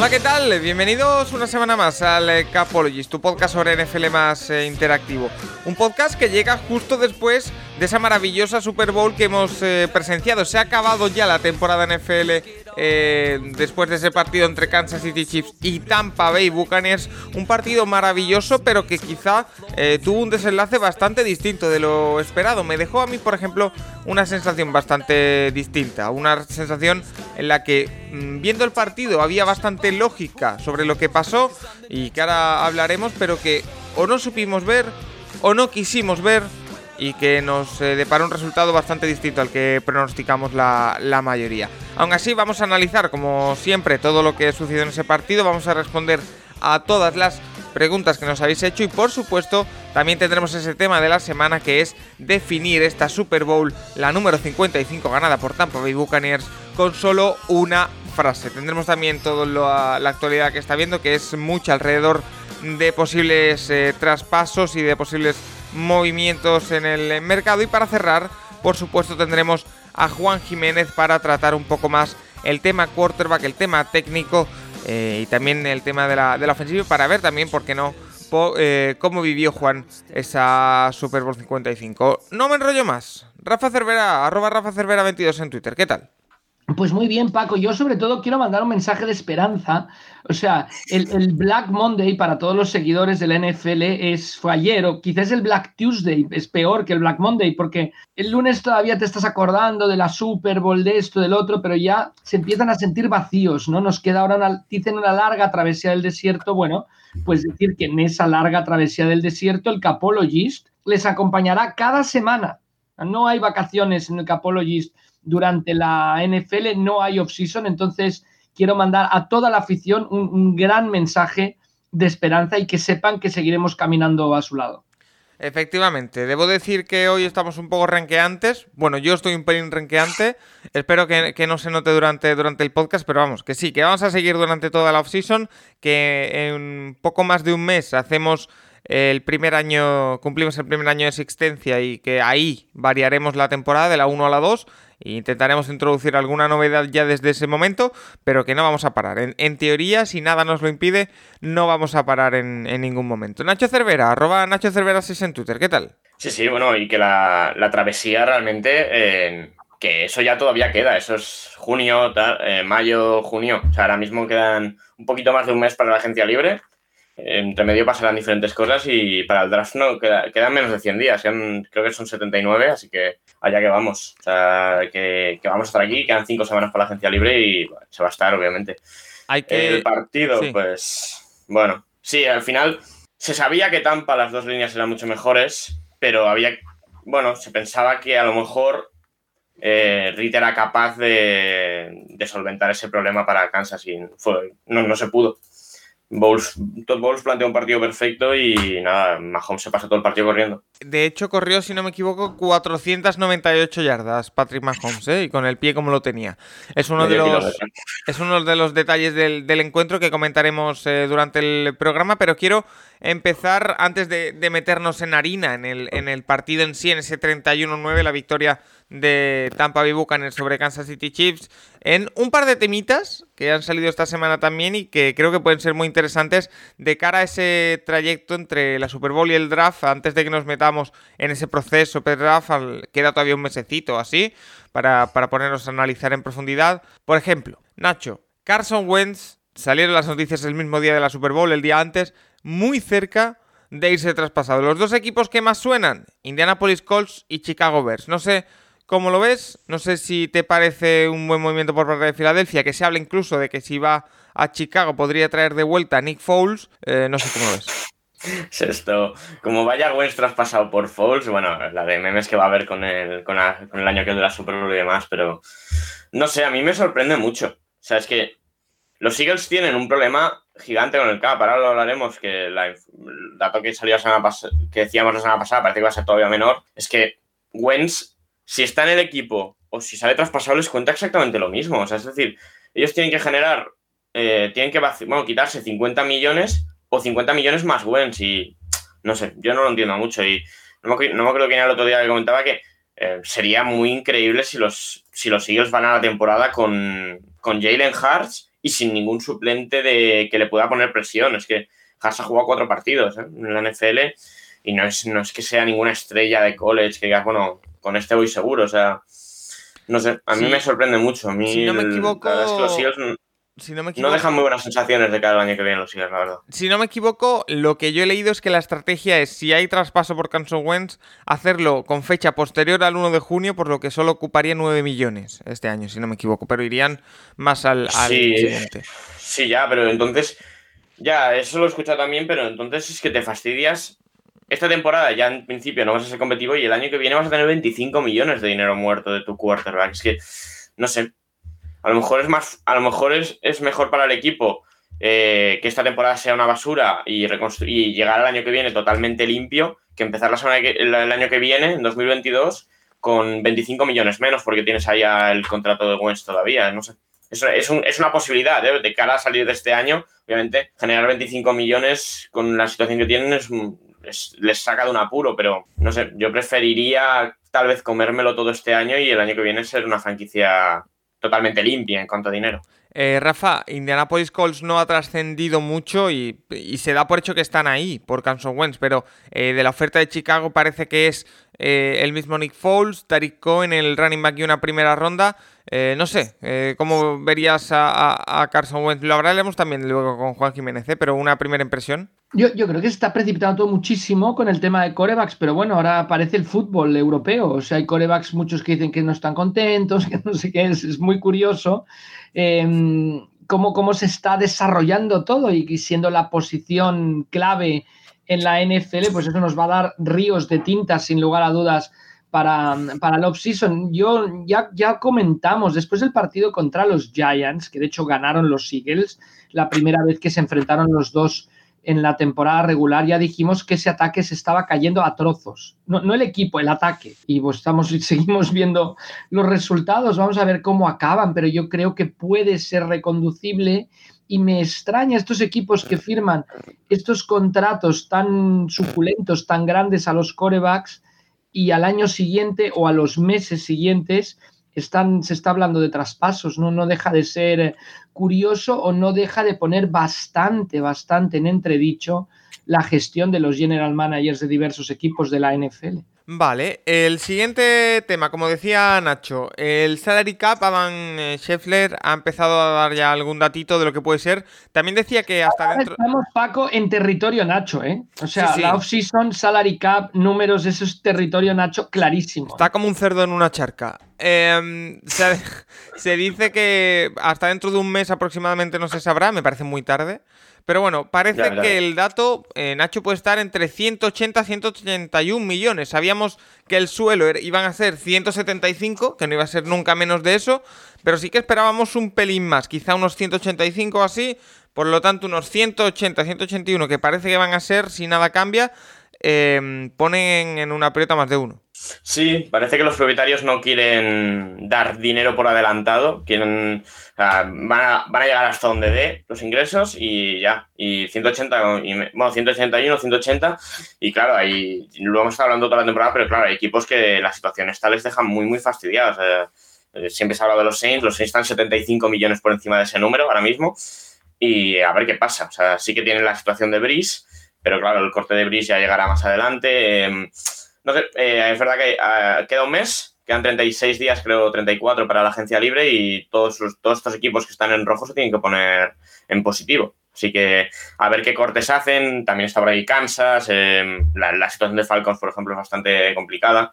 Hola, ¿qué tal? Bienvenidos una semana más al Capologist, tu podcast sobre NFL más eh, interactivo. Un podcast que llega justo después de esa maravillosa Super Bowl que hemos eh, presenciado. Se ha acabado ya la temporada NFL eh, después de ese partido entre Kansas City Chiefs y Tampa Bay Buccaneers. Un partido maravilloso, pero que quizá eh, tuvo un desenlace bastante distinto de lo esperado. Me dejó a mí, por ejemplo, una sensación bastante distinta. Una sensación en la que, mm, viendo el partido, había bastante lógica sobre lo que pasó y que ahora hablaremos, pero que o no supimos ver o no quisimos ver y que nos eh, deparó un resultado bastante distinto al que pronosticamos la, mayoría. Aún así, vamos a analizar, como siempre, todo lo que sucedió en ese partido, vamos a responder a todas las preguntas que nos habéis hecho y por supuesto también tendremos ese tema de la semana que es definir esta Super Bowl, la número 55 ganada por Tampa Bay Buccaneers con solo una frase. Tendremos también toda la actualidad que está viendo que es mucha alrededor de posibles eh, traspasos y de posibles movimientos en el mercado. Y para cerrar, por supuesto, tendremos a Juan Jiménez para tratar un poco más el tema quarterback, el tema técnico eh, y también el tema de la, ofensiva para ver también, por qué no, eh, cómo vivió Juan esa Super Bowl 55. No me enrollo más. Rafa Cervera, arroba Rafa Cervera 22 en Twitter. ¿Qué tal? Pues muy bien, Paco. Yo sobre todo quiero mandar un mensaje de esperanza. O sea, el, Black Monday para todos los seguidores del NFL es, fue ayer, o quizás el Black Tuesday es peor que el Black Monday, porque el lunes todavía te estás acordando de la Super Bowl, de esto, del otro, pero ya se empiezan a sentir vacíos, ¿no? Nos queda ahora, una, dicen, una larga travesía del desierto. Bueno, pues decir que en esa larga travesía del desierto, el Capologist les acompañará cada semana. No hay vacaciones en el Capologist durante la NFL, no hay off-season, entonces quiero mandar a toda la afición un, gran mensaje de esperanza y que sepan que seguiremos caminando a su lado. Efectivamente, debo decir que hoy estamos un poco renqueantes. Bueno, yo estoy un pelín renqueante. Espero que, no se note durante, durante el podcast, pero vamos, que sí, que vamos a seguir durante toda la off-season, que en poco más de un mes hacemos el primer año, cumplimos el primer año de existencia y que ahí variaremos la temporada de la 1 a la 2 Intentaremos introducir alguna novedad ya desde ese momento, pero que no vamos a parar. En, teoría, si nada nos lo impide, no vamos a parar en, ningún momento. Nacho Cervera, arroba Nacho Cervera 6 en Twitter, ¿qué tal? Sí, sí, bueno, y que la, travesía realmente, eh, que eso ya todavía queda, eso es junio, eh, mayo, junio, o sea, ahora mismo quedan un poquito más de un mes para la agencia libre entre medio pasarán diferentes cosas y para el draft no quedan menos de 100 días, creo que son 79, así que allá que vamos. O sea, que, vamos a estar aquí, quedan 5 semanas para la agencia libre y se va a estar, obviamente. Hay que... El partido, pues bueno, sí, al final se sabía que Tampa las dos líneas eran mucho mejores, pero había, bueno, se pensaba que a lo mejor eh, era capaz de, solventar ese problema para Kansas y fue, no, no se pudo. Bowles, Todd Bowles planteó un partido perfecto y nada, Mahomes se pasó todo el partido corriendo. De hecho, corrió, si no me equivoco, 498 yardas Patrick Mahomes, ¿eh? y con el pie como lo tenía. Es uno, de los, es uno de los detalles del, encuentro que comentaremos eh, durante el programa, pero quiero empezar, antes de, meternos en harina, en el, en el partido en sí, en ese 31-9, la victoria de Tampa Bay Buccaneers sobre Kansas City Chiefs en un par de temitas que han salido esta semana también y que creo que pueden ser muy interesantes de cara a ese trayecto entre la Super Bowl y el draft. Antes de que nos metamos en ese proceso pre-draft queda todavía un mesecito así para, para ponernos a analizar en profundidad. Por ejemplo Nacho Carson Wentz salieron las noticias el mismo día de la Super Bowl el día antes muy cerca de irse traspasado. Los dos equipos que más suenan Indianapolis Colts y Chicago Bears. No sé ¿Cómo lo ves? No sé si te parece un buen movimiento por parte de Filadelfia, que se habla incluso de que si va a Chicago podría traer de vuelta a Nick Foles. Eh, no sé cómo lo ves. esto. Como vaya Wentz traspasado por Falls, bueno, la de memes que va a haber con el, con, el año que es la Super Bowl y demás, pero no sé, a mí me sorprende mucho. O sea, es que los Eagles tienen un problema gigante con el cap. Ahora lo hablaremos, que el dato que salió la semana que decíamos la semana pasada, parece que va a ser todavía menor, es que Wentz, si está en el equipo o si sale traspasado, les cuenta exactamente lo mismo. O sea, es decir, ellos tienen que generar, eh, tienen que bueno, quitarse 50 millones o 50 millones más Wentz y no sé, yo no lo entiendo mucho y no me, no me acuerdo quién era el otro día que comentaba que eh, sería muy increíble si los, si los Eagles van a la temporada con, con Jalen Hurts y sin ningún suplente de que le pueda poner presión. Es que Hurts ha jugado cuatro partidos ¿eh? en la NFL y no es, no es que sea ninguna estrella de college que digas, bueno, con este voy seguro. O sea, no sé, a mí me sorprende mucho. A mí, si no me equivoco, los Eagles no, dejan muy buenas sensaciones de cada año que viene los Eagles, la verdad. Si no me equivoco, lo que yo he leído es que la estrategia es, si hay traspaso por Carson Wentz, hacerlo con fecha posterior al 1 de junio, por lo que solo ocuparía 9 millones este año, si no me equivoco, pero irían más al, al sí, siguiente. Sí, ya, pero entonces, ya, eso lo he escuchado también, pero entonces es que te fastidias. Esta temporada ya en principio no vas a ser competitivo y el año que viene vas a tener 25 millones de dinero muerto de tu quarterback. Es que, no sé, a lo mejor es más, a lo mejor es, es mejor para el equipo eh, que esta temporada sea una basura y, llegar al año que viene totalmente limpio que empezar la semana el, año que viene, en 2022, con 25 millones menos porque tienes ahí el contrato de Wentz todavía, no sé. Es, es, un, es una posibilidad, ¿eh? de cara a salir de este año, obviamente, generar 25 millones con la situación que tienen es, les saca de un apuro, pero no sé, yo preferiría tal vez comérmelo todo este año y el año que viene ser una franquicia totalmente limpia en cuanto a dinero. Eh, Rafa, Indianapolis Colts no ha trascendido mucho y, se da por hecho que están ahí por Carson Wentz, pero eh, de la oferta de Chicago parece que es eh, el mismo Nick Foles, Tariq Cohen, el running back y una primera ronda. no sé, ¿cómo verías a, Carson Wentz? Lo hablaremos también luego con Juan Jiménez, pero una primera impresión. Yo, creo que se está precipitando todo muchísimo con el tema de corebacks, pero bueno, ahora aparece el fútbol europeo. O sea, hay corebacks muchos que dicen que no están contentos, que no sé qué, es, es muy curioso eh, cómo, cómo, se está desarrollando todo y siendo la posición clave en la NFL, pues eso nos va a dar ríos de tintas, sin lugar a dudas, para, para el off-season. Yo ya, ya comentamos después del partido contra los Giants, que de hecho ganaron los Eagles, la primera vez que se enfrentaron los dos en la temporada regular ya dijimos que ese ataque se estaba cayendo a trozos. No, el equipo, el ataque. Y pues estamos, seguimos viendo los resultados. Vamos a ver cómo acaban, pero yo creo que puede ser reconducible. Y me extraña estos equipos que firman estos contratos tan suculentos, tan grandes a los corebacks y al año siguiente o a los meses siguientes están, se está hablando de traspasos, ¿no? no deja de ser curioso o no deja de poner bastante, bastante en entredicho la gestión de los general managers de diversos equipos de la NFL. Vale, el siguiente tema, como decía Nacho, el salary cap, Adam eh, Scheffler ha empezado a dar ya algún datito de lo que puede ser. También decía que hasta dentro... Estamos, Paco, en territorio Nacho, ¿eh? O sea, la off-season, salary cap, números, eso es territorio Nacho clarísimo. Está como un cerdo en una charca. Em, se, dice que hasta dentro de un mes aproximadamente no se sabrá, me parece muy tarde. Pero bueno, parece que el dato, eh, Nacho, puede estar entre 180 y 181 millones. Sabíamos que el suelo iban a ser 175, que no iba a ser nunca menos de eso, pero sí que esperábamos un pelín más, quizá unos 185 o así. Por lo tanto, unos 180, 181, que parece que van a ser, si nada cambia, eh, ponen en una aprieta más de uno. Sí, parece que los propietarios no quieren dar dinero por adelantado, quieren, van, a, llegar hasta donde dé los ingresos y ya, y 180, y, bueno, 181, 180, y claro, ahí lo hemos estado hablando toda la temporada, pero claro, hay equipos que la situación esta les deja muy, muy fastidiados. Eh, siempre se ha hablado de los Saints, los Saints están 75 millones por encima de ese número ahora mismo, y a ver qué pasa. O sea, sí que tienen la situación de Brice, pero claro, el corte de Brice ya llegará más adelante. Em, no sé, eh, es verdad que ah, queda un mes, quedan 36 días, creo 34 para la agencia libre y todos, todos estos equipos que están en rojo se tienen que poner en positivo. Así que a ver qué cortes hacen. También está por ahí Kansas. Em, la, situación de Falcons, por ejemplo, es bastante complicada.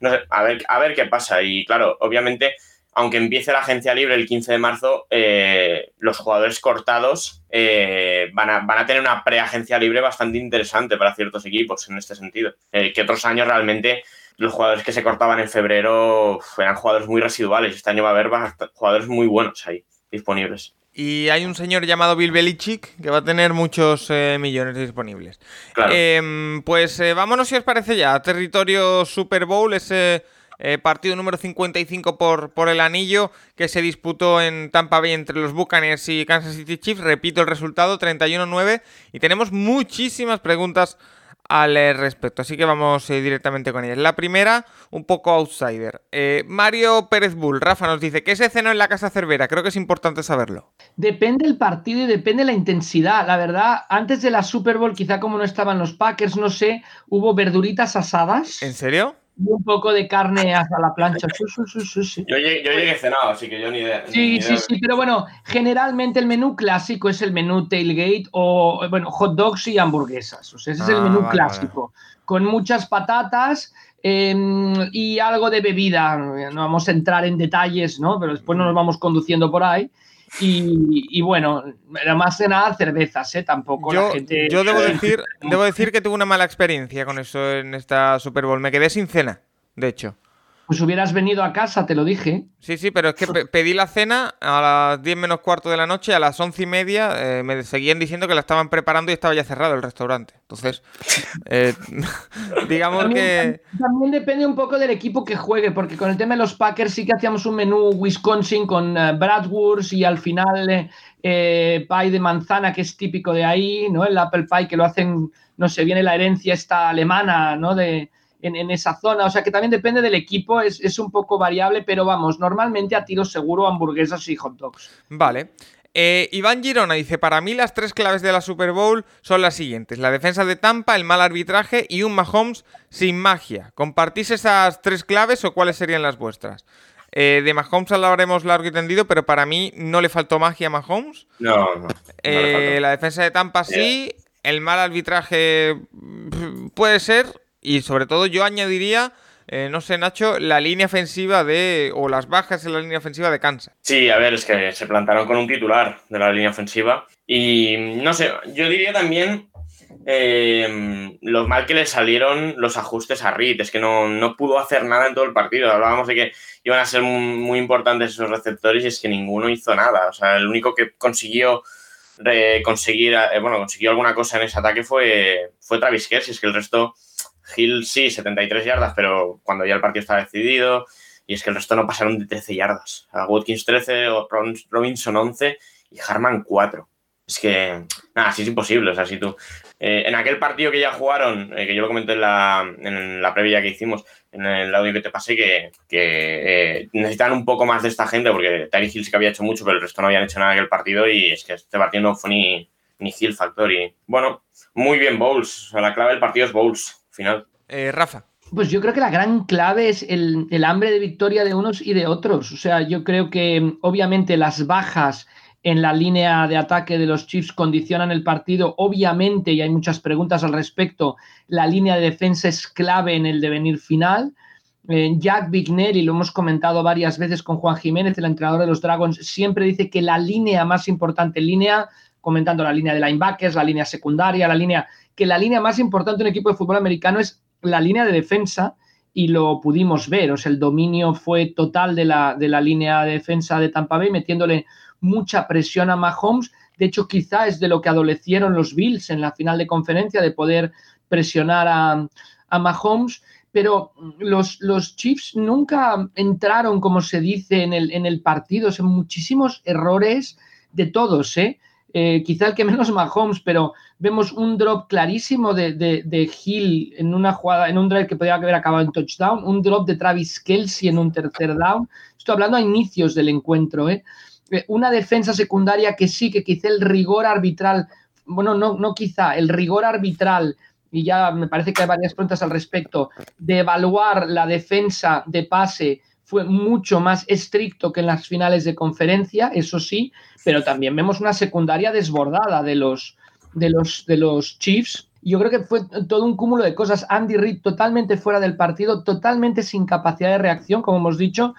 No sé, a ver, a ver qué pasa. Y claro, obviamente aunque empiece la agencia libre el 15 de marzo, eh, los jugadores cortados eh, van, a, van, a, tener una preagencia libre bastante interesante para ciertos equipos en este sentido. Eh, que otros años realmente los jugadores que se cortaban en febrero eran jugadores muy residuales. Este año va a haber jugadores muy buenos ahí disponibles. Y hay un señor llamado Bill Belichick que va a tener muchos millones disponibles. Claro. Em, pues vámonos, si os parece ya, a territorio Super Bowl, ese eh, partido número 55 por, por el anillo que se disputó en Tampa Bay entre los Buccaneers y Kansas City Chiefs. Repito el resultado, 31-9. Y tenemos muchísimas preguntas al eh, respecto, así que vamos eh, directamente con ellas. La primera, un poco outsider. Mario Pérez Bull, Rafa nos dice, ¿qué se cenó en la Casa Cervera? Creo que es importante saberlo. Depende el partido y depende la intensidad. La verdad, antes de la Super Bowl, quizá como no estaban los Packers, no sé, hubo verduritas asadas. ¿En serio? Un poco de carne hasta la plancha. Yo, llegué, cenado, así que yo ni idea. Sí, sí, sí, pero bueno, generalmente el menú clásico es el menú tailgate o, bueno, hot dogs y hamburguesas. O sea, ese es el ah, menú clásico, con muchas patatas em, y algo de bebida. No vamos a entrar en detalles, ¿no? Pero después no nos vamos conduciendo por ahí. Y, bueno, era más de nada cervezas, ¿eh? Tampoco yo, la gente... Yo debo decir, debo decir que tuve una mala experiencia con eso en esta Super Bowl. Me quedé sin cena, de hecho. Pues hubieras venido a casa, te lo dije. Sí, sí, pero es que pedí la cena a las 10 menos cuarto de la noche, a las 11 y media eh, me seguían diciendo que la estaban preparando y estaba ya cerrado el restaurante. Entonces, eh, digamos que... También depende un poco del equipo que juegue, porque con el tema de los Packers sí que hacíamos un menú Wisconsin con uh, Bratwurst y al final pie de manzana, que es típico de ahí, ¿no? El apple pie que lo hacen, no sé, viene la herencia esta alemana, ¿no? De, en, esa zona. O sea que también depende del equipo, es, un poco variable, pero vamos, normalmente a tiro seguro hamburguesas y hot dogs. Vale. Eh, Iván Girona dice, para mí las tres claves de la Super Bowl son las siguientes. La defensa de Tampa, el mal arbitraje y un Mahomes sin magia. ¿Compartís esas tres claves o cuáles serían las vuestras? Eh, de Mahomes hablaremos largo y tendido, pero para mí no le faltó magia a Mahomes. No, no. Eh, la defensa de Tampa sí. El mal arbitraje puede ser. Y sobre todo yo añadiría, eh, no sé, Nacho, la línea ofensiva de. o las bajas en la línea ofensiva de Kansas. Sí, a ver, es que se plantaron con un titular de la línea ofensiva. Y no sé, yo diría también eh, lo mal que le salieron los ajustes a Reed. Es que no, pudo hacer nada en todo el partido. Hablábamos de que iban a ser muy, importantes esos receptores y es que ninguno hizo nada. O sea, el único que consiguió conseguir, eh, bueno, consiguió alguna cosa en ese ataque fue, fue Travis Kelsey. Es que el resto Hill sí, 73 yardas, pero cuando ya el partido estaba decidido, y es que el resto no pasaron de 13 yardas. Watkins 13, Robinson 11 y Harman 4. Es que, nada, así es imposible. O sea, si tú. Eh, en aquel partido que ya jugaron, eh, que yo lo comenté en la, en la previa que hicimos, en el audio que te pasé, que, que eh, necesitan un poco más de esta gente, porque Tyree Hill sí que había hecho mucho, pero el resto no habían hecho nada en aquel partido, y es que este partido no fue ni, ni Hill Factor. Y bueno, muy bien Bowles. O sea, la clave del partido es Bowles final. Eh, Rafa. Pues yo creo que la gran clave es el, hambre de victoria de unos y de otros. O sea, yo creo que obviamente las bajas en la línea de ataque de los Chiefs condicionan el partido. Obviamente, y hay muchas preguntas al respecto, la línea de defensa es clave en el devenir final. Eh, Jack Bigneri, lo hemos comentado varias veces con Juan Jiménez, el entrenador de los Dragons, siempre dice que la línea más importante, línea, comentando la línea de linebackers, la línea secundaria, la línea que la línea más importante de un equipo de fútbol americano es la línea de defensa y lo pudimos ver. O sea, el dominio fue total de la, de la línea de defensa de Tampa Bay, metiéndole mucha presión a Mahomes. De hecho, quizá es de lo que adolecieron los Bills en la final de conferencia, de poder presionar a, a Mahomes. Pero los, los, Chiefs nunca entraron, como se dice, en el, en el partido. O muchísimos errores de todos, ¿eh? Eh, quizá el que menos Mahomes, pero vemos un drop clarísimo de, de, Hill en una jugada, en un drive que podría haber acabado en touchdown, un drop de Travis Kelsey en un tercer down. Estoy hablando a inicios del encuentro, ¿eh? ¿eh? Una defensa secundaria que sí, que quizá el rigor arbitral, bueno, no, no quizá, el rigor arbitral, y ya me parece que hay varias preguntas al respecto, de evaluar la defensa de pase fue mucho más estricto que en las finales de conferencia, eso sí, pero también vemos una secundaria desbordada de los, de los, de los Chiefs yo creo que fue todo un cúmulo de cosas. Andy Reid totalmente fuera del partido, totalmente sin capacidad de reacción, como hemos dicho.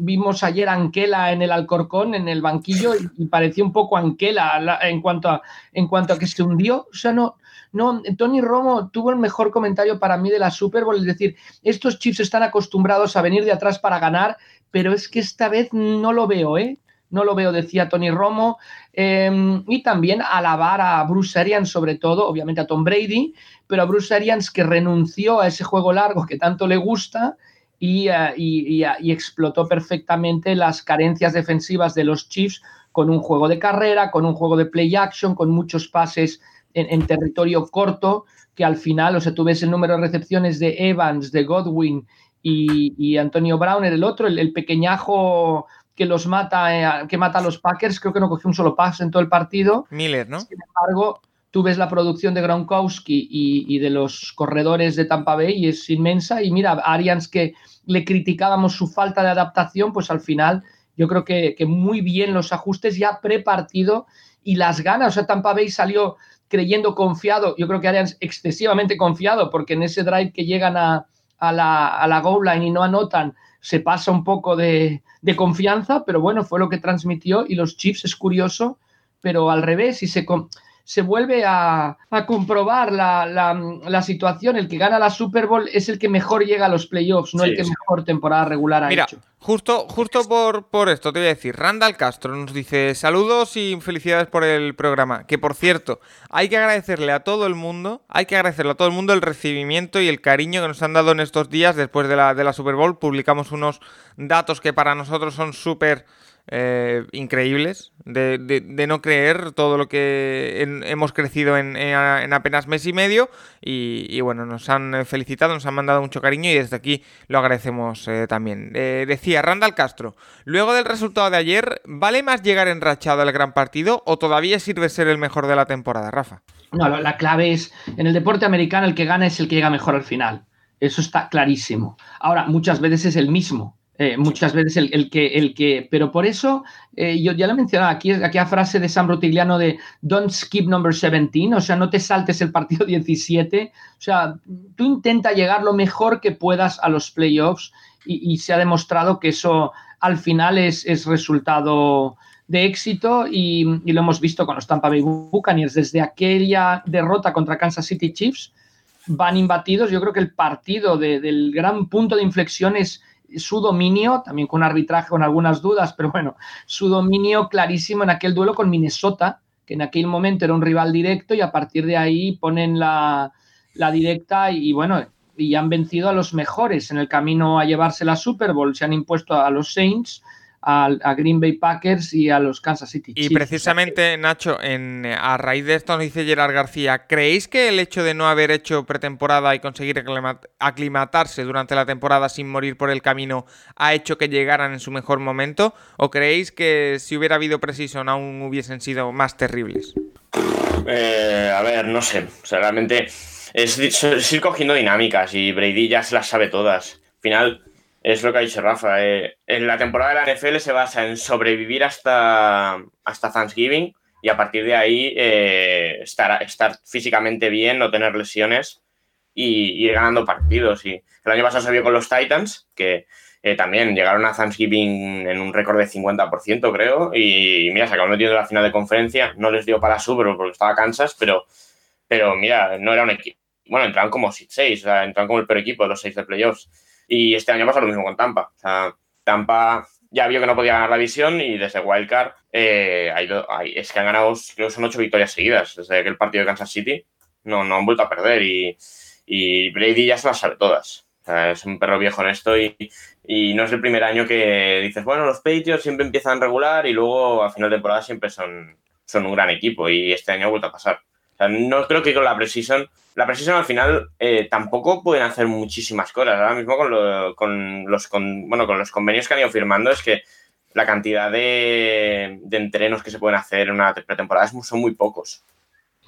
vimos ayer a Anquela en el Alcorcón, en el banquillo, y, parecía un poco Anquela en cuanto a, en cuanto a que se hundió. O sea, no, no, Tony Romo tuvo el mejor comentario para mí de la Super Bowl, es decir, estos Chiefs están acostumbrados a venir de atrás para ganar, pero es que esta vez no lo veo, ¿eh? No lo veo, decía Tony Romo, em, y también alabar a Bruce Arians, sobre todo, obviamente a Tom Brady, pero a Bruce Arians que renunció a ese juego largo que tanto le gusta y, eh, explotó perfectamente las carencias defensivas de los Chiefs con un juego de carrera, con un juego de play action, con muchos pases en, territorio corto, que al final, o sea, tú ves el número de recepciones de Evans, de Godwin y, Antonio Brown, el otro, el pequeñajo que los mata, eh, que mata a los Packers, creo que no cogió un solo paso en todo el partido. Miller, ¿no? Sin embargo, tú ves la producción de Gronkowski y, de los corredores de Tampa Bay y es inmensa. Y mira, Arians que le criticábamos su falta de adaptación, pues al final yo creo que, muy bien los ajustes ya pre-partido y las ganas. O sea, Tampa Bay salió creyendo confiado. Yo creo que Arians excesivamente confiado porque en ese drive que llegan a, la, a la goal line y no anotan, se pasa un poco de, confianza, pero bueno, fue lo que transmitió y los Chiefs es curioso, pero al revés, y se, se vuelve a, comprobar la, situación, el que gana la Super Bowl es el que mejor llega a los playoffs, no el que mejor temporada regular ha Mira, hecho. Justo, justo por, por esto te voy a decir, Randall Castro nos dice saludos y felicidades por el programa, que por cierto, hay que agradecerle a todo el mundo, hay que agradecerle a todo el mundo el recibimiento y el cariño que nos han dado en estos días después de la, de la Super Bowl, publicamos unos datos que para nosotros son súper eh, increíbles de, no creer todo lo que hemos crecido en, apenas mes y medio y, bueno, nos han felicitado, nos han mandado mucho cariño y desde aquí lo agradecemos eh, también. Eh, decía Randall Castro, luego del resultado de ayer, ¿vale más llegar enrachado al gran partido o todavía sirve ser el mejor de la temporada, Rafa? No, la clave es, en el deporte americano el que gana es el que llega mejor al final. Eso está clarísimo. Ahora, muchas veces es el mismo. Eh, muchas veces el, que, el que, pero por eso, eh, yo ya lo mencionaba aquí, aquella frase de Sam Rotigliano de don't skip number 17, o sea, no te saltes el partido 17, o sea, tú intenta llegar lo mejor que puedas a los playoffs y, se ha demostrado que eso al final es, es resultado de éxito y, lo hemos visto con los Tampa Bay Buccaneers. Desde aquella derrota contra Kansas City Chiefs van imbatidos, yo creo que el partido del gran punto de inflexión es su dominio, también con arbitraje con algunas dudas, pero bueno, su dominio clarísimo en aquel duelo con Minnesota, que en aquel momento era un rival directo y a partir de ahí ponen la, la directa y bueno, y han vencido a los mejores en el camino a llevarse la Super Bowl, se han impuesto a los Saints a, Green Bay Packers y a los Kansas City Chiefs. Y precisamente, Nacho, en, a raíz de esto nos dice Gerard García, ¿creéis que el hecho de no haber hecho pretemporada y conseguir aclimatarse durante la temporada sin morir por el camino ha hecho que llegaran en su mejor momento? ¿O creéis que si hubiera habido precision aún hubiesen sido más terribles? Eh, a ver, no sé. O sea, realmente es, es ir cogiendo dinámicas y Brady ya se las sabe todas. Al final es lo que ha dicho Rafa. Eh, en la temporada de la NFL se basa en sobrevivir hasta, hasta Thanksgiving y a partir de ahí eh, estar, estar físicamente bien, no tener lesiones y, ir ganando partidos. Y el año pasado se vio con los Titans, que eh, también llegaron a Thanksgiving en un récord de 50%, creo. Y mira, se acabó metiendo en la final de conferencia. No les dio para Super porque estaba Kansas, pero, pero mira, no era un equipo. Bueno, entraron como 6, o sea, entraron como el peor equipo de los 6 de playoffs. Y este año pasa lo mismo con Tampa. Tampa ya vio que no podía ganar la visión y desde Wildcard eh, es que han ganado, creo son ocho victorias seguidas desde aquel partido de Kansas City. No, no han vuelto a perder y, y Brady ya se las sabe todas. Es un perro viejo en esto y, y, no es el primer año que dices, bueno, los Patriots siempre empiezan regular y luego a final de temporada siempre son, son un gran equipo y este año ha vuelto a pasar. O sea, no creo que con la Precision, la Precision al final eh, tampoco pueden hacer muchísimas cosas. Ahora mismo con, los, bueno, con los convenios que han ido firmando es que la cantidad de, entrenos que se pueden hacer en una pretemporada son muy pocos.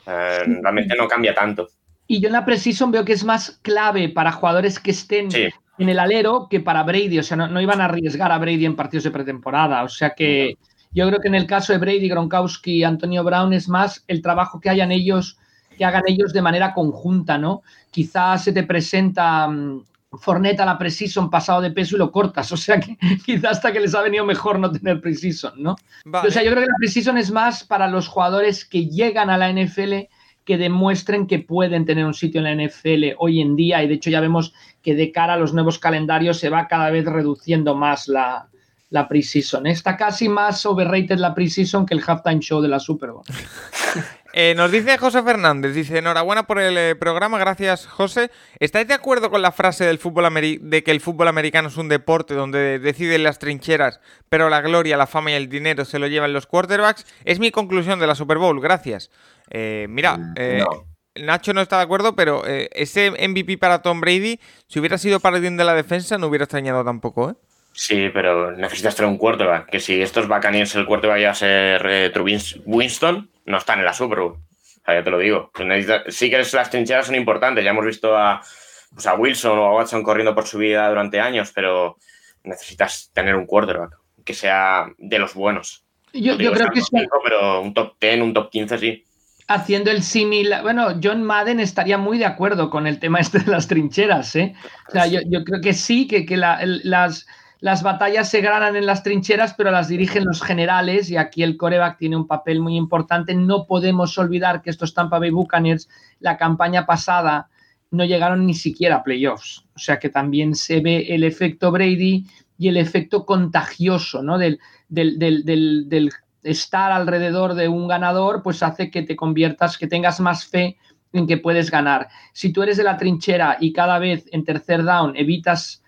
realmente no cambia tanto. Y yo en la Precision veo que es más clave para jugadores que estén en el alero que para Brady. O sea, no, iban a arriesgar a Brady en partidos de pretemporada. O sea que... Yo creo que en el caso de Brady, Gronkowski y Antonio Brown es más el trabajo que hayan ellos que hagan ellos de manera conjunta, ¿no? Quizás se te presenta mm, Forneta la Precision pasado de peso y lo cortas. O sea que quizás hasta que les ha venido mejor no tener Precision, ¿no? O sea, yo creo que la Precision es más para los jugadores que llegan a la NFL que demuestren que pueden tener un sitio en la NFL hoy en día. Y de hecho ya vemos que de cara a los nuevos calendarios se va cada vez reduciendo más la, la preseason. Está casi más overrated la preseason que el halftime show de la Super Bowl. Eh, nos dice José Fernández, dice, enhorabuena por el eh, programa, gracias José. ¿Estáis de acuerdo con la frase del fútbol de que el fútbol americano es un deporte donde deciden las trincheras, pero la gloria, la fama y el dinero se lo llevan los quarterbacks? Es mi conclusión de la Super Bowl, gracias. Eh, mira, Nacho no está de acuerdo, pero ese MVP para Tom Brady, si hubiera sido para de la defensa, no hubiera extrañado tampoco, ¿eh? Sí, pero necesitas tener un quarterback. Que si estos Buccaneers el quarterback vaya a ser Winston, no están en la Super Bowl. ya te lo digo. Sí que las trincheras son importantes. Ya hemos visto a, pues a Wilson o a Watson corriendo por su vida durante años, pero necesitas tener un quarterback que sea de los buenos. Yo, creo que sí. Pero un top 10, un top 15 sí. Haciendo el símil, bueno, John Madden estaría muy de acuerdo con el tema este de las trincheras, ¿eh? O sea, yo, creo que sí, que, que las, las batallas se ganan en las trincheras, pero las dirigen los generales y aquí el coreback tiene un papel muy importante. No podemos olvidar que estos Tampa Bay Buccaneers, la campaña pasada, no llegaron ni siquiera a playoffs. O sea que también se ve el efecto Brady y el efecto contagioso, ¿no? Del, del, estar alrededor de un ganador, pues hace que te conviertas, que tengas más fe en que puedes ganar. Si tú eres de la trinchera y cada vez en tercer down evitas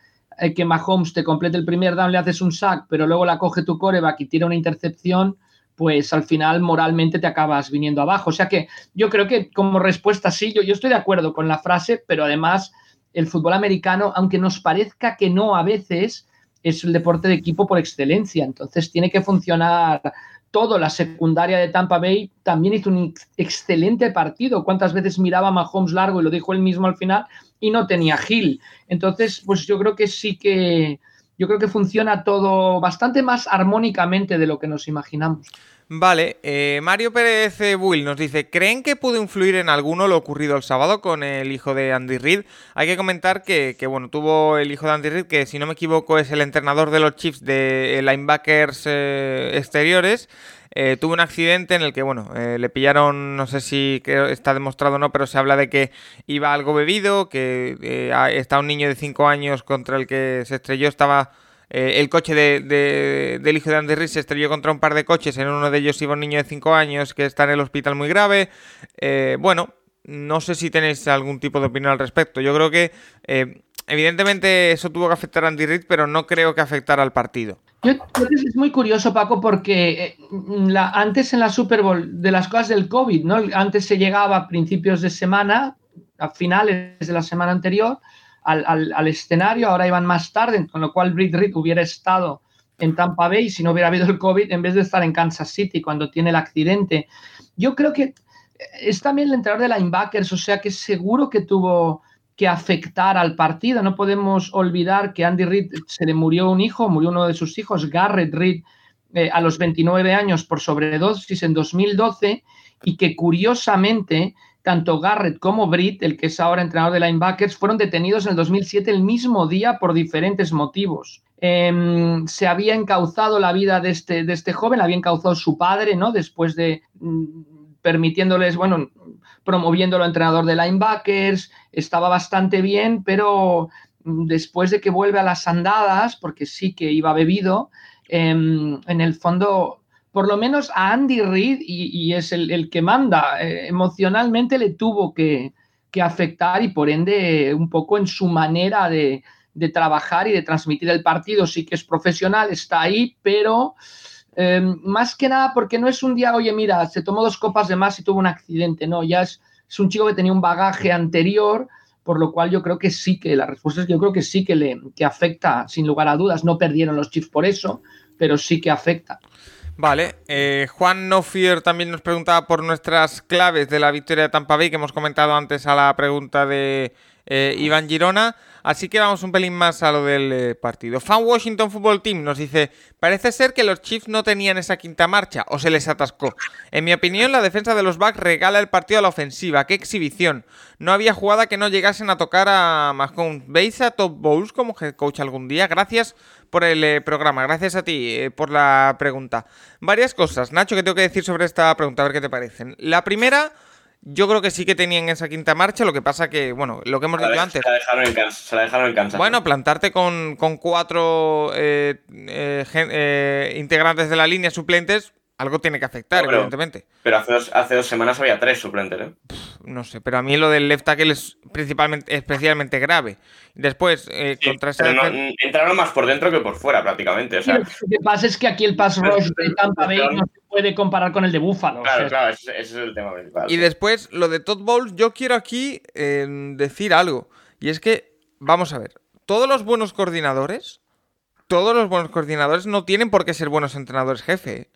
que Mahomes te complete el primer down, le haces un sack, pero luego la coge tu coreback y tira una intercepción, pues al final moralmente te acabas viniendo abajo. O sea que yo creo que como respuesta sí, yo estoy de acuerdo con la frase, pero además el fútbol americano, aunque nos parezca que no a veces, es el deporte de equipo por excelencia. Entonces tiene que funcionar todo. La secundaria de Tampa Bay también hizo un excelente partido. ¿Cuántas veces miraba Mahomes largo y lo dijo él mismo al final? Y no tenía Gil. Entonces, pues yo creo que sí que. Yo creo que funciona todo bastante más armónicamente de lo que nos imaginamos. Vale, eh, Mario Pérez Bull nos dice, ¿creen que pudo influir en alguno lo ocurrido el sábado con el hijo de Andy Reid? Hay que comentar que, bueno, tuvo el hijo de Andy Reid, que si no me equivoco es el entrenador de los Chiefs de linebackers eh, exteriores, eh, tuvo un accidente en el que, bueno, le pillaron, no sé si está demostrado o no, pero se habla de que iba algo bebido, que está un niño de 5 años contra el que se estrelló, estaba eh, el coche de, del hijo de Andy Reid se estrelló contra un par de coches. En uno de ellos iba un niño de 5 años que está en el hospital muy grave. Eh, bueno, no sé si tenéis algún tipo de opinión al respecto. Yo creo que eh, evidentemente eso tuvo que afectar a Andy Reid, pero no creo que afectara al partido. Yo creo que es muy curioso, Paco, porque antes en la Super Bowl de las cosas del COVID, ¿no? Antes se llegaba a principios de semana, a finales de la semana anterior, al, escenario, ahora iban más tarde, con lo cual Britt Reed hubiera estado en Tampa Bay si no hubiera habido el COVID en vez de estar en Kansas City cuando tiene el accidente. Yo creo que es también el entrenador de linebackers, o sea que seguro que tuvo que afectar al partido. No podemos olvidar que Andy Reid se le murió un hijo, murió uno de sus hijos, Garrett Reid, eh, a los 29 años por sobredosis en 2012 y que curiosamente tanto Garrett como Britt, el que es ahora entrenador de linebackers, fueron detenidos en el 2007 el mismo día por diferentes motivos. Em, se había encauzado la vida de este, de este joven, había encauzado su padre, ¿no? Después de mm, permitiéndoles, bueno, promoviéndolo entrenador de linebackers, estaba bastante bien, pero mm, después de que vuelve a las andadas, porque sí que iba bebido, em, en el fondo por lo menos a Andy Reid, y, es el, que manda, eh, emocionalmente le tuvo que, afectar y por ende un poco en su manera de, trabajar y de transmitir el partido. Sí que es profesional, está ahí, pero em, más que nada porque no es un día, oye, mira, se tomó dos copas de más y tuvo un accidente, no, ya es, un chico que tenía un bagaje anterior, por lo cual yo creo que sí que, la respuesta es que yo creo que sí que le que afecta, sin lugar a dudas, no perdieron los Chiefs por eso, pero sí que afecta. Vale, eh, Juan Nofier también nos preguntaba por nuestras claves de la victoria de Tampa Bay, que hemos comentado antes a la pregunta de eh, Iván Girona. Así que vamos un pelín más a lo del eh, partido. Fan Washington Football Team nos dice: Parece ser que los Chiefs no tenían esa quinta marcha o se les atascó. En mi opinión, la defensa de los Bucks regala el partido a la ofensiva. ¡Qué exhibición! No había jugada que no llegasen a tocar a Mahomes. ¿Veis a Top Bowls como head coach algún día? Gracias por el eh, programa. Gracias a ti eh, por la pregunta. Varias cosas, Nacho, que tengo que decir sobre esta pregunta, a ver qué te parecen. La primera. Yo creo que sí que tenían esa quinta marcha, lo que pasa que, bueno, lo que hemos dicho antes. Se la dejaron en Kansas. Se la dejaron en Kansas bueno, plantarte con, con cuatro eh, eh, gen- eh, integrantes de la línea suplentes, algo tiene que afectar, No, pero- evidentemente. Pero hace dos, hace dos semanas había tres suplentes, ¿eh? No sé, pero a mí lo del left tackle es principalmente, especialmente grave. Después, eh, Sí, contra esa no- defen- entraron más por dentro que por fuera, prácticamente. O sea, Lo que pasa es que aquí el pass rush de Tampa Bay no se puede comparar con el de Buffalo. o claro, sea, claro, ese, ese es el tema principal. Y sí. después, lo de Todd Bowles, yo quiero aquí eh, decir algo. Y es que, vamos a ver, todos los buenos coordinadores, todos los buenos coordinadores no tienen por qué ser buenos entrenadores jefe.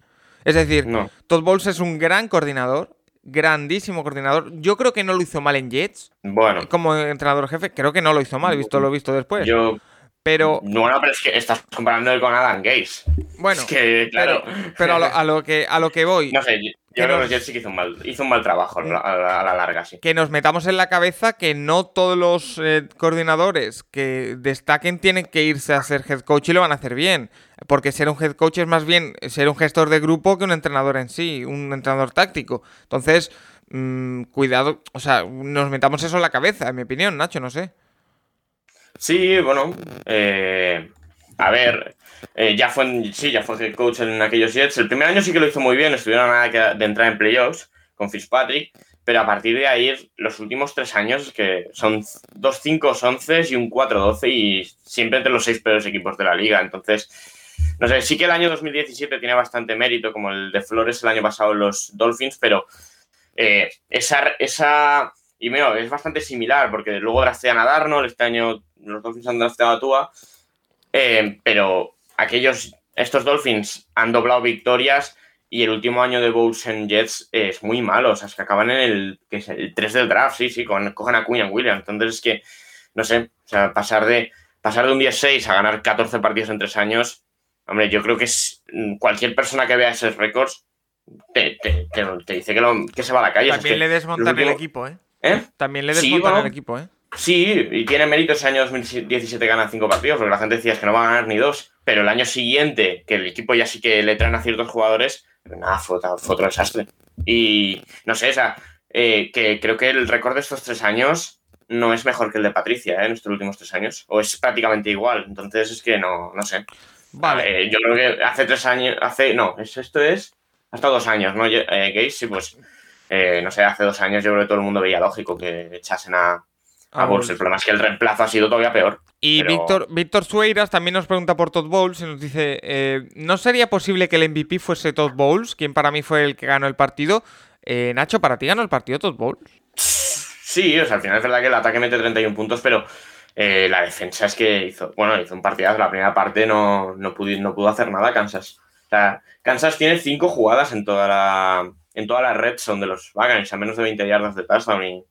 ¿Eh? Es decir, No. Todd Bowles es un gran coordinador, grandísimo coordinador. Yo creo que no lo hizo mal en Jets Bueno, como entrenador jefe. Creo que no lo hizo mal, visto lo visto después. yo. Pero, Bueno, pero es que estás comparándolo con Adam Gates. bueno, es que, claro. pero, pero a, lo, a lo que, a lo que voy. No sé, yo, creo que los Jets sí que hizo un mal, hizo un mal trabajo la- a la larga, sí. que nos metamos en la cabeza que no todos los eh, coordinadores que destaquen tienen que irse a ser head coach y lo van a hacer bien. Porque ser un head coach es más bien ser un gestor de grupo que un entrenador en sí, un entrenador táctico. Entonces, mm, cuidado, o sea, nos metamos eso en la cabeza, en mi opinión, Nacho, no sé. Sí, bueno. eh, a ver, eh, ya fue sí, ya fue head coach en aquellos Jets. El primer año sí que lo hizo muy bien, estuvieron a nada de entrar en playoffs con Fitzpatrick, pero a partir de ahí, los últimos tres años, que son dos 5 11 y un 4-12 y siempre entre los seis peores equipos de la liga. Entonces, no sé, sí que el año 2017 tiene bastante mérito, como el de Flores el año pasado los Dolphins, pero eh, esa, esa y mira, es bastante similar, porque luego draftean a Darnold, este año los Dolphins han drafteado a Tua, eh, pero aquellos, estos Dolphins han doblado victorias y el último año de Bowles en Jets es muy malo, o sea, es que acaban en el, que es el 3 del draft, sí, sí, con, cogen a Quinn Williams, entonces es que, no sé, o sea, pasar de, pasar de un 10-6 a ganar 14 partidos en 3 años, hombre, yo creo que es, mm, cualquier persona que vea esos récords te, te- te- te dice que, lo- que se va a la calle. o sea, es También le desmontan último- el equipo, ¿eh? ¿eh? También le Sí, desmontan bueno. el equipo, ¿eh? Sí, y tiene mérito ese año 2017 ganan cinco partidos, porque la gente decía es que no va a ganar ni dos. Pero el año siguiente, que el equipo ya sí que le traen a ciertos jugadores, nada, fue, otro- fue otro desastre. Y no sé, o sea, eh, que creo que el récord de estos tres años no es mejor que el de Patricia, ¿eh? En estos últimos tres años. O es prácticamente igual. Entonces es que no, no sé. Vale. Eh, yo creo que hace tres años, hace, no, es- esto es hasta dos años, ¿no? Eh, Gates, sí, pues, eh, no sé, hace dos años yo creo que todo el mundo veía lógico que echasen a, a Ah, Bowles. El problema es que el reemplazo ha sido todavía peor. Y Pero- Víctor, Víctor Sueiras también nos pregunta por Todd Bowles y nos dice, eh, ¿no sería posible que el MVP fuese Todd Bowles, quien para mí fue el que ganó el partido? Eh, Nacho, ¿para ti ganó el partido Todd Bowles? Sí, o sea, al final es verdad que el ataque mete 31 puntos, pero eh, la defensa es que hizo, bueno, hizo un partidazo. La primera parte no, no, pudo, no pudo hacer nada Kansas. O sea, Kansas tiene cinco jugadas en toda la, en toda la red son de los Buccaneers, a menos de 20 yardas de touchdown. Y,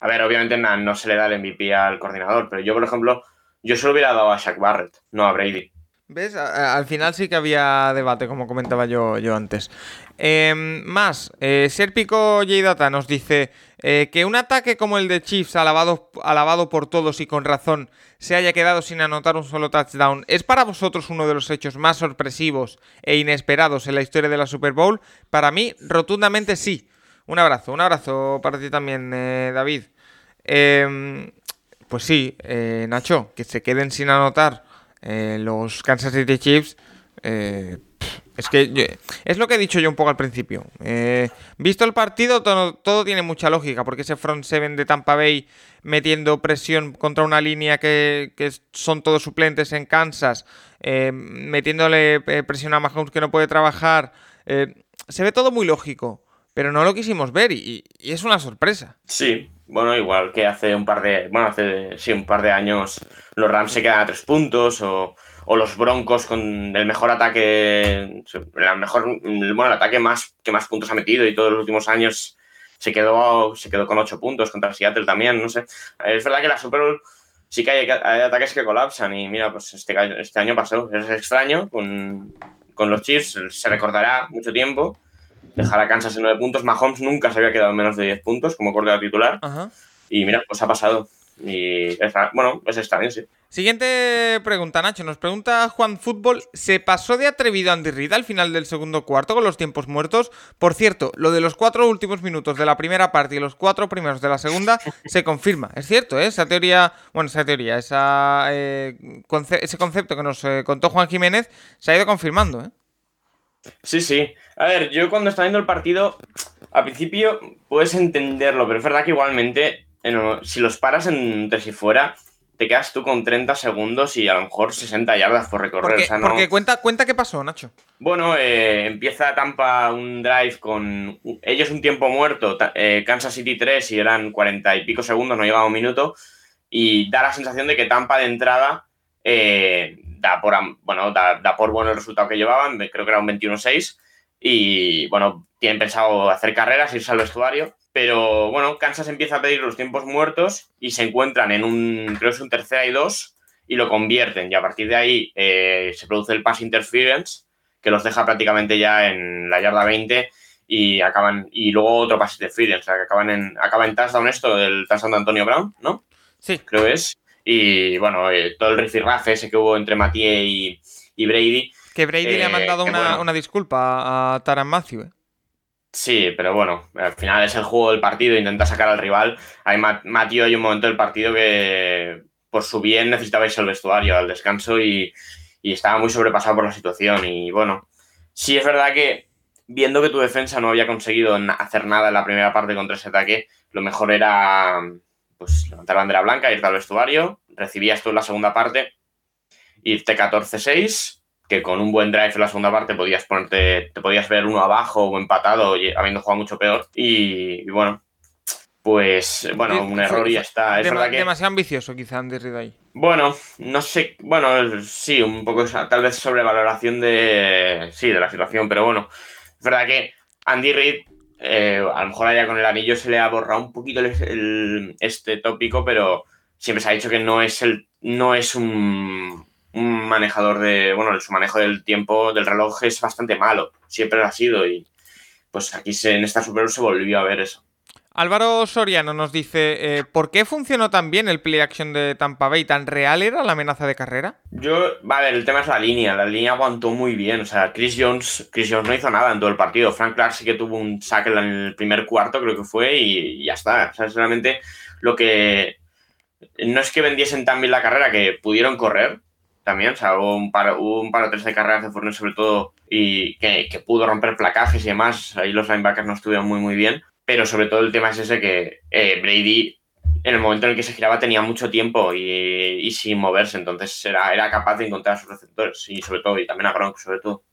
a ver, obviamente na- no se le da el MVP al coordinador, pero yo, por ejemplo, yo se lo hubiera dado a Shaq Barrett, no a Brady. ¿Ves? Al final sí que había debate, como comentaba yo, yo antes. Eh, más, eh, Serpico J Data nos dice eh, que un ataque como el de Chiefs, alabado, alabado por todos y con razón, se haya quedado sin anotar un solo touchdown, ¿es para vosotros uno de los hechos más sorpresivos e inesperados en la historia de la Super Bowl? Para mí, rotundamente sí. Un abrazo, un abrazo para ti también, eh, David. Eh, pues sí, eh, Nacho, que se queden sin anotar eh, los Kansas City Chiefs. eh, es que es lo que he dicho yo un poco al principio. Visto el partido, todo, tiene mucha lógica, porque ese front seven de Tampa Bay metiendo presión contra una línea que, que son todos suplentes en Kansas, metiéndole presión a Mahomes que no puede trabajar, se ve todo muy lógico, pero no lo quisimos ver y- es una sorpresa. Sí, bueno, igual que hace un par de, bueno, hace sí, un par de años los Rams se quedan a tres puntos o, o los Broncos con el mejor ataque, el mejor, bueno, el ataque más que más puntos ha metido y todos los últimos años se quedó, se quedó con 8 puntos contra Seattle también, no sé. Es verdad que la Super Bowl sí que hay, ataques que colapsan y mira, pues este, este año pasó, es extraño con, los Chiefs, se recordará mucho tiempo. Dejar a Kansas en 9 puntos. Mahomes nunca se había quedado en menos de 10 puntos como corredor titular. Y mira, pues ha pasado. Y bueno, es extraño, sí. Siguiente pregunta, Nacho. Nos pregunta Juan Fútbol: ¿se pasó de atrevido Andy Reid al final del segundo cuarto con los tiempos muertos? Por cierto, lo de los cuatro últimos minutos de la primera parte y los cuatro primeros de la segunda se confirma. Es cierto, ¿eh? esa teoría, bueno, esa teoría, esa, eh, ese concepto que nos eh, contó Juan Jiménez se ha ido confirmando. ¿eh? Sí, sí. A ver, yo cuando estaba viendo el partido, al principio puedes entenderlo, pero es verdad que igualmente si los paras entre si fuera, te quedas tú con 30 segundos y a lo mejor 60 yardas por recorrer. Porque, cuenta, cuenta qué pasó, Nacho. Bueno, eh, empieza Tampa un drive con ellos un tiempo muerto, eh, Kansas City 3 y eran 40 y pico segundos, no llegaba un minuto, y da la sensación de que Tampa de entrada eh, da, por, bueno, da, da, por bueno el resultado que llevaban, creo que era un 21-6, y bueno, tienen pensado hacer carreras, irse al vestuario pero bueno, Kansas empieza a pedir los tiempos muertos y se encuentran en un, creo que es un tercera y dos, y lo convierten. Y a partir de ahí eh, se produce el pass interference, que los deja prácticamente ya en la yarda 20 y acaban, y luego otro pass interference, o sea, que acaban en, acaba en touchdown esto del touchdown de Antonio Brown, ¿no? Sí. Creo que es. Y bueno, eh, todo el rifirrafe ese que hubo entre Mathieu y, Brady. Que Brady le ha eh, mandado una, una, disculpa a Taran Matthew, ¿eh? Sí, pero bueno, al final es el juego del partido, intenta sacar al rival. Hay Matío hay un momento del partido que por su bien necesitaba irse al vestuario, al descanso y, estaba muy sobrepasado por la situación. Y bueno, sí es verdad que viendo que tu defensa no había conseguido hacer nada en la primera parte contra ese ataque, lo mejor era pues levantar la bandera blanca, irte al vestuario, recibías tú en la segunda parte, irte 14-6 que con un buen drive en la segunda parte podías ponerte, te podías ver uno abajo o empatado, habiendo jugado mucho peor. Y, bueno, pues bueno, un error y ya está. Es verdad que... Demasiado ambicioso quizá Andy Reid ahí. Bueno, no sé, bueno, sí, un poco tal vez sobrevaloración de, sí, de la situación, pero bueno, es verdad que Andy Reid, eh, a lo mejor allá con el anillo se le ha borrado un poquito este tópico, pero siempre se ha dicho que no es, el, no es un, un manejador de, bueno, su manejo del tiempo del reloj es bastante malo, siempre lo ha sido y pues aquí en esta Super Bowl se volvió a ver eso. Álvaro Soriano nos dice, eh, ¿por qué funcionó tan bien el play action de Tampa Bay? ¿Tan real era la amenaza de carrera? Yo, a ver, el tema es la línea, la línea aguantó muy bien, o sea, Chris Jones, Chris Jones no hizo nada en todo el partido, Frank Clark sí que tuvo un sack en el primer cuarto, creo que fue, y, ya está, o sea, solamente lo que... No es que vendiesen tan bien la carrera, que pudieron correr, también, o sea, hubo un par, un par o tres de carreras de Fournette sobre todo y que, pudo romper placajes y demás, ahí los linebackers no estuvieron muy muy bien, pero sobre todo el tema es ese que eh, Brady en el momento en el que se giraba tenía mucho tiempo y, sin moverse, entonces era, era capaz de encontrar a sus receptores y sobre todo, y también a Gronk sobre todo.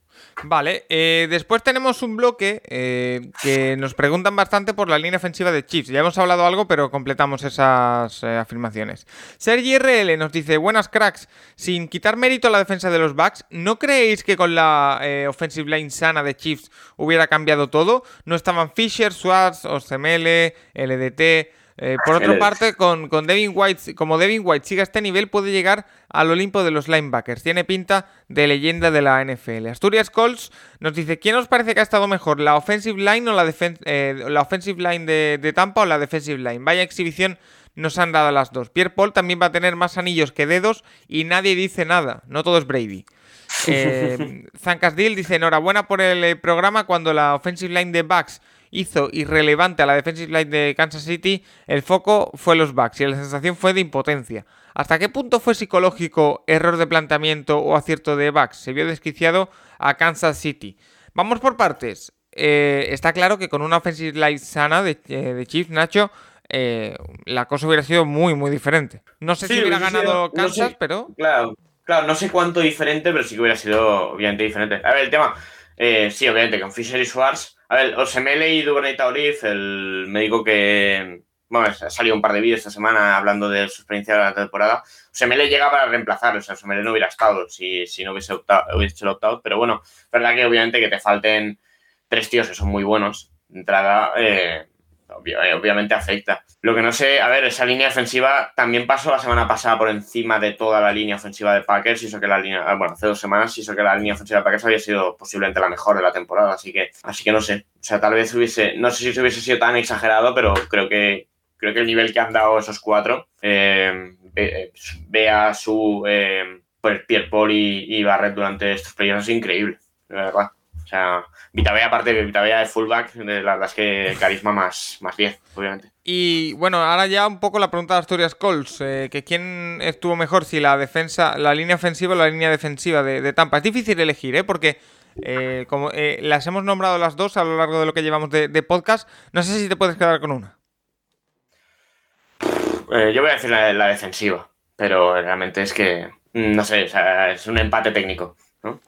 Vale, eh, después tenemos un bloque eh, que nos preguntan bastante por la línea ofensiva de Chiefs. Ya hemos hablado algo, pero completamos esas eh, afirmaciones. Sergi RL nos dice, buenas cracks, sin quitar mérito a la defensa de los Bucks, ¿no creéis que con la offensive line sana de Chiefs hubiera cambiado todo? No estaban Fisher, Swartz, Osemele, LDT... Eh, por otra parte, con, Devin White, como Devin White sigue a este nivel, puede llegar al Olimpo de los linebackers. Tiene pinta de leyenda de la NFL. Asturias Colts nos dice: ¿Quién os parece que ha estado mejor, la offensive line o la, eh, la offensive line de, Tampa o la defensive line? Vaya exhibición nos han dado las dos. Pierre Paul también va a tener más anillos que dedos y nadie dice nada. No todo es Brady. Eh, Zancasdil dice: Enhorabuena por el eh, programa cuando la offensive line de Bucks hizo irrelevante a la defensive line de Kansas City, el foco fue los backs y la sensación fue de impotencia. ¿Hasta qué punto fue psicológico, error de planteamiento o acierto de backs? Se vio desquiciado a Kansas City. Vamos por partes. Eh, está claro que con una offensive line sana de, eh, Chiefs, Nacho, eh, la cosa hubiera sido muy, muy diferente. No sé si hubiera ganado Kansas, pero. Claro, claro, no sé cuánto diferente, pero sí que hubiera sido obviamente diferente. A ver, el tema. Sí, obviamente, con Fisher y Schwartz a ver, os me he leído Duvernay Taurif, el médico que. Bueno, ha salido un par de vídeos esta semana hablando de su experiencia de la temporada. Semele llega para reemplazar, o sea, Semele no hubiera estado si, si no hubiese, optado, hubiese hecho el opt-out, pero bueno, verdad que obviamente que te falten tres tíos que son muy buenos de entrada, eh, eh, obviamente afecta. Lo que no sé, a ver, esa línea defensiva también pasó la semana pasada por encima de toda la línea ofensiva de Packers, hizo que la línea, ah, bueno, hace dos semanas hizo que la línea ofensiva de Packers había sido posiblemente la mejor de la temporada, así que, así que no sé, o sea, tal vez hubiese, no sé si se hubiese sido tan exagerado, pero creo que, creo que el nivel que han dado esos cuatro, eh, a su, eh, pues Pierre Paul y, Barrett durante estos playoffs es increíble, de verdad. O sea, Vitabea, aparte de Vitabea de fullback, de la verdad es que carisma más, más 10, obviamente. Y bueno, ahora ya un poco la pregunta de Asturias Colts, eh, que quién estuvo mejor, si la defensa, la línea ofensiva o la línea defensiva de, Tampa. Es difícil elegir, ¿eh? Porque eh, como eh, las hemos nombrado las dos a lo largo de lo que llevamos de, podcast, no sé si te puedes quedar con una. yo voy a decir la, la, defensiva, pero realmente es que, mm, no sé, es un empate técnico, ¿no?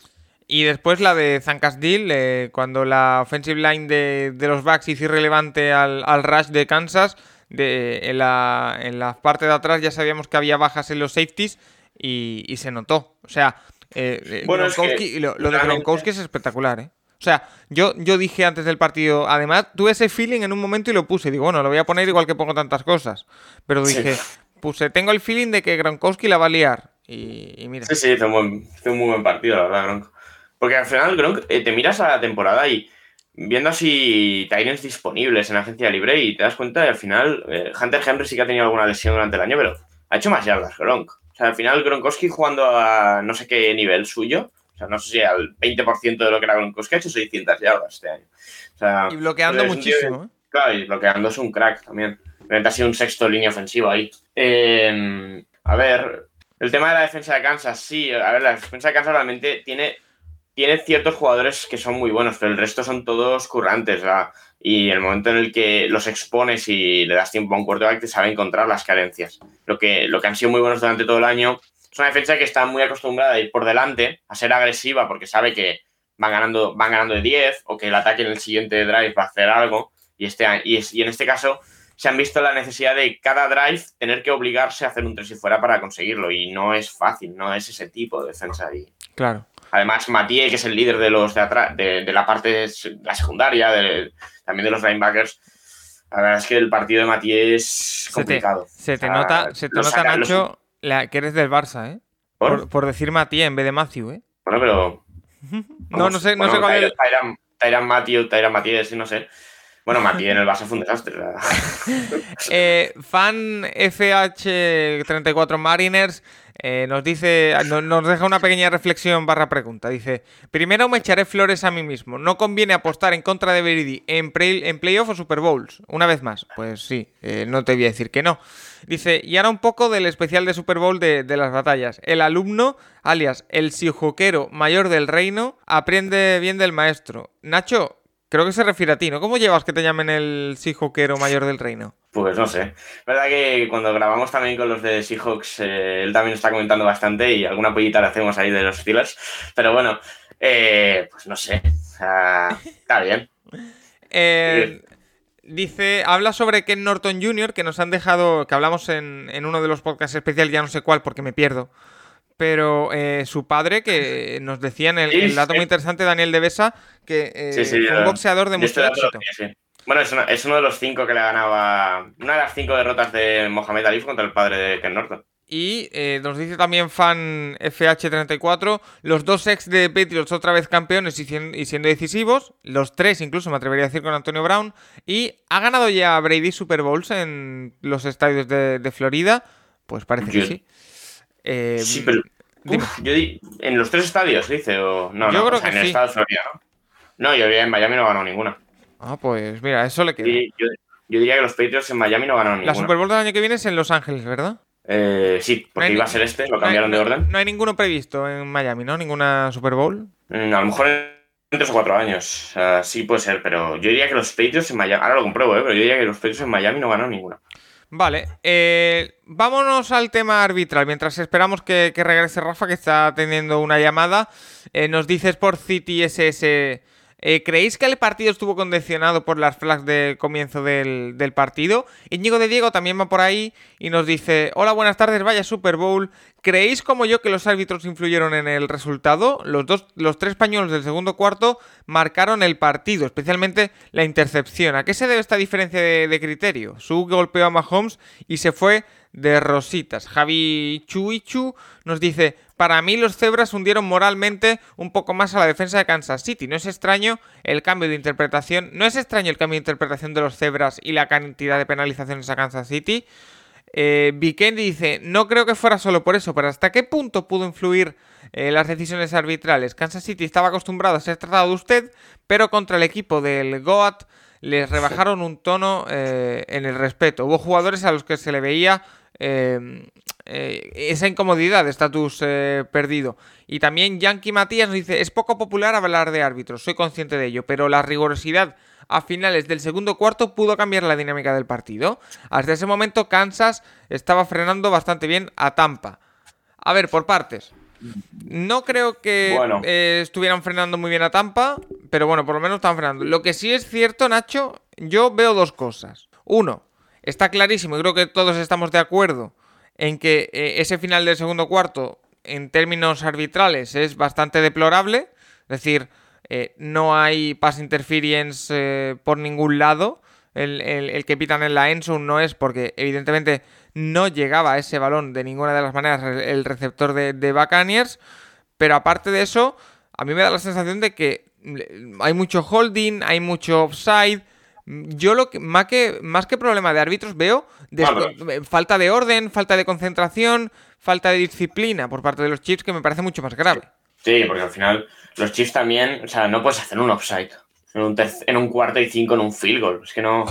Y después la de Zancasdil, eh, cuando la offensive line de, los Bucks hizo irrelevante al, rush de Kansas, de, en, la, en, la, parte de atrás ya sabíamos que había bajas en los safeties y, se notó. O sea, eh, eh, lo, de Gronkowski es espectacular, ¿eh? O sea, yo, yo dije antes del partido, además tuve ese feeling en un momento y lo puse. Digo, bueno, lo voy a poner igual que pongo tantas cosas. Pero dije, puse, tengo el feeling de que Gronkowski la va a liar. Y, mira. Sí, sí, hizo un, un muy buen partido, la verdad, Gronk. Porque al final, Gronk, eh, te miras a la temporada y viendo así Tyrants disponibles en agencia libre y te das cuenta de al final eh, Hunter Henry sí que ha tenido alguna lesión durante el año, pero ha hecho más yardas Gronk. O sea, al final Gronkowski jugando a no sé qué nivel suyo, o sea, no sé si al 20% de lo que era Gronkowski ha hecho 600 yardas este año. y bloqueando muchísimo. ¿eh? claro, y bloqueando es un crack también. Realmente ha sido un sexto línea ofensiva ahí. a ver, el tema de la defensa de Kansas, sí, a ver, la defensa de Kansas realmente tiene tiene ciertos jugadores que son muy buenos, pero el resto son todos currantes. Y el momento en el que los expones y le das tiempo a un quarterback, te sabe encontrar las carencias. Lo que, lo que han sido muy buenos durante todo el año es una defensa que está muy acostumbrada a ir por delante, a ser agresiva, porque sabe que van ganando, van ganando de 10 o que el ataque en el siguiente drive va a hacer algo. Y, este, y, y en este caso se han visto la necesidad de cada drive tener que obligarse a hacer un 3 y fuera para conseguirlo. Y no es fácil, no es ese tipo de defensa ahí. Claro. Además, Matías, que es el líder de los de atrás, de, la parte la secundaria, también de los linebackers. La verdad es que el partido de Matías es complicado. Se te, nota, se te nota Nacho, que eres del Barça, ¿eh? ¿Por? decir Matías en vez de Matthew, ¿eh? Bueno, pero. no, no sé, no sé cuál es. Tyran Matthew, Tyran Matías, no sé. Bueno, Matías en el Barça fue un desastre. eh, fan FH34 Mariners eh, nos dice, nos deja una pequeña reflexión barra pregunta. Dice, primero me echaré flores a mí mismo. No conviene apostar en contra de Veridi en, play, en playoff o Super Bowls. Una vez más. Pues sí, eh, no te voy a decir que no. Dice, y ahora un poco del especial de Super Bowl de, las batallas. El alumno, alias el sijoquero mayor del reino, aprende bien del maestro. Nacho, Creo que se refiere a ti, ¿no? ¿Cómo llevas que te llamen el Seahawkero mayor del reino? Pues no sé. Verdad que cuando grabamos también con los de Seahawks, eh, él también está comentando bastante y alguna pollita le hacemos ahí de los Steelers. Pero bueno, eh, pues no sé. está bien. Eh, dice, habla sobre Ken Norton Jr., que nos han dejado, que hablamos en, en uno de los podcasts especiales, ya no sé cuál porque me pierdo pero eh, su padre, que nos decía en el, dato muy interesante, Daniel de Besa, que eh, un boxeador de mucho éxito. Bueno, es, uno de los cinco que le ganaba, una de las cinco derrotas de Mohamed Ali contra el padre de Ken Norton. Y eh, nos dice también fan FH34, los dos ex de Patriots otra vez campeones y siendo, decisivos, los tres incluso me atrevería a decir con Antonio Brown, y ha ganado ya Brady Super Bowls en los estadios de, Florida, pues parece que sí. Eh, sí, pero. yo en los tres estadios, dice, o. No, yo creo que en el estado de Florida, ¿no? No, yo diría en Miami no ganó ninguna. Ah, pues mira, eso le queda. yo, diría que los Patriots en Miami no ganaron ninguna. La Super Bowl del año que viene es en Los Ángeles, ¿verdad? Eh, sí, porque iba a ser este, lo cambiaron de orden. No hay ninguno previsto en Miami, ¿no? ¿Ninguna Super Bowl? Mm, a lo mejor en tres o cuatro años. sí puede ser, pero yo diría que los Patriots en Miami. Ahora lo compruebo, ¿eh? Pero yo diría que los Patriots en Miami no ganaron ninguna. Vale, eh, vámonos al tema arbitral. Mientras esperamos que, regrese Rafa, que está teniendo una llamada, eh, nos dices por CTSS Eh, ¿Creéis que el partido estuvo condicionado por las flags de comienzo del, partido? Íñigo de Diego también va por ahí y nos dice: Hola, buenas tardes, vaya Super Bowl. ¿Creéis como yo que los árbitros influyeron en el resultado? Los, dos, los tres españoles del segundo cuarto marcaron el partido, especialmente la intercepción. ¿A qué se debe esta diferencia de, de criterio? Su golpeó a Mahomes y se fue de rositas. Javi Chuichu nos dice, para mí los cebras hundieron moralmente un poco más a la defensa de Kansas City. No es extraño el cambio de interpretación, no es extraño el cambio de interpretación de los cebras y la cantidad de penalizaciones a Kansas City. Eh, dice, no creo que fuera solo por eso, pero ¿hasta qué punto pudo influir eh, las decisiones arbitrales? Kansas City estaba acostumbrado a ser tratado de usted, pero contra el equipo del Goat les rebajaron un tono eh, en el respeto. Hubo jugadores a los que se le veía Em, eh, esa incomodidad de estatus eh, perdido. Y también Yankee Matías nos dice, es poco popular hablar de árbitros, soy consciente de ello, pero la rigurosidad a finales del segundo cuarto pudo cambiar la dinámica del partido. Hasta ese momento Kansas estaba frenando bastante bien a Tampa. A ver, por partes. No creo que eh, estuvieran frenando muy bien a Tampa, pero bueno, por lo menos estaban frenando. Lo que sí es cierto, Nacho, yo veo dos cosas. Uno, está clarísimo, y creo que todos estamos de acuerdo en que eh, ese final del segundo cuarto, en términos arbitrales, es bastante deplorable. Es decir, eh, no hay pass interference eh, por ningún lado. El, que pitan en la Enzo no es porque, evidentemente, no llegaba ese balón de ninguna de las maneras el, receptor de, de Buccaneers. Pero aparte de eso, a mí me da la sensación de que hay mucho holding, hay mucho offside yo lo que más que más que problema de árbitros veo eh, falta de orden, falta de concentración, falta de disciplina por parte de los Chiefs que me parece mucho más grave. Sí, porque al final los Chiefs también, o sea, no puedes hacer un offside en un, en un cuarto y cinco en un field goal. Es que no,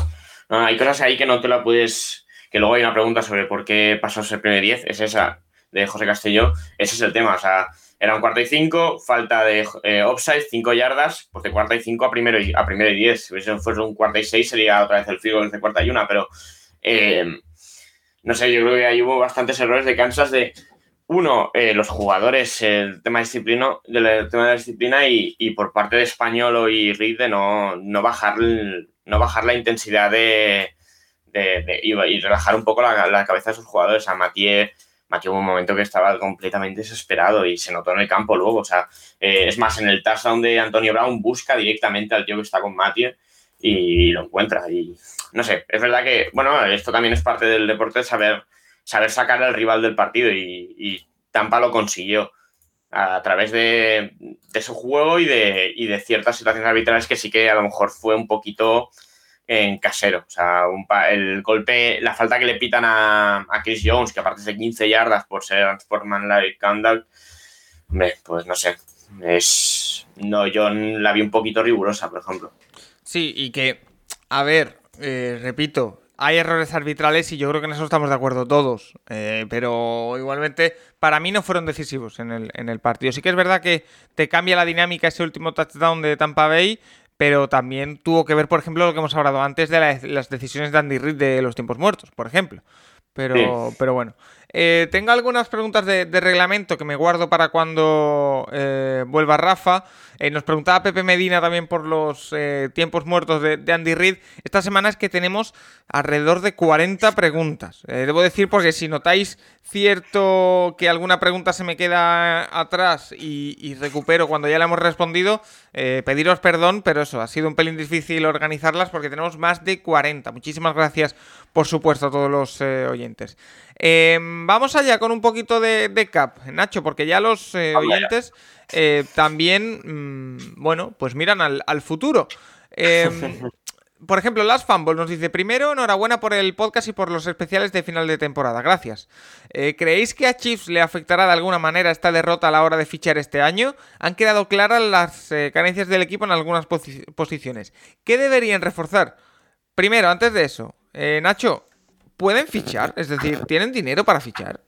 no, hay cosas ahí que no te la puedes. Que luego hay una pregunta sobre por qué pasó ese primer 10, es esa de José Castelló. Ese es el tema, o sea, era un cuarto y cinco, falta de eh, offside, cinco yardas, pues de cuarta y cinco a primero y, a primero y diez. Si hubiese fuese un cuarto y seis, sería otra vez el field de cuarta y una, pero eh, no sé, yo creo que ahí hubo bastantes errores de Kansas de, uno, eh, los jugadores, el tema de disciplina, del tema de la disciplina y, por parte de Español y Reed de no, no, bajar, no bajar la intensidad de, y, relajar un poco la, cabeza de sus jugadores. A Mathieu Mateo hubo un momento que estaba completamente desesperado y se notó en el campo luego. O sea, eh, es más, en el touchdown de Antonio Brown busca directamente al tío que está con Matthew y lo encuentra. Y no sé, es verdad que, bueno, esto también es parte del deporte, saber, saber sacar al rival del partido y, Tampa lo consiguió a través de, su juego y de, y de ciertas situaciones arbitrales que sí que a lo mejor fue un poquito en casero. O sea, el golpe, la falta que le pitan a, Chris Jones, que aparte de 15 yardas por ser Sportman-like conduct, pues no sé. Es. No, yo la vi un poquito rigurosa, por ejemplo. Sí, y que, a ver, eh, repito, hay errores arbitrales y yo creo que en eso estamos de acuerdo todos. Eh, pero igualmente, para mí no fueron decisivos en el, en el partido. Sí que es verdad que te cambia la dinámica ese último touchdown de Tampa Bay, pero también tuvo que ver, por ejemplo, lo que hemos hablado antes de las decisiones de Andy Reid de los tiempos muertos, por ejemplo. Pero, pero bueno. Eh, tengo algunas preguntas de, reglamento que me guardo para cuando eh, vuelva Rafa. Eh, nos preguntaba Pepe Medina también por los tiempos muertos de, de, Andy Reid. Esta semana es que tenemos alrededor de 40 preguntas. debo decir porque si notáis cierto que alguna pregunta se me queda atrás y, recupero cuando ya la hemos respondido, eh, pediros perdón, pero eso, ha sido un pelín difícil organizarlas porque tenemos más de 40. Muchísimas gracias, por supuesto, a todos los eh, oyentes. Em, vamos allá con un poquito de, cap, Nacho, porque ya los eh, oyentes también, mm, bueno, pues miran al, al futuro. Em, por ejemplo, Last Fumble nos dice, primero, enhorabuena por el podcast y por los especiales de final de temporada. Gracias. Eh, ¿Creéis que a Chiefs le afectará de alguna manera esta derrota a la hora de fichar este año? Han quedado claras las eh, carencias del equipo en algunas posiciones. ¿Qué deberían reforzar? Primero, antes de eso, eh, Nacho, ¿pueden fichar? Es decir, ¿tienen dinero para fichar?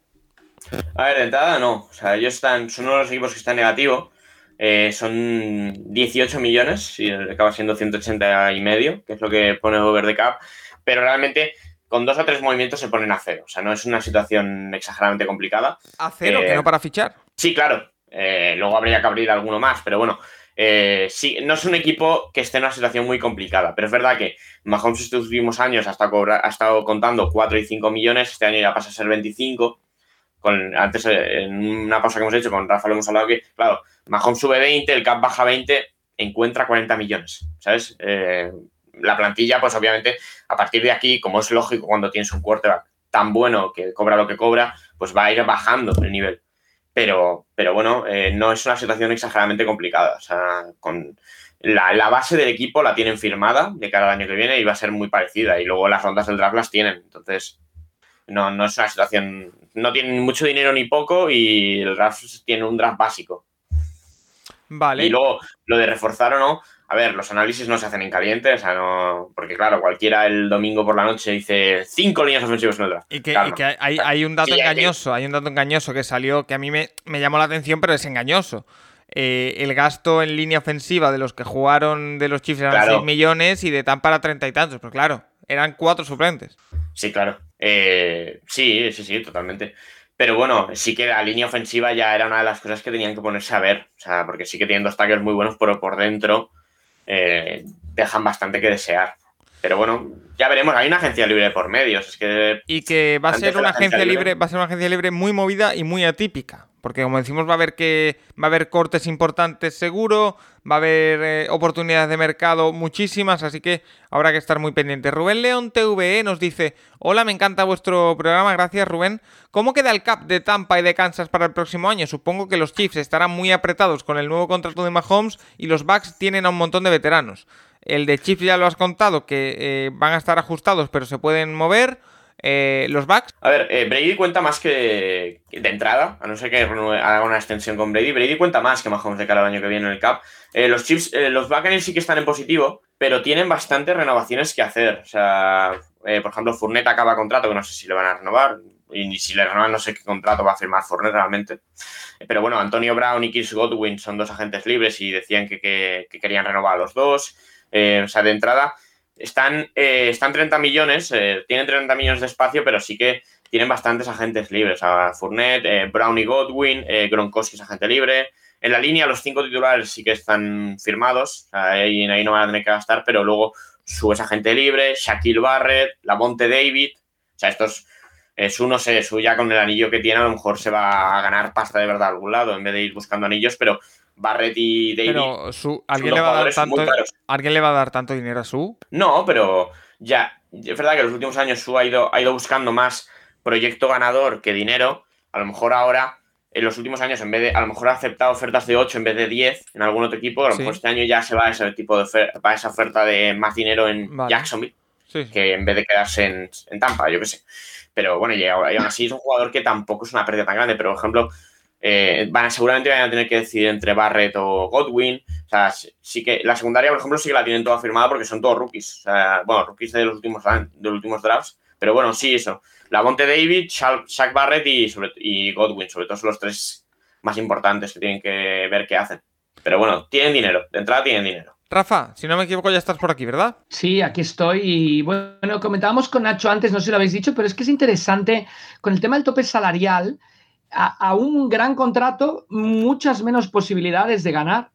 A ver, de entrada no. O sea, ellos están, son uno de los equipos que están negativo. Eh, son 18 millones y acaba siendo 180 y medio, que es lo que pone Over the Cap, pero realmente con dos o tres movimientos se ponen a cero. O sea, no es una situación exageradamente complicada. ¿A cero? ¿Que no para fichar? Sí, claro. Eh, luego habría que abrir alguno más, pero bueno, eh, sí, no es un equipo que esté en una situación muy complicada, pero es verdad que Mahomes estos últimos años ha estado, ha estado contando 4 y 5 millones, este año ya pasa a ser 25. Con, antes, eh, en una pausa que hemos hecho con Rafa, lo hemos hablado que, claro, Mahomes sube 20, el cap baja 20, encuentra 40 millones, ¿sabes? Eh, la plantilla, pues obviamente, a partir de aquí, como es lógico cuando tienes un quarterback tan bueno que cobra lo que cobra, pues va a ir bajando el nivel. Pero, pero bueno, eh, no es una situación exageradamente complicada. O sea, con la, base del equipo la tienen firmada de cara al año que viene y va a ser muy parecida. Y luego las rondas del draft las tienen. Entonces, no, no es una situación. No tienen mucho dinero ni poco y el draft tiene un draft básico. Vale. Y luego, lo de reforzar o no, a ver, los análisis no se hacen en caliente, o sea, no. Porque, claro, cualquiera el domingo por la noche dice cinco líneas ofensivas en el draft. Y que, hay, un dato engañoso, hay un dato engañoso que salió que a mí me, llamó la atención, pero es engañoso. Eh, el gasto en línea ofensiva de los que jugaron de los Chiefs eran 6 millones y de tan para treinta y tantos, pero claro, eran cuatro suplentes. Sí, claro. Eh, sí, sí, sí, totalmente. Pero bueno, sí que la línea ofensiva ya era una de las cosas que tenían que ponerse a ver. O sea, porque sí que tienen dos tackles muy buenos, pero por dentro eh, dejan bastante que desear. Pero bueno, ya veremos. Hay una agencia libre por medios. Es que y que va a ser una agencia libre, va a ser una agencia libre muy movida y muy atípica. Porque como decimos, va a haber que. Va a haber cortes importantes seguro. Va a haber eh, oportunidades de mercado muchísimas. Así que habrá que estar muy pendientes. Rubén León TVE nos dice. Hola, me encanta vuestro programa. Gracias, Rubén. ¿Cómo queda el cap de Tampa y de Kansas para el próximo año? Supongo que los Chiefs estarán muy apretados con el nuevo contrato de Mahomes y los Bucks tienen a un montón de veteranos. El de Chiefs ya lo has contado, que eh, van a estar ajustados, pero se pueden mover. Eh, los Bucks. A ver, eh, Brady cuenta más que de entrada, a no ser que haga una extensión con Brady. Brady cuenta más que Mahomes de cara al año que viene en el Cap. los Chiefs, los Buccaneers sí que están en positivo, pero tienen bastantes renovaciones que hacer. O sea, por ejemplo, Fournette acaba contrato, que no sé si le van a renovar. Y si le renovan, no sé qué contrato va a firmar Fournette realmente. Pero bueno, Antonio Brown y Chris Godwin son dos agentes libres y decían que, que querían renovar a los dos. O sea, de entrada están, eh, están 30 millones, eh, tienen 30 millones de espacio, pero sí que tienen bastantes agentes libres. A Fournette, eh, Brown y Godwin, Gronkowski es agente libre. En la línea, los cinco titulares sí que están firmados, ahí, ahí no van a tener que gastar, pero luego su es agente libre, Shaquille Barrett, Lamonte David. O sea, estos es uno, sé, su ya con el anillo que tiene, a lo mejor se va a ganar pasta de verdad a algún lado en vez de ir buscando anillos, pero Barrett y David. Pero ¿alguien, le va a dar tanto, ¿alguien le va a dar tanto dinero a Su? No, pero ya, es verdad que en los últimos años Su ha ido, ha ido buscando más proyecto ganador que dinero. A lo mejor ahora, en los últimos años, en vez de, a lo mejor ha aceptado ofertas de 8 en vez de 10 en algún otro equipo. A lo mejor este año ya se va a ese tipo de oferta, esa oferta de más dinero en Jacksonville. Que en vez de quedarse en, en Tampa, yo qué sé. Pero bueno, y aún así es un jugador que tampoco es una pérdida tan grande. Pero, por ejemplo, eh, van, seguramente van a tener que decidir entre Barrett o Godwin. O sea, sí que la secundaria, por ejemplo, sí que la tienen toda firmada porque son todos rookies. O sea, bueno, rookies de los últimos, de los últimos drafts. Pero bueno, sí, eso. La Monte David, Shaq Barrett y, y Godwin, sobre todo son los tres más importantes que tienen que ver qué hacen. Pero bueno, tienen dinero. De entrada tienen dinero. Rafa, si no me equivoco, ya estás por aquí, ¿verdad? Sí, aquí estoy. Y bueno, comentábamos con Nacho antes, no sé si lo habéis dicho, pero es que es interesante con el tema del tope salarial a, un gran contrato muchas menos posibilidades de ganar.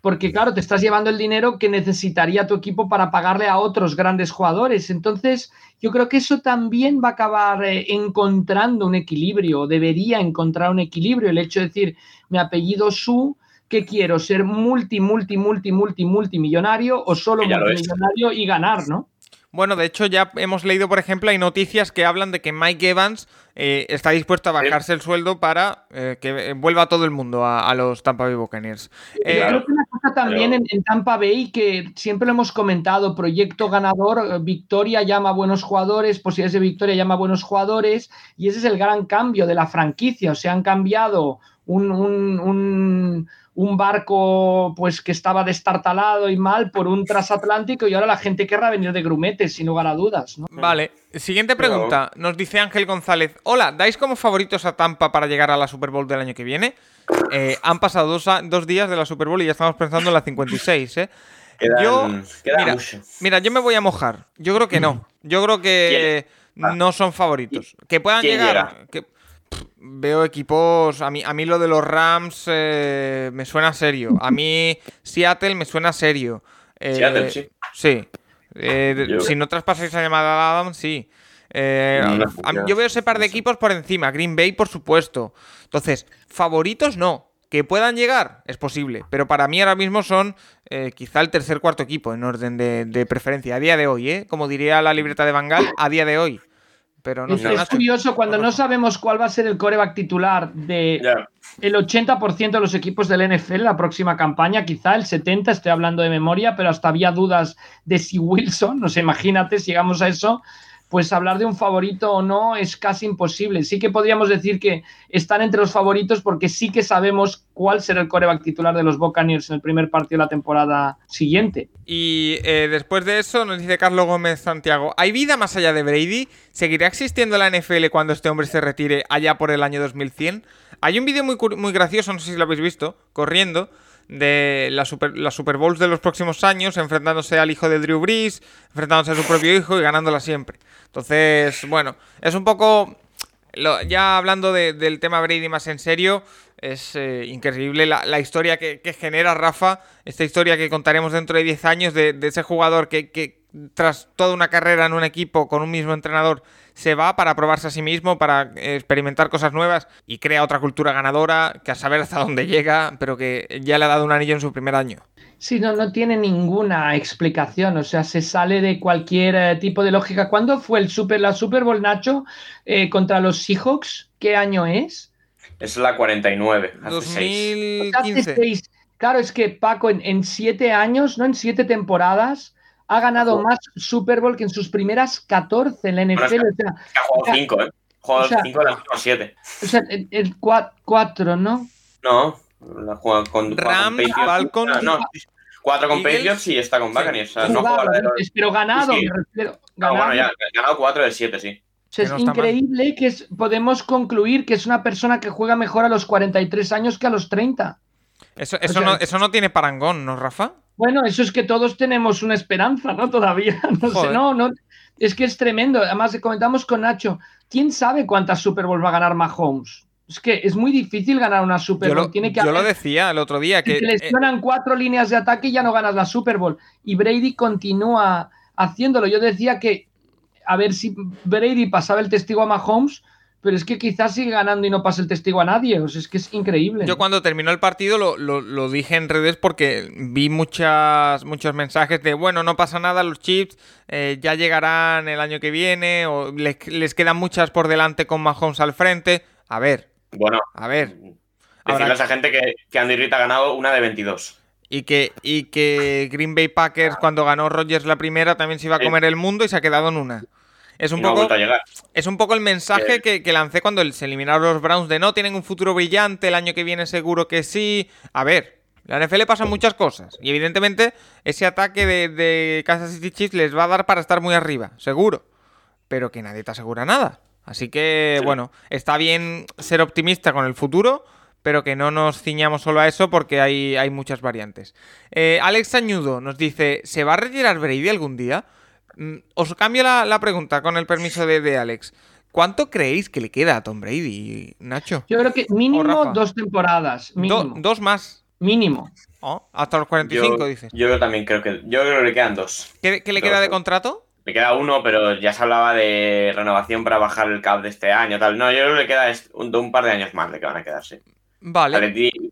Porque claro, te estás llevando el dinero que necesitaría tu equipo para pagarle a otros grandes jugadores. Entonces, yo creo que eso también va a acabar eh, encontrando un equilibrio, debería encontrar un equilibrio. El hecho de decir, mi apellido Su, ¿qué quiero? ¿Ser multi, multi, multi, multi, multimillonario o solo multimillonario y ganar, no? Bueno, de hecho ya hemos leído, por ejemplo, hay noticias que hablan de que Mike Evans eh, está dispuesto a bajarse el sueldo para eh, que vuelva todo el mundo a, los Tampa Bay Buccaneers. Eh, creo que una cosa también en, Tampa Bay que siempre lo hemos comentado, proyecto ganador, victoria llama a buenos jugadores, posibilidades de victoria llama a buenos jugadores, y ese es el gran cambio de la franquicia. O sea, han cambiado un un barco pues que estaba destartalado y mal por un transatlántico y ahora la gente querrá venir de grumetes, sin lugar a dudas. ¿no? Vale, siguiente pregunta. Nos dice Ángel González. Hola, ¿dais como favoritos a Tampa para llegar a la Super Bowl del año que viene? Eh, han pasado dos, dos, días de la Super Bowl y ya estamos pensando en la 56, ¿eh? yo, mira, yo me voy a mojar. Yo creo que no. Yo creo que no son favoritos. Que puedan llegar... Que, veo equipos. A mí, a mí lo de los Rams eh, me suena serio. A mí Seattle me suena serio. Eh, Seattle, sí. Sí. Eh, Si no traspasáis a llamada a Adams, sí. A- yo veo ese par de equipos por encima. Green Bay, por supuesto. Entonces, favoritos no. Que puedan llegar, es posible. Pero para mí ahora mismo son eh, quizá el tercer cuarto equipo en orden de, de preferencia. A día de hoy, ¿eh? Como diría la libreta de Bangal, a día de hoy. Pero no es, curioso cuando no sabemos cuál va a ser el coreback titular de el 80% de los equipos del NFL en la próxima campaña, quizá el 70%, estoy hablando de memoria, pero hasta había dudas de si Wilson, no sé, imagínate, si llegamos a eso, pues hablar de un favorito o no es casi imposible. Sí que podríamos decir que están entre los favoritos porque sí que sabemos cuál será el coreback titular de los Buccaneers en el primer partido de la temporada siguiente. Y eh, después de eso, nos dice Carlos Gómez Santiago: ¿hay vida más allá de Brady? ¿Seguirá existiendo la NFL cuando este hombre se retire allá por el año 2100? Hay un vídeo muy, muy gracioso, no sé si lo habéis visto, corriendo, de la super, las Super Bowls de los próximos años, enfrentándose al hijo de Drew Brees, enfrentándose a su propio hijo y ganándola siempre. Entonces, bueno, es un poco. lo- ya hablando de- del tema Brady más en serio, es eh, increíble la, historia que, que genera Rafa, esta historia que contaremos dentro de 10 años de, de ese jugador que, que tras toda una carrera en un equipo con un mismo entrenador se va para probarse a sí mismo, para eh, experimentar cosas nuevas y crea otra cultura ganadora que a saber hasta dónde llega, pero que ya le ha dado un anillo en su primer año. Sí, no, no tiene ninguna explicación, o sea, se sale de cualquier eh, tipo de lógica. ¿Cuándo fue el Super, la Super Bowl Nacho eh, contra los Seahawks? ¿Qué año es? Es la 49, hace seis. Hace 2015. seis. Claro, es que Paco en, en siete años, ¿no? En siete temporadas, ha ganado más Super Bowl que en sus primeras 14 en la NFL. Bueno, O sea, Ha jugado 5, ¿eh? Ha jugado O sea- 5 de las últimas 7. o sea, el, el cua- cuatro, ¿no? No, la juega con, Rams, con Patriots. Falcons, no, 4 con Eagles. Patriots y está con Sí. Buccaneers. O sea, no Jugado, juega la de los- pero ganado, Sí, sí. me refiero. No, ganado. bueno, ya, ganado 4 de 7, sí. O sea, no es increíble que es- podemos concluir que es una persona que juega mejor a los 43 años que a los 30. Eso, eso, sea- no, eso no tiene parangón, ¿no, Rafa? Bueno, eso es que todos tenemos una esperanza, ¿no? Todavía. No sé, no, no. Es que es tremendo. Además, comentamos con Nacho, ¿quién sabe cuántas Super Bowl va a ganar Mahomes? Es que es muy difícil ganar una Super Yo Bowl. lo, Tiene que yo lo decía el otro día, que te eh, lesionan cuatro líneas de ataque y ya no ganas la Super Bowl. Y Brady continúa haciéndolo. Yo decía que a ver si Brady pasaba el testigo a Mahomes, pero es que quizás sigue ganando y no pasa el testigo a nadie. O sea, es que es increíble. Yo cuando terminó el partido lo, lo- lo dije en redes porque vi muchas, muchos mensajes de, bueno, no pasa nada, los chips eh, ya llegarán el año que viene o les, les quedan muchas por delante con Mahomes al frente. A ver, Bueno, a ver. decirle a esa gente que, que Andy Reid ha ganado una de 22. Y que, y que Green Bay Packers cuando ganó Rodgers la primera también se iba a comer el mundo y se ha quedado en una. Es un no poco... Es un poco el mensaje Eh. que, que lancé cuando se eliminaron los Browns de no tienen un futuro brillante, el año que viene seguro que sí. A ver, la NFL pasan muchas cosas y evidentemente ese ataque de, de Kansas City Chiefs les va a dar para estar muy arriba, seguro. Pero que nadie te asegura nada. Así que, Sí. bueno, está bien ser optimista con el futuro, pero que no nos ciñamos solo a eso porque hay, hay muchas variantes. Eh, Alex Añudo nos dice, ¿se va a retirar Brady algún día? Mm, Os cambio la, la pregunta con el permiso de, de Alex. ¿Cuánto creéis que le queda a Tom Brady, Nacho? Yo creo que mínimo dos temporadas. Do- Mínimo. dos más. mínimo. Oh, hasta los 45, Yo, dices. yo también creo que. Yo creo que le quedan dos. ¿Qué, qué le dos. queda de contrato? Le queda uno, pero ya se hablaba de renovación para bajar el cap de este año. tal. No, yo creo que le queda un, un par de años más de que van a quedarse. Vale.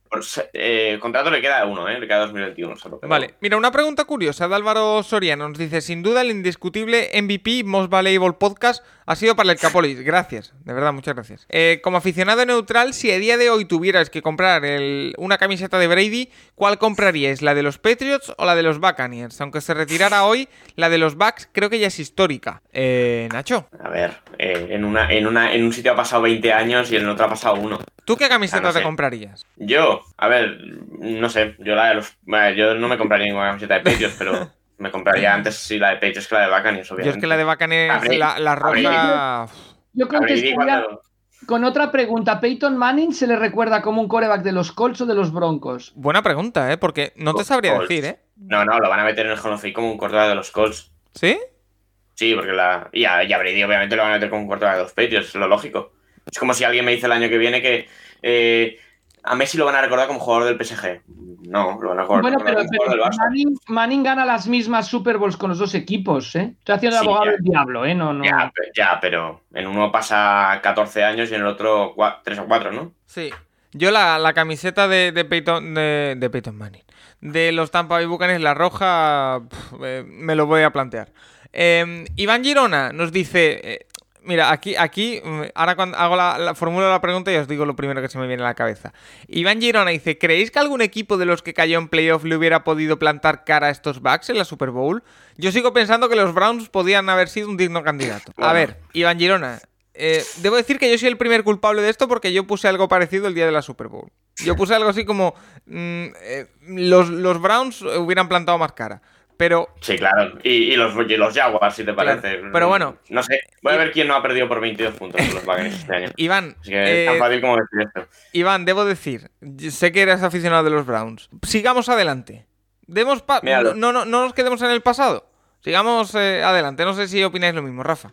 Eh, contrato le queda uno, ¿eh? Le queda 2021 solo. pero- Vale, mira, una pregunta curiosa de Álvaro Soriano. Nos dice, sin duda el indiscutible MVP Most Valuable Podcast ha sido para el Capolis. Gracias, de verdad, muchas gracias. Eh, como aficionado neutral, si a día de hoy tuvieras que comprar el- una camiseta de Brady, ¿cuál compraríais? ¿La de los Patriots o la de los Buccaneers? Aunque se retirara hoy, la de los Bucks creo que ya es histórica. Eh, Nacho, A ver, eh, en, una, en, una, en un sitio ha pasado 20 años y en otro ha pasado uno. ¿tú qué camiseta Ah, no te comprarías? Yo, a ver, no sé, yo la de los. bueno, yo no me compraría ninguna camiseta de Patriots, pero me compraría antes sí la de Patriots que la de Buccaneers, Yo obviamente. es que la de Buccaneers, la, la roja... Yo creo que cuando- con otra pregunta. ¿Peyton Manning se le recuerda como un coreback de los Colts o de los Broncos? Buena pregunta, ¿eh? Porque no te sabría Colts. decir, ¿eh? No, no, lo van a meter en el Hall of Fame como un quarterback de los Colts. ¿Sí? Sí, porque la. Y a, y a Brady, obviamente, lo van a meter como un quarterback de los Patriots, es lo lógico. Es como si alguien me dice el año que viene que eh, a Messi lo van a recordar como jugador del PSG. No, lo van a recordar Bueno, como pero, jugador del Barça. Manning, Manning gana las mismas Super Bowls con los dos equipos, ¿eh? Estoy haciendo el Sí, abogado ya. del diablo, ¿eh? No, no. Ya, ya, pero en uno pasa 14 años y en el otro 3 o 4, ¿no? Sí. Yo la, la camiseta de, de Peyton, de, de Peyton Manning, de los Tampa Bay Buccaneers, la roja, eh, me lo voy a plantear. Eh, Iván Girona nos dice, eh, mira, aquí, aquí, mm, ahora cuando hago la, la formulo la pregunta y os digo lo primero que se me viene a la cabeza. Iván Girona dice, ¿creéis que algún equipo de los que cayó en playoff le hubiera podido plantar cara a estos Bucks en la Super Bowl? Yo sigo pensando que los Browns podían haber sido un digno candidato. A ver, Iván Girona, eh, debo decir que yo soy el primer culpable de esto porque yo puse algo parecido el día de la Super Bowl. Yo puse algo así como mm, eh, los, los Browns hubieran plantado más cara. Pero Sí, claro. Y, y los, y los Jaguars, si te Claro, parece. pero bueno. No sé. Voy a ver quién no ha perdido por 22 puntos los Buccaneers este año. Iván, Así que es tan eh, fácil como decir esto. Iván, debo decir, sé que eres aficionado de los Browns. Sigamos adelante. Demos no, no, no nos quedemos en el pasado. Sigamos eh, adelante. No sé si opináis lo mismo, Rafa.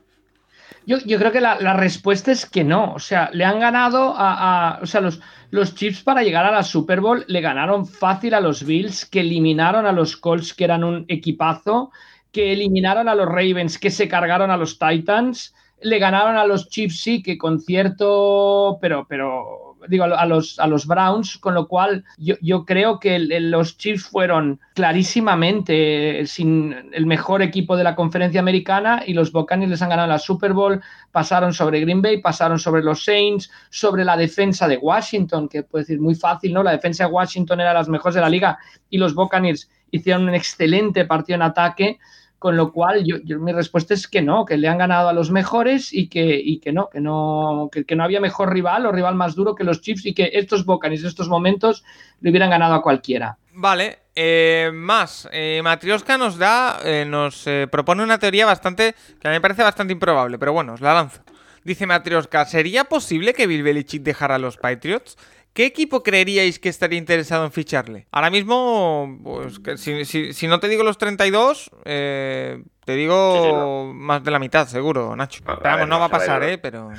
Yo, yo creo que la, la respuesta es que no. O sea, le han ganado a. o sea, los, los Chiefs para llegar a la Super Bowl le ganaron fácil a los Bills, que eliminaron a los Colts, que eran un equipazo, que eliminaron a los Ravens, que se cargaron a los Titans. Le ganaron a los Chiefs, sí, que con cierto. Pero, pero. Digo, a los, a los Browns, con lo cual yo, yo creo que los Chiefs fueron clarísimamente eh, sin el mejor equipo de la conferencia americana y los Buccaneers les han ganado la Super Bowl, pasaron sobre Green Bay, pasaron sobre los Saints, sobre la defensa de Washington, que puede decir muy fácil, ¿no? La defensa de Washington era las mejores de la liga y los Buccaneers hicieron un excelente partido en ataque. Con lo cual, yo, mi respuesta es que no, que le han ganado a los mejores y que, y que no, que no, que, no había mejor rival o rival más duro que los Chiefs y que estos Buccaneers, estos momentos, le hubieran ganado a cualquiera. Vale, eh, más. Eh, Matrioska nos da, eh, nos eh, propone una teoría bastante, que a mí me parece bastante improbable, pero bueno, os la lanzo. Dice Matrioska, ¿sería posible que Bill Belichick dejara a los Patriots? ¿Qué equipo creeríais que estaría interesado en ficharle? Ahora mismo, pues, que si, si- si no te digo los 32, eh, te digo Sí, sí, no. más de la mitad, seguro, Nacho. Ver, no no va a se va a pasar. ¿eh? Pero...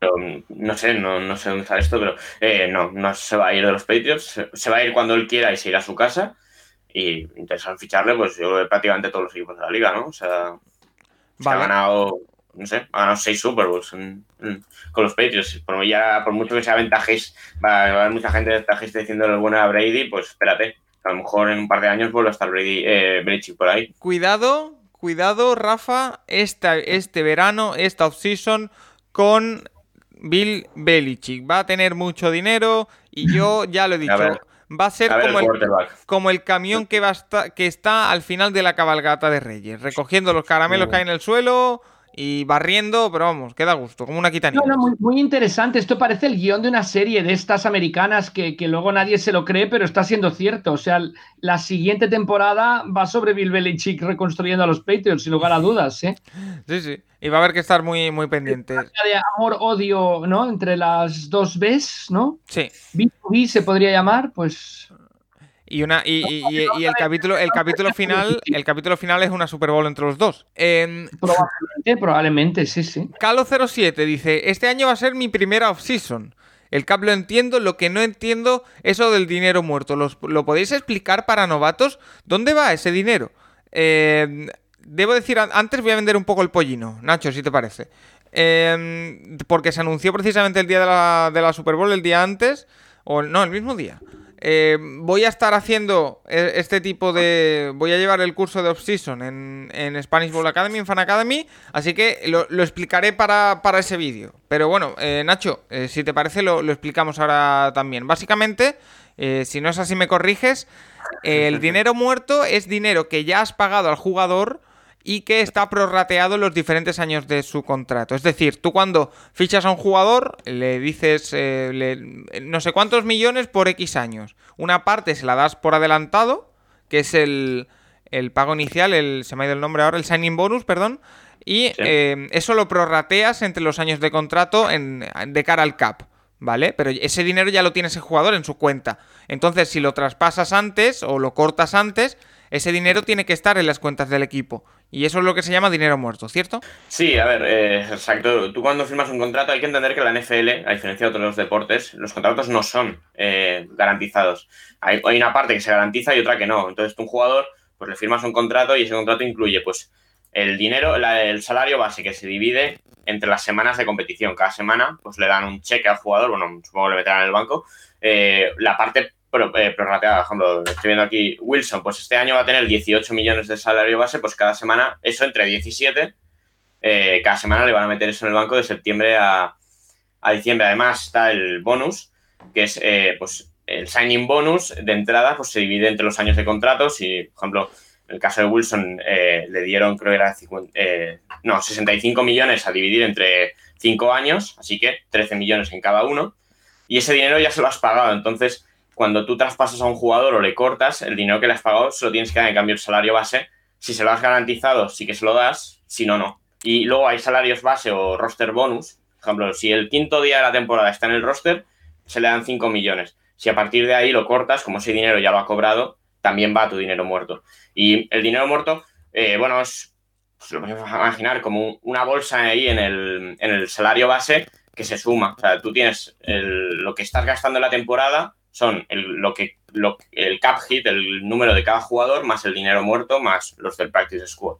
Pero, mm, no sé, no, no sé dónde está esto, pero eh, no, no se va a ir de los Patriots. Se, va a ir cuando él quiera y se irá a su casa. Y interesan ficharle, pues yo creo que prácticamente todos los equipos de la liga, ¿no? O sea, se ha ganado, no sé, ha ganado seis Super Bowls en- en- con los Patriots. Por, ya, por mucho que sea ventajés, va, va a haber mucha gente ventajista diciéndole buena a Brady, pues espérate. A lo mejor en un par de años vuelve a estar Brady, eh, Belichick por ahí. Cuidado, cuidado, Rafa, esta, este verano, esta offseason con Bill Belichick. Va a tener mucho dinero y yo ya lo he dicho. ver. Va a ser A como el como el camión que, va a esta- que está al final de la cabalgata de Reyes, recogiendo los caramelos que hay en el suelo y barriendo, pero vamos, queda a gusto, como una quitanilla. No, no, muy, muy interesante. Esto parece el guion de una serie de estas americanas que, que luego nadie se lo cree, pero está siendo cierto. O sea, la siguiente temporada va sobre Bill Belichick reconstruyendo a los Patriots, sin lugar a dudas. ¿eh? Sí, sí. Y va a haber que estar muy, muy pendiente. De amor-odio, ¿no? Entre las dos Bs, ¿no? Sí. B2B se podría llamar, pues. Y una y, y- y- y el capítulo el capítulo final el capítulo final es una Super Bowl entre los dos. Em, Probablemente, probablemente, sí, sí. Calo07 dice, este año va a ser mi primera off-season. El cap lo entiendo, lo que no entiendo es eso del dinero muerto. ¿Los- ¿Lo podéis explicar para novatos? ¿Dónde va ese dinero? Eh, debo decir, an- antes voy a vender un poco el pollino, Nacho, si te parece. Eh, porque se anunció precisamente el día de la, de la Super Bowl, el día antes, o no, el mismo día. Eh, voy a estar haciendo eh, este tipo de. Voy a llevar el curso de off-season en, en Spanish Bowl Academy, en Fan Academy. Así que lo, lo explicaré para, para ese vídeo. Pero bueno, eh, Nacho, eh, si te parece, lo, lo explicamos ahora también. Básicamente, si no es así, me corriges. el dinero muerto es dinero que ya has pagado al jugador y que está prorrateado en los diferentes años de su contrato. Es decir, tú cuando fichas a un jugador le dices eh, le- no sé cuántos millones por X años. Una parte se la das por adelantado, que es el, el pago inicial, el, se me ha ido el nombre ahora, el signing bonus, perdón. Y Sí. eh, eso lo prorrateas entre los años de contrato en, de cara al cap. ¿Vale? Pero ese dinero ya lo tiene ese jugador en su cuenta. Entonces, si lo traspasas antes o lo cortas antes, ese dinero tiene que estar en las cuentas del equipo. Y eso es lo que se llama dinero muerto, ¿cierto? Sí, a ver, eh, exacto. Tú cuando firmas un contrato hay que entender que la NFL, a diferencia de otros deportes, los contratos no son eh, garantizados. Hay, una parte que se garantiza y otra que no. Entonces tú un jugador, pues le firmas un contrato y ese contrato incluye pues el dinero, el salario base que se divide entre las semanas de competición. Cada semana pues le dan un cheque al jugador, bueno, supongo que le meterán en el banco. Eh, la parte pero, eh, prorrateada, por ejemplo, estoy viendo aquí Wilson, pues este año va a tener 18 millones de salario base, pues cada semana, eso entre 17, eh, cada semana le van a meter eso en el banco de septiembre a, diciembre. Además está el bonus, que es eh, pues el signing bonus de entrada, pues se divide entre los años de contratos y, por ejemplo, en el caso de Wilson le dieron, creo que era 50, no, 65 millones a dividir entre 5 años, así que 13 millones en cada uno. Y ese dinero ya se lo has pagado, entonces cuando tú traspasas a un jugador o le cortas, el dinero que le has pagado se lo tienes que dar en cambio el salario base. Si se lo has garantizado, sí que se lo das, si no, no. Y luego hay salarios base o roster bonus. Por ejemplo, si el quinto día de la temporada está en el roster, se le dan 5 millones. Si a partir de ahí lo cortas, como ese dinero ya lo ha cobrado, también va tu dinero muerto. Y el dinero muerto, eh, bueno, es, pues lo podemos imaginar como una bolsa ahí en el, en el salario base que se suma. O sea, tú tienes lo que estás gastando en la temporada son el, lo que, lo, el cap hit, el número de cada jugador, más el dinero muerto, más los del practice squad,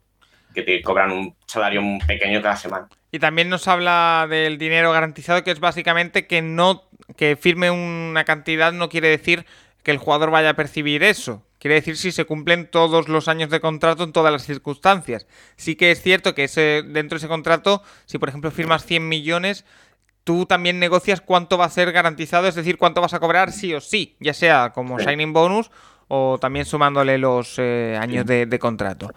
que te cobran un salario pequeño cada semana. Y también nos habla del dinero garantizado, que es básicamente que no que firme una cantidad no quiere decir que el jugador vaya a percibir eso. Quiere decir si se cumplen todos los años de contrato en todas las circunstancias. Sí que es cierto que ese, dentro de ese contrato, si por ejemplo firmas 100 millones, tú también negocias cuánto va a ser garantizado, es decir, cuánto vas a cobrar sí o sí, ya sea como signing bonus o también sumándole los eh, años de, contrato.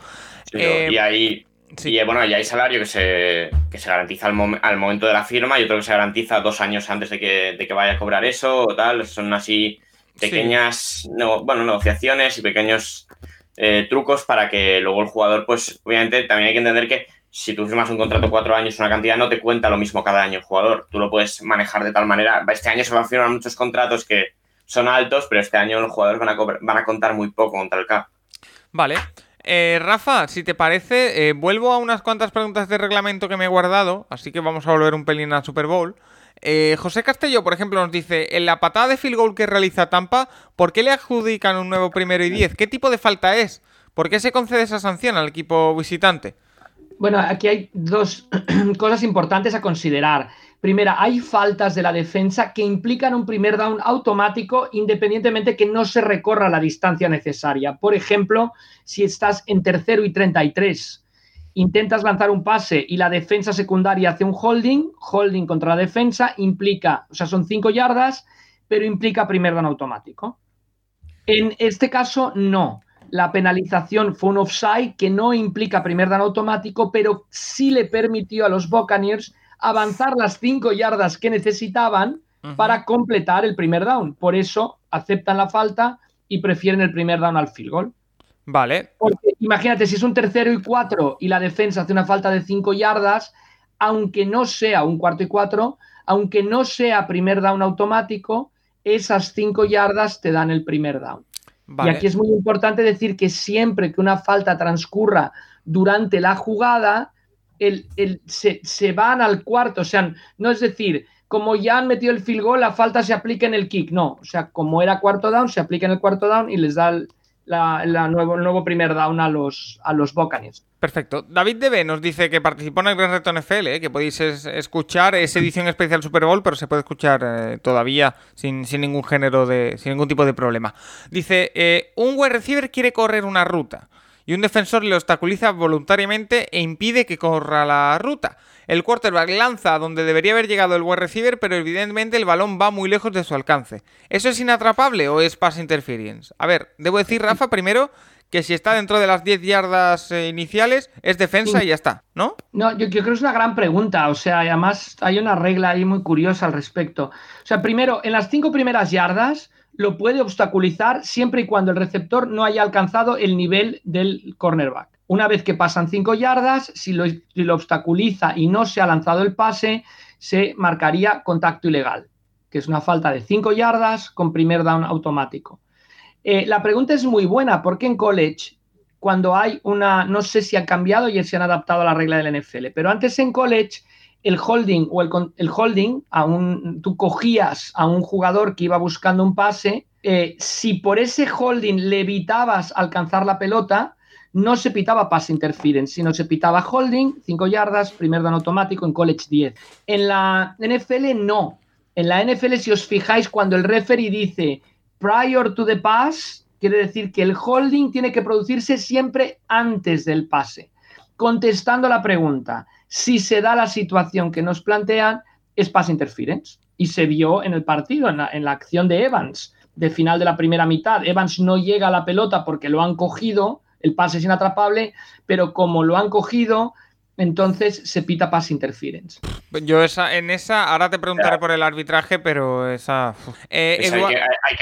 Eh, y ahí, y, bueno, ya hay salario que se, que se garantiza al, al, momento de la firma y otro que se garantiza dos años antes de que, de que vaya a cobrar eso o tal. Son así pequeñas bueno, negociaciones y pequeños eh, trucos para que luego el jugador, pues obviamente también hay que entender que si tú firmas un contrato cuatro años, una cantidad, no te cuenta lo mismo cada año el jugador. Tú lo puedes manejar de tal manera. Este año se van a firmar muchos contratos que son altos, pero este año los jugadores van a, van a contar muy poco contra el cap. Vale. Eh, Rafa, si te parece, eh, vuelvo a unas cuantas preguntas de reglamento que me he guardado, así que vamos a volver un pelín al Super Bowl. Eh, José Castelló, por ejemplo, nos dice, en la patada de field goal que realiza Tampa, ¿por qué le adjudican un nuevo primero y diez? ¿Qué tipo de falta es? ¿Por qué se concede esa sanción al equipo visitante? Bueno, aquí hay dos cosas importantes a considerar. Primera, hay faltas de la defensa que implican un primer down automático independientemente que no se recorra la distancia necesaria. Por ejemplo, si estás en tercero y 33, intentas lanzar un pase y la defensa secundaria hace un holding, holding contra la defensa implica, o sea, son cinco yardas, pero implica primer down automático. En este caso, no la penalización fue un offside que no implica primer dan automático, pero sí le permitió a los Buccaneers avanzar las cinco yardas que necesitaban para completar el primer down. Por eso aceptan la falta y prefieren el primer down al field goal. Vale. Porque imagínate, si es un tercero y cuatro y la defensa hace una falta de cinco yardas, aunque no sea un cuarto y cuatro, aunque no sea primer down automático, esas cinco yardas te dan el primer down. Y aquí es muy importante decir que siempre que una falta transcurra durante la jugada, el, se, se, van al cuarto. O sea, no es decir, como ya han metido el field goal, la falta se aplica en el kick. No, o sea, como era cuarto down, se aplica en el cuarto down y les da el, la, nuevo, el nuevo primer down a los, a los. Perfecto. David DB nos dice que participó en el Gran Reto NFL, eh, que podéis escuchar, esa edición especial Super Bowl, pero se puede escuchar eh, todavía sin, ningún género de. sin ningún tipo de problema. Dice: eh, un wide receiver quiere correr una ruta y un defensor le obstaculiza voluntariamente e impide que corra la ruta. El quarterback lanza donde debería haber llegado el wide receiver, pero evidentemente el balón va muy lejos de su alcance. ¿Eso es inatrapable o es pass interference? A ver, debo decir, Rafa, primero que si está dentro de las 10 yardas eh, iniciales es defensa y ya está, ¿no? No, yo, creo que es una gran pregunta. O sea, además hay una regla ahí muy curiosa al respecto. O sea, primero, en las cinco primeras yardas lo puede obstaculizar siempre y cuando el receptor no haya alcanzado el nivel del cornerback. Una vez que pasan cinco yardas, si lo, obstaculiza y no se ha lanzado el pase, se marcaría contacto ilegal, que es una falta de cinco yardas con primer down automático. Eh, la pregunta es muy buena, porque en college cuando hay una, no sé si ha cambiado y se han adaptado a la regla del NFL, pero antes en college el holding o el, el holding, a un, tú cogías a un jugador que iba buscando un pase, eh, si por ese holding le evitabas alcanzar la pelota, no se pitaba pass interference, sino se pitaba holding, 5 yardas, primer down automático, en college 10. En la NFL no. En la NFL, si os fijáis, cuando el referee dice prior to the pass, quiere decir que el holding tiene que producirse siempre antes del pase. Contestando la pregunta, si se da la situación que nos plantean, es pass interference. Y se vio en el partido, en la, acción de Evans, de final de la primera mitad. Evans no llega a la pelota porque lo han cogido, el pase es inatrapable, pero como lo han cogido, entonces se pita pass interference. Yo esa, en esa, ahora te preguntaré por el arbitraje, pero esa... Eh, hay,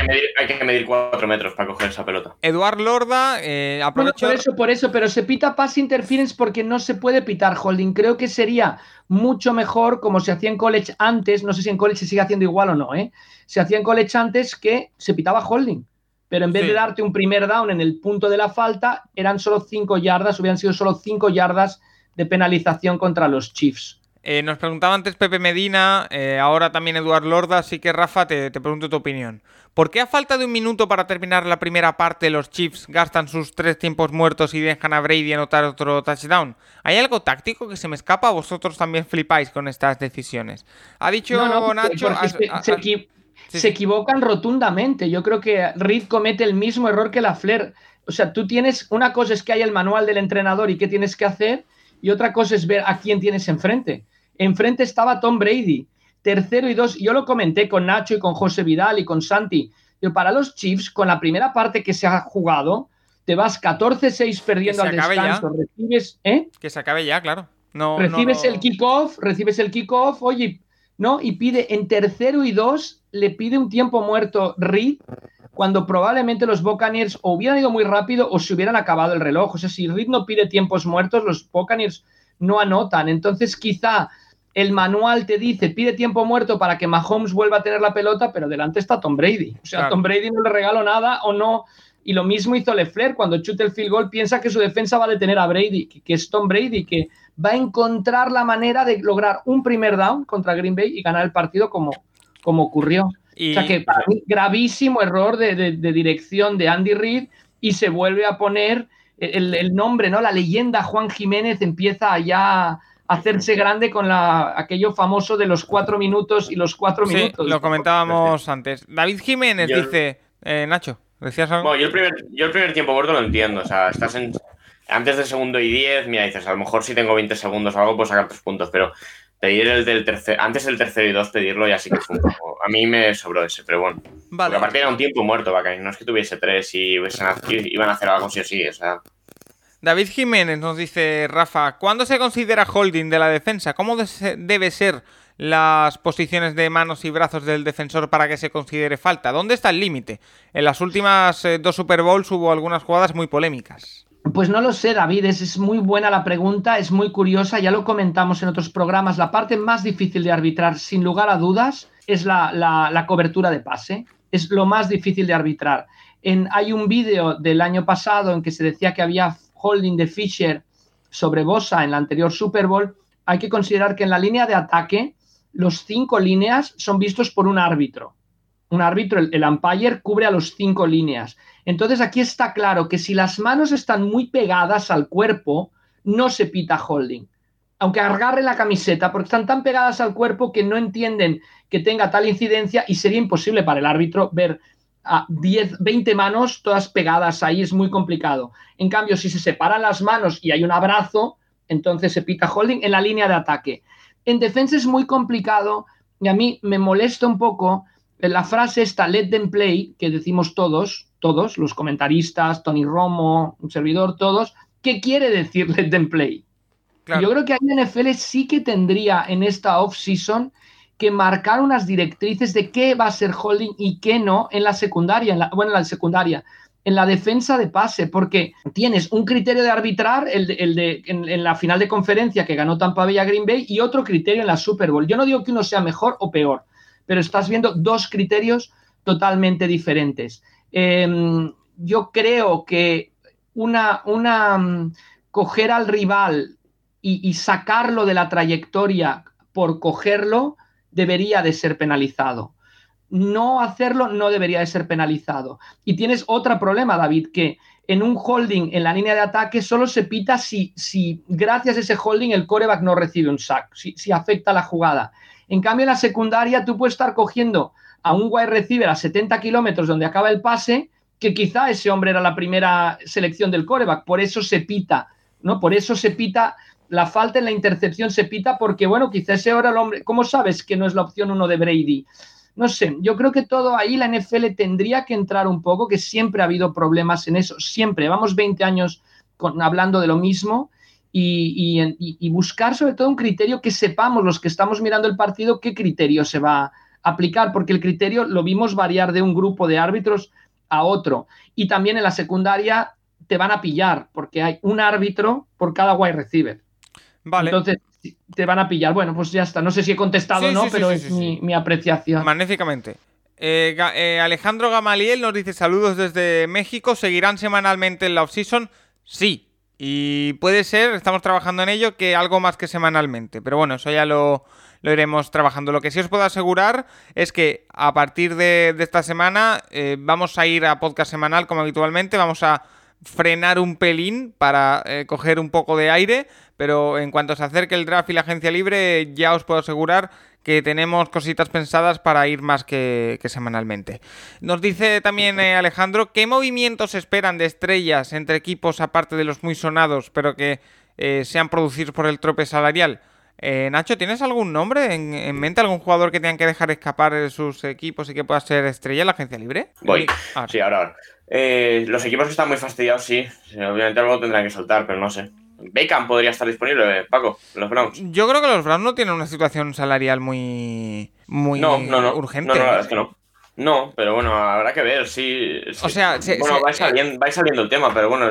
que, medir, cuatro metros para coger esa pelota. Eduard Lorda, eh, aprovecho... por eso, por eso, pero se pita pass interference porque no se puede pitar holding. Creo que sería mucho mejor como se hacía en college antes, no sé si en college se sigue haciendo igual o no, ¿eh? Se hacía en college antes que se pitaba holding. Pero en vez de darte un primer down en el punto de la falta, eran solo cinco yardas, hubieran sido solo cinco yardas de penalización contra los Chiefs. Eh, nos preguntaba antes Pepe Medina, eh, ahora también Eduard Lorda, así que Rafa, te, pregunto tu opinión. ¿Por qué a falta de un minuto para terminar la primera parte los Chiefs gastan sus tres tiempos muertos y dejan a Brady anotar otro touchdown? ¿Hay algo táctico que se me escapa? ¿Vosotros también flipáis con estas decisiones? Ha dicho Nacho... se, equivocan rotundamente. Yo creo que Reed comete el mismo error que la Flair. O sea, tú tienes... Una cosa es que hay el manual del entrenador y qué tienes que hacer y otra cosa es ver a quién tienes enfrente. Enfrente estaba Tom Brady, tercero y dos. Yo lo comenté con Nacho y con José Vidal y con Santi. Pero para los Chiefs, con la primera parte que se ha jugado, te vas 14-6 perdiendo al descanso. Recibes, ¿eh? Que se acabe ya, claro. No, recibes el kickoff, recibes el kickoff, oye, ¿no? Y pide en tercero y dos, le pide un tiempo muerto Reed cuando probablemente los Buccaneers o hubieran ido muy rápido o se hubieran acabado el reloj. O sea, si Reed no pide tiempos muertos, los Buccaneers no anotan. Entonces, quizá el manual te dice pide tiempo muerto para que Mahomes vuelva a tener la pelota, pero delante está Tom Brady. O sea, Tom Brady no le regaló nada o no. Y lo mismo hizo Lefler cuando chute el field goal, piensa que su defensa va a detener a Brady, que, es Tom Brady, que va a encontrar la manera de lograr un primer down contra Green Bay y ganar el partido como, como ocurrió o sea que para mí, gravísimo error de, dirección de Andy Reid y se vuelve a poner el, nombre, ¿no? La leyenda Juan Jiménez empieza ya a hacerse grande con la, aquello famoso de los cuatro minutos y los cuatro sí, minutos. Lo comentábamos antes. David Jiménez dice, eh, Nacho, ¿decías algo? Bueno, yo el, primer, yo el primer tiempo muerto lo entiendo. O sea, estás en, antes del segundo y diez, mira, dices, a lo mejor si tengo 20 segundos o algo, puedo sacar tres puntos, pero pedir el del tercer, antes del tercero y dos, pedirlo y así que fue un poco. A mí me sobró ese, pero bueno. Vale. Porque aparte era un tiempo muerto, Bacani. No es que tuviese tres y iban a hacer algo sí o sí, o sea. David Jiménez nos dice, Rafa, ¿cuándo se considera holding de la defensa? ¿Cómo debe ser las posiciones de manos y brazos del defensor para que se considere falta? ¿Dónde está el límite? En las últimas eh, dos Super Bowls hubo algunas jugadas muy polémicas. Pues no lo sé, David, es, muy buena la pregunta, es muy curiosa, ya lo comentamos en otros programas, la parte más difícil de arbitrar, sin lugar a dudas, es la, cobertura de pase, es lo más difícil de arbitrar. En, hay un vídeo del año pasado en que se decía que había holding de Fisher sobre Bosa en la anterior Super Bowl, hay que considerar que en la línea de ataque los cinco líneas son vistos por un árbitro. Un árbitro, el, el umpire, cubre a los cinco líneas. Entonces aquí está claro que si las manos están muy pegadas al cuerpo, no se pita holding. Aunque agarre la camiseta, porque están tan pegadas al cuerpo que no entienden que tenga tal incidencia y sería imposible para el árbitro ver a 10, 20 manos todas pegadas ahí, es muy complicado. En cambio, si se separan las manos y hay un abrazo, entonces se pita holding en la línea de ataque. En defensa es muy complicado y a mí me molesta un poco la frase esta, let them play, que decimos todos, todos, los comentaristas, Tony Romo, un servidor, todos, ¿qué quiere decir let them play? Yo creo que hay NFL sí que tendría en esta off-season que marcar unas directrices de qué va a ser holding y qué no en la secundaria, en la, bueno, en la secundaria, en la defensa de pase, porque tienes un criterio de arbitrar, el de, en, la final de conferencia que ganó Tampa Bay a Green Bay, y otro criterio en la Super Bowl. Yo no digo que uno sea mejor o peor, pero estás viendo dos criterios totalmente diferentes. Em, yo creo que una, una mm, coger al rival y, sacarlo de la trayectoria por cogerlo, debería de ser penalizado. No hacerlo no debería de ser penalizado. Y tienes otro problema, David, que en un holding en la línea de ataque solo se pita si, si gracias a ese holding el coreback no recibe un sack, si, si afecta la jugada. En cambio, en la secundaria tú puedes estar cogiendo a un wide receiver a 70 kilómetros donde acaba el pase, que quizá ese hombre era la primera selección del coreback, por eso se pita, ¿no? Por eso se pita la falta en la intercepción, se pita porque, bueno, quizá ese era el hombre, ¿cómo sabes que no es la opción uno de Brady? No sé, yo creo que todo ahí la NFL tendría que entrar un poco, que siempre ha habido problemas en eso, siempre, vamos 20 años hablando de lo mismo y, buscar sobre todo un criterio que sepamos los que estamos mirando el partido qué criterio se va a aplicar, porque el criterio lo vimos variar de un grupo de árbitros a otro. Y también en la secundaria te van a pillar, porque hay un árbitro por cada wide receiver. Vale. Entonces, te van a pillar. Bueno, pues ya está. No sé si he contestado o no, pero es mi, apreciación. Magníficamente. Eh, eh, Alejandro Gamaliel nos dice saludos desde México. ¿Seguirán semanalmente en la off-season? Sí, y puede ser, estamos trabajando en ello, que algo más que semanalmente. Pero bueno, eso ya lo, iremos trabajando. Lo que sí os puedo asegurar es que a partir de, esta semana eh, vamos a ir a podcast semanal como habitualmente. Vamos a frenar un pelín para eh, coger un poco de aire. Pero en cuanto se acerque el draft y la agencia libre, ya os puedo asegurar que tenemos cositas pensadas para ir más que, semanalmente. Nos dice también eh, Alejandro, ¿qué movimientos esperan de estrellas entre equipos aparte de los muy sonados, pero que eh, sean producidos por el trope salarial? Eh, Nacho, ¿tienes algún nombre en, mente? ¿Algún jugador que tengan que dejar escapar de sus equipos y que pueda ser estrella en la agencia libre? Voy. Ah. Sí, ahora. Los equipos que están muy fastidiados, sí. Obviamente algo tendrán que soltar, pero no sé. Beckham podría estar disponible, Paco, los Browns. Yo creo que los Browns no tienen una situación salarial muy, muy no, no, no. urgente. No, no, es que no. No, pero bueno, habrá que ver, sí. O sea, bueno, va, saliendo, va saliendo el tema, pero bueno,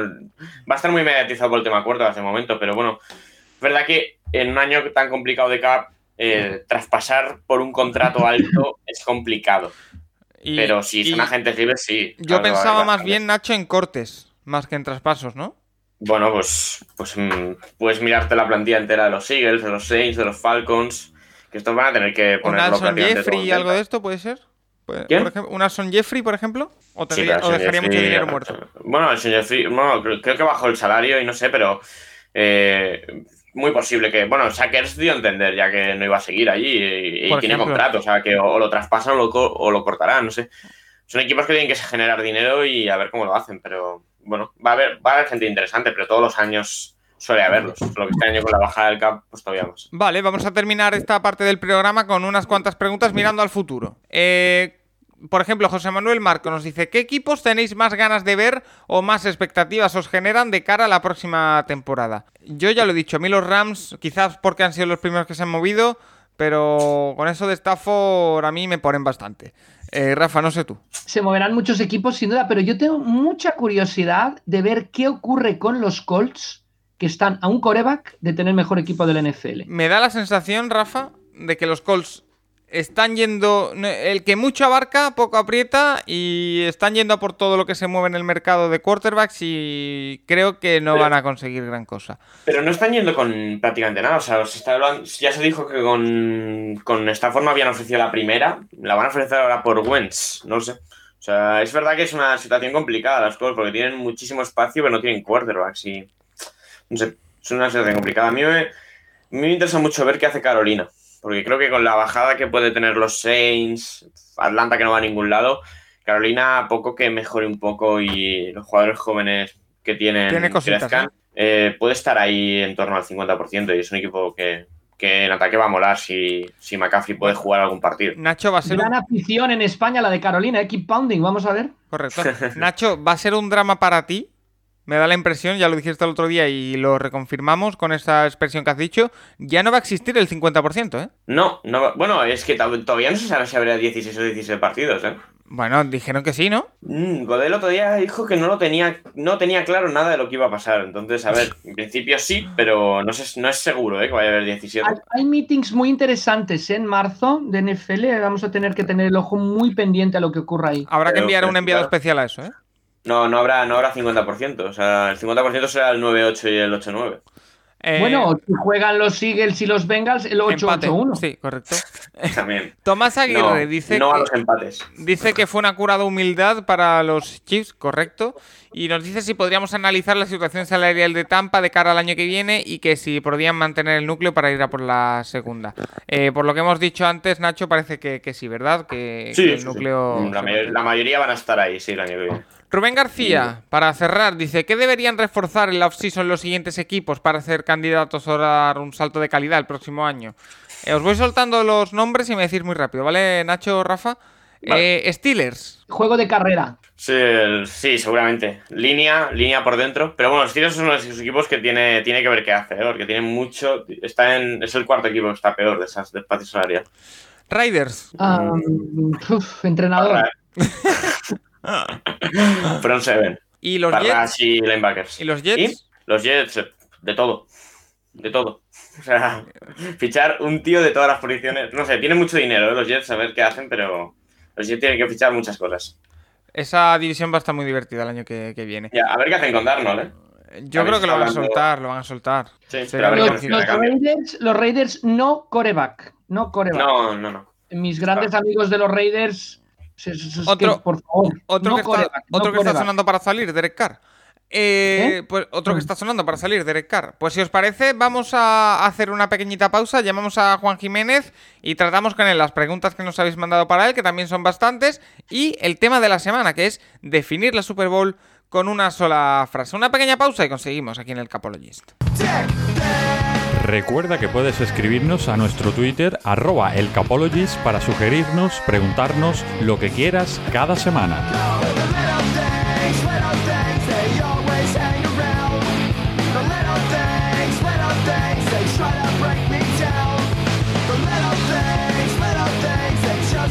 va a estar muy mediatizado por el tema cuerda hace momento, pero bueno, es verdad que en un año tan complicado de cap, eh, traspasar por un contrato alto es complicado. Pero si son agentes libres, sí. Yo pensaba más bien, Nacho, en cortes, más que en traspasos, ¿no? Bueno, pues, pues mm, puedes mirarte la plantilla entera de los Eagles, de los Saints, de los Falcons, que estos van a tener que ponerlo ¿Un Jeffrey y algo de esto puede ser? ¿Quién? Por ejemplo, ¿Un Alson Jeffrey, por ejemplo? ¿O, dejaría mucho dinero muerto? Bueno, Alson Jeffrey, bueno, creo que bajó el salario y no sé, pero eh, muy posible que, bueno, Sackers dio a entender ya que no iba a seguir allí y, tiene contrato, o sea, que o, lo traspasan o lo, o lo cortarán, no sé. Son equipos que tienen que generar dinero y a ver cómo lo hacen, pero bueno, va a haber, va a haber gente interesante, pero todos los años suele haberlos. Lo que este año con la bajada del CAP, pues todavía más. Vale, vamos a terminar esta parte del programa con unas cuantas preguntas mirando al futuro. Eh, por ejemplo, José Manuel Marco nos dice, ¿qué equipos tenéis más ganas de ver o más expectativas os generan de cara a la próxima temporada? Yo ya lo he dicho, a mí los Rams, quizás porque han sido los primeros que se han movido, pero con eso de Stafford a mí me ponen bastante. Eh, Rafa, no sé tú. Se moverán muchos equipos sin duda, pero yo tengo mucha curiosidad de ver qué ocurre con los Colts que están a un coreback de tener mejor equipo del NFL. Me da la sensación, Rafa, de que los Colts están yendo. El que mucho abarca, poco aprieta. Y están yendo a por todo lo que se mueve en el mercado de quarterbacks. Y creo que no van a conseguir gran cosa. Pero no están yendo con prácticamente nada. O sea, ya se dijo que con, con esta forma habían ofrecido la primera. La van a ofrecer ahora por Wentz. No lo sé. O sea, es verdad que es una situación complicada las cosas. Porque tienen muchísimo espacio, pero no tienen quarterbacks. Y. No sé. Es una situación complicada. A mí me, a mí me interesa mucho ver qué hace Carolina. Porque creo que con la bajada que puede tener los Saints, Atlanta que no va a ningún lado, Carolina poco que mejore un poco y los jugadores jóvenes que tienen ¿Tiene crezcan, ¿eh? puede estar ahí en torno al 50% y es un equipo que, en ataque va a molar si, si McCaffrey puede jugar algún partido. Nacho va a ser Gran afición en España la de Carolina, ¿eh? keep pounding, vamos a ver. Correcto. Nacho, ¿va a ser un drama para ti me da la impresión, ya lo dijiste el otro día y lo reconfirmamos con esa expresión que has dicho, ya no va a existir el 50%, ¿eh? No, no bueno, es que todavía no se sabe si habrá 16 o 17 partidos, ¿eh? Bueno, dijeron que sí, ¿no? Mm, Godel otro día dijo que no lo tenía, no tenía claro nada de lo que iba a pasar. Entonces, a ver, en principio sí, pero no, sé, no es seguro ¿eh? que vaya a haber 17. Hay, meetings muy interesantes ¿eh? en marzo de NFL. Vamos a tener que tener el ojo muy pendiente a lo que ocurra ahí. Habrá que enviar un enviado especial a eso, ¿eh? No, no habrá, no habrá 50%. O sea, el 50% será el 9-8 y el 8-9. Eh, bueno, si juegan los Eagles y los Bengals, el 8-8-1. Sí, correcto. También. Tomás Aguirre dice, no que, a los empates. dice que fue una cura de humildad para los Chiefs, correcto. Y nos dice si podríamos analizar la situación salarial de Tampa de cara al año que viene y que si podrían mantener el núcleo para ir a por la segunda. Eh, por lo que hemos dicho antes, Nacho, parece que, sí, ¿verdad? Que, sí, el núcleo. La, la mayoría van a estar ahí, sí, el año que viene. Rubén García, para cerrar, dice, ¿qué deberían reforzar en la offseason los siguientes equipos para ser candidatos a dar un salto de calidad el próximo año? Eh, os voy soltando los nombres y me decís muy rápido, ¿vale, Nacho, Rafa? Eh, Steelers. Juego de carrera. Sí, sí, seguramente. Línea, línea por dentro. Pero bueno, Steelers son uno de esos equipos que tiene, tiene que ver qué hace, ¿eh? porque tiene mucho. Está en, es el cuarto equipo que está peor de esas de espacio salarial. Raiders. Um, entrenador. Front seven. ¿Y los Jets? y linebackers. ¿Y los Jets? Los Jets, de todo. De todo. O sea, fichar un tío de todas las posiciones. No sé, tiene mucho dinero ¿eh? los Jets, a ver qué hacen, pero los Jets tienen que fichar muchas cosas. Esa división va a estar muy divertida el año que, viene. Ya, a ver qué hacen con Darnold, ¿eh? Yo creo que lo van a soltar, lo van a soltar. Sí, pero a ver los, los, Raiders, los Raiders no coreback. No coreback. No, no, no. Mis grandes amigos de los Raiders otro, por favor, otro, que, está, otro que está sonando para salir, Derek Carr. Eh, ¿Eh? Pues otro que está sonando para salir, Derek Carr. Pues si os parece, vamos a hacer una pequeñita pausa. Llamamos a Juan Jiménez y tratamos con él las preguntas que nos habéis mandado para él, que también son bastantes, y el tema de la semana, que es definir la Super Bowl con una sola frase. Una pequeña pausa y conseguimos aquí en el Capologist. Recuerda que puedes escribirnos a nuestro Twitter arroba elcapologist para sugerirnos, preguntarnos lo que quieras cada semana.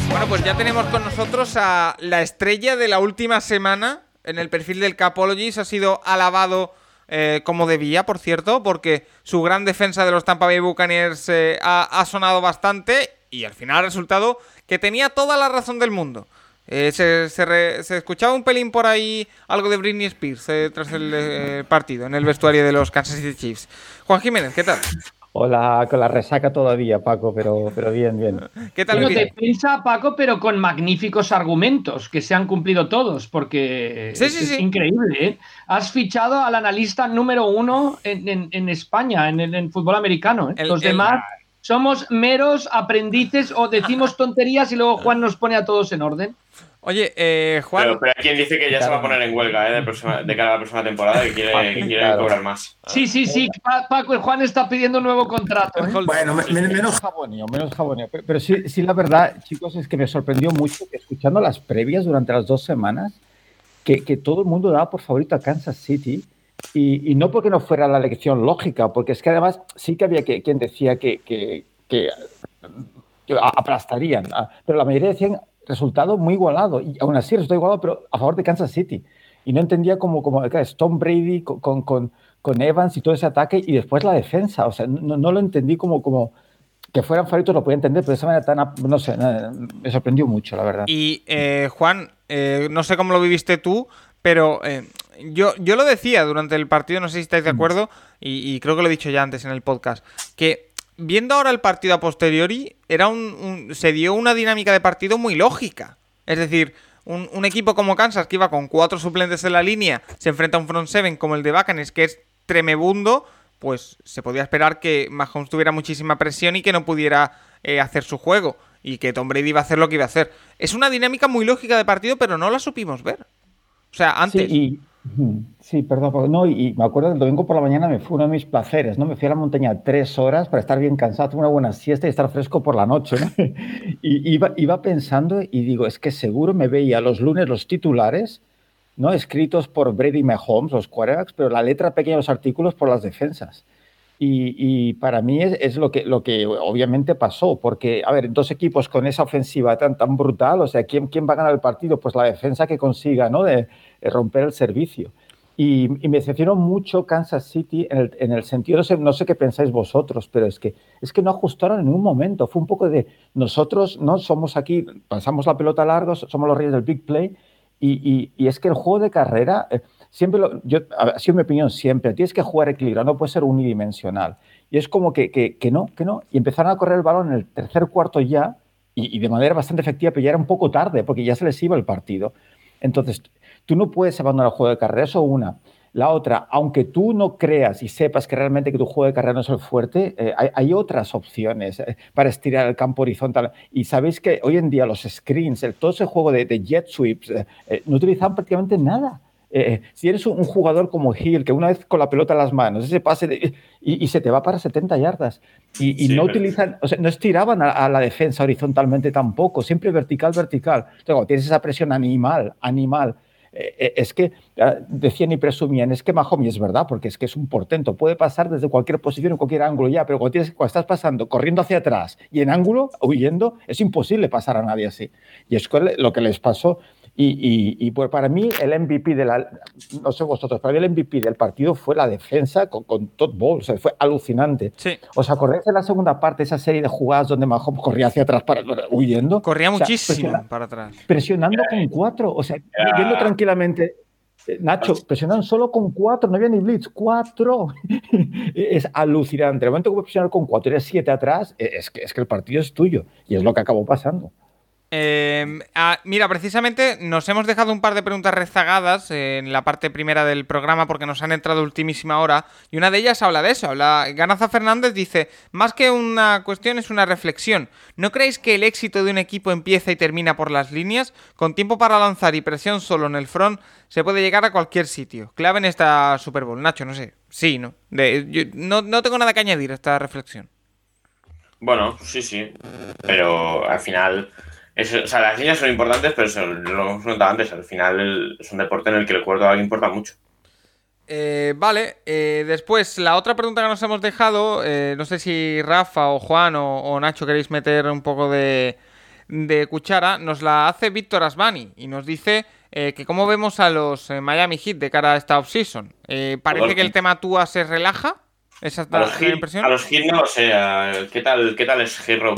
Bueno, pues ya tenemos con nosotros a la estrella de la última semana en el perfil del Capologist. Ha sido alabado eh, como debía, por cierto, porque su gran defensa de los Tampa Bay Buccaneers eh, ha, sonado bastante y al final ha resultado que tenía toda la razón del mundo. Eh, se, escuchaba un pelín por ahí algo de Britney Spears tras el partido en el vestuario de los Kansas City Chiefs. Juan Jiménez, ¿qué tal? Hola, con la resaca todavía, Paco, pero, pero bien, bien. ¿Qué tal? Bueno, te piensa, Paco, pero con magníficos argumentos que se han cumplido todos, porque es, increíble. ¿eh? Has fichado al analista número uno en, España, en el fútbol americano. ¿eh? Los demás somos meros aprendices o decimos tonterías y luego Juan nos pone a todos en orden. Oye, eh, Juan. Pero, pero, hay quien dice que ya se va a poner en huelga eh, de, de, cara a la próxima temporada y quiere, que quiere cobrar más. Sí, sí, sí. Paco, el Juan está pidiendo un nuevo contrato. ¿eh? Bueno, menos jabonio, menos jabonio. Pero, sí, sí, la verdad, chicos, es que me sorprendió mucho que escuchando las previas durante las dos semanas, que, que todo el mundo daba por favorito a Kansas City. Y, y, no porque no fuera la elección lógica, porque es que además sí que había que, quien decía que, que, que aplastarían. Pero la mayoría decían resultado muy igualado. Y aún así resultó igualado, pero a favor de Kansas City. Y no entendía cómo, como Tom Brady con, con, con, Evans y todo ese ataque y después la defensa. O sea, no, no lo entendí como, como que fueran favoritos, lo podía entender, pero de esa manera tan, no sé, me sorprendió mucho, la verdad. Y eh, Juan, eh, no sé cómo lo viviste tú, pero eh, yo, yo lo decía durante el partido, no sé si estáis de mm. acuerdo, y, y creo que lo he dicho ya antes en el podcast, que viendo ahora el partido a posteriori, era un, se dio una dinámica de partido muy lógica. Es decir, un, equipo como Kansas, que iba con cuatro suplentes en la línea, se enfrenta a un front seven como el de Bacanes, que es tremebundo, pues se podía esperar que Mahomes tuviera muchísima presión y que no pudiera eh, hacer su juego. Y que Tom Brady iba a hacer lo que iba a hacer. Es una dinámica muy lógica de partido, pero no la supimos ver. O sea, antes. Sí, perdón, no, y me acuerdo del domingo por la mañana me fue uno de mis placeres, ¿no? Me fui a la montaña tres horas para estar bien cansado, una buena siesta y estar fresco por la noche, ¿no? y iba, iba pensando y digo, es que seguro me veía los lunes los titulares, ¿no? Escritos por Brady Mahomes, los quarterbacks, pero la letra pequeña de los artículos por las defensas. Y, y, para mí es, es, lo, que, lo que obviamente pasó, porque, a ver, dos equipos con esa ofensiva tan, tan brutal, o sea, ¿quién, ¿quién va a ganar el partido? Pues la defensa que consiga, ¿no? De, romper el servicio. Y, me decepcionó mucho Kansas City en el, en el sentido, no sé, no sé, qué pensáis vosotros, pero es que, es que no ajustaron en ningún momento. Fue un poco de nosotros, ¿no? Somos aquí, pasamos la pelota largo, somos los reyes del big play Y, es que el juego de carrera, eh, siempre lo, yo, ha sido mi opinión siempre, tienes que jugar equilibrado, no puede ser unidimensional. Y es como que, que, no, que no. Y empezaron a correr el balón en el tercer cuarto ya, y, de manera bastante efectiva, pero ya era un poco tarde, porque ya se les iba el partido. Entonces, tú no puedes abandonar el juego de carrera, eso una. La otra, aunque tú no creas y sepas que realmente que tu juego de carrera no es el fuerte, eh, hay, otras opciones eh, para estirar el campo horizontal. Y sabéis que hoy en día los screens, todo ese juego de, jet sweeps, eh, no utilizan prácticamente nada. si eres un, jugador como Hill, que una vez con la pelota en las manos, ese pase y, se te va para 70 yardas, y, no utilizan, o sea, no estiraban a, la defensa horizontalmente tampoco, siempre vertical, vertical. Entonces, tienes esa presión animal, animal, eh, eh, es que ah, decían y presumían, es que Mahomes es verdad, porque es que es un portento, puede pasar desde cualquier posición, en cualquier ángulo ya, pero cuando, cuando estás pasando corriendo hacia atrás y en ángulo, huyendo, es imposible pasar a nadie así. Y es lo que les pasó y, pues para mí el MVP de la, no sé vosotros, para mí el MVP del partido fue la defensa con, con Todd Bowles, o sea, fue alucinante. Sí. ¿Os acordáis de la segunda parte, esa serie de jugadas donde Mahomes corría hacia atrás para, huyendo? Corría muchísimo para atrás. Presionando con cuatro, o sea, yendo tranquilamente. Eh, Nacho, presionaron solo con cuatro, no había ni blitz, cuatro. es alucinante. El momento que presionar con cuatro y eres siete atrás, es que, es que el partido es tuyo. Y es lo que acabó pasando. Em, ah, mira, precisamente nos hemos dejado un par de preguntas rezagadas en la parte primera del programa porque nos han entrado ultimísima hora y una de ellas habla de eso. Habla, Ganaza Fernández dice, más que una cuestión es una reflexión. ¿No creéis que el éxito de un equipo empieza y termina por las líneas? Con tiempo para lanzar y presión solo en el front se puede llegar a cualquier sitio. Clave en esta Super Bowl. Nacho, no sé. Sí, ¿no? no, no tengo nada que añadir a esta reflexión. Bueno, sí, sí. Pero al final o sea, las líneas son importantes, pero lo hemos comentado antes, al final es un deporte en el que el cuerpo importa mucho. Eh, vale, eh, después la otra pregunta que nos hemos dejado, eh, no sé si Rafa o Juan o, Nacho queréis meter un poco de, cuchara, nos la hace Víctor Asbani y nos dice que cómo vemos a los Miami Heat de cara a esta offseason. ¿Parece que el tema Tua se relaja? ¿Esa es la, impresión? A los Heat no o sea, ¿qué tal, qué tal es Hero?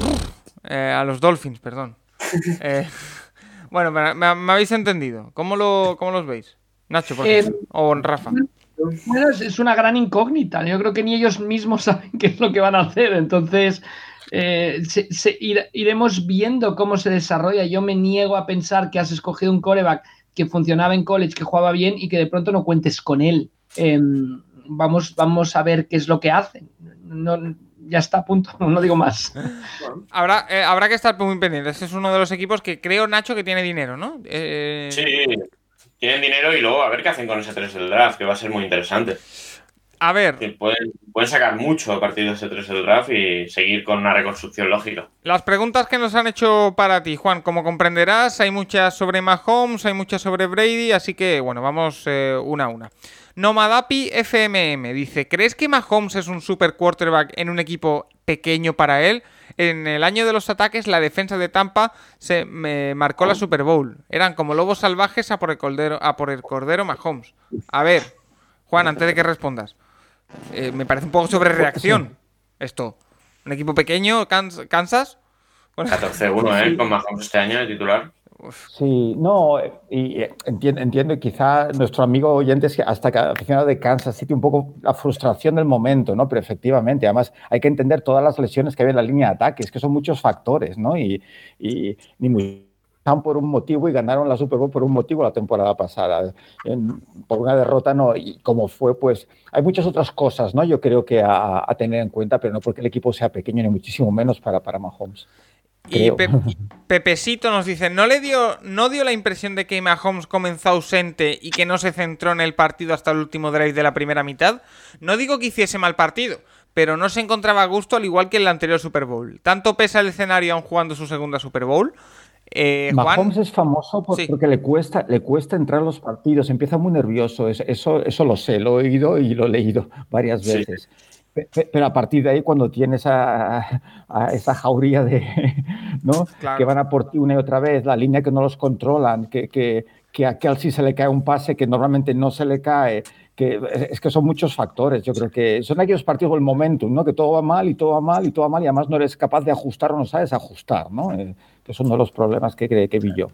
a los Dolphins, perdón. Eh, bueno, me, habéis entendido. ¿Cómo, lo, cómo los veis? Nacho, por eh, o Rafa. Bueno, es una gran incógnita. Yo creo que ni ellos mismos saben qué es lo que van a hacer. Entonces, eh, iremos viendo cómo se desarrolla. Yo me niego a pensar que has escogido un coreback que funcionaba en college, que jugaba bien y que de pronto no cuentes con él. Em, vamos, vamos a ver qué es lo que hacen. No, ya está a punto, no digo más. habrá, eh, habrá que estar muy pendiente. Este es uno de los equipos que creo, Nacho, que tiene dinero, ¿no? Eh, sí, tienen dinero y luego a ver qué hacen con ese 3 del draft, que va a ser muy interesante. A ver. Pueden, pueden, sacar mucho a partir de ese 3 del draft y seguir con una reconstrucción lógica. Las preguntas que nos han hecho para ti, Juan, como comprenderás, hay muchas sobre Mahomes, hay muchas sobre Brady, así que bueno, vamos eh, una a una. Nomadapi FMM dice, ¿crees que Mahomes es un super quarterback en un equipo pequeño para él? En el año de los ataques, la defensa de Tampa se marcó la Super Bowl. Eran como lobos salvajes a por el cordero, a por el cordero Mahomes. A ver, Juan, antes de que respondas, eh, me parece un poco sobre reacción esto. Un equipo pequeño, Kansas. 14-1, ¿eh? Con Mahomes este año de titular. Sí, no, y entiendo, entiendo quizá nuestro amigo oyente es que hasta que aficionado de Kansas City un poco la frustración del momento, ¿no? Pero efectivamente, además hay que entender todas las lesiones que hay en la línea de ataque, es que son muchos factores, ¿no? Y, y ni muy por un motivo y ganaron la Super Bowl por un motivo la temporada pasada. por una derrota no, y como fue, pues hay muchas otras cosas, ¿no? Yo creo que a, tener en cuenta, pero no porque el equipo sea pequeño ni muchísimo menos para, para Mahomes. Y Pepesito nos dice, ¿no le dio, no dio la impresión de que Mahomes comenzó ausente y que no se centró en el partido hasta el último drive de la primera mitad? No digo que hiciese mal partido, pero no se encontraba a gusto al igual que en la anterior Super Bowl. ¿Tanto pesa el escenario aún jugando su segunda Super Bowl? Eh, Mahomes es famoso porque le, cuesta, le cuesta entrar a los partidos, empieza muy nervioso, eso, eso lo sé, lo he oído y lo he leído varias veces. Pero a partir de ahí, cuando tienes a, esa jauría de, ¿no? que van a por ti una y otra vez, la línea que no los controlan, que, que, que a Kelsey se le cae un pase que normalmente no se le cae, que es que son muchos factores. Yo creo que son aquellos partidos del momentum, ¿no? que todo va mal y todo va mal y todo va mal y además no eres capaz de ajustar o no sabes ajustar. ¿no? Que es uno de los problemas que, que vi yo.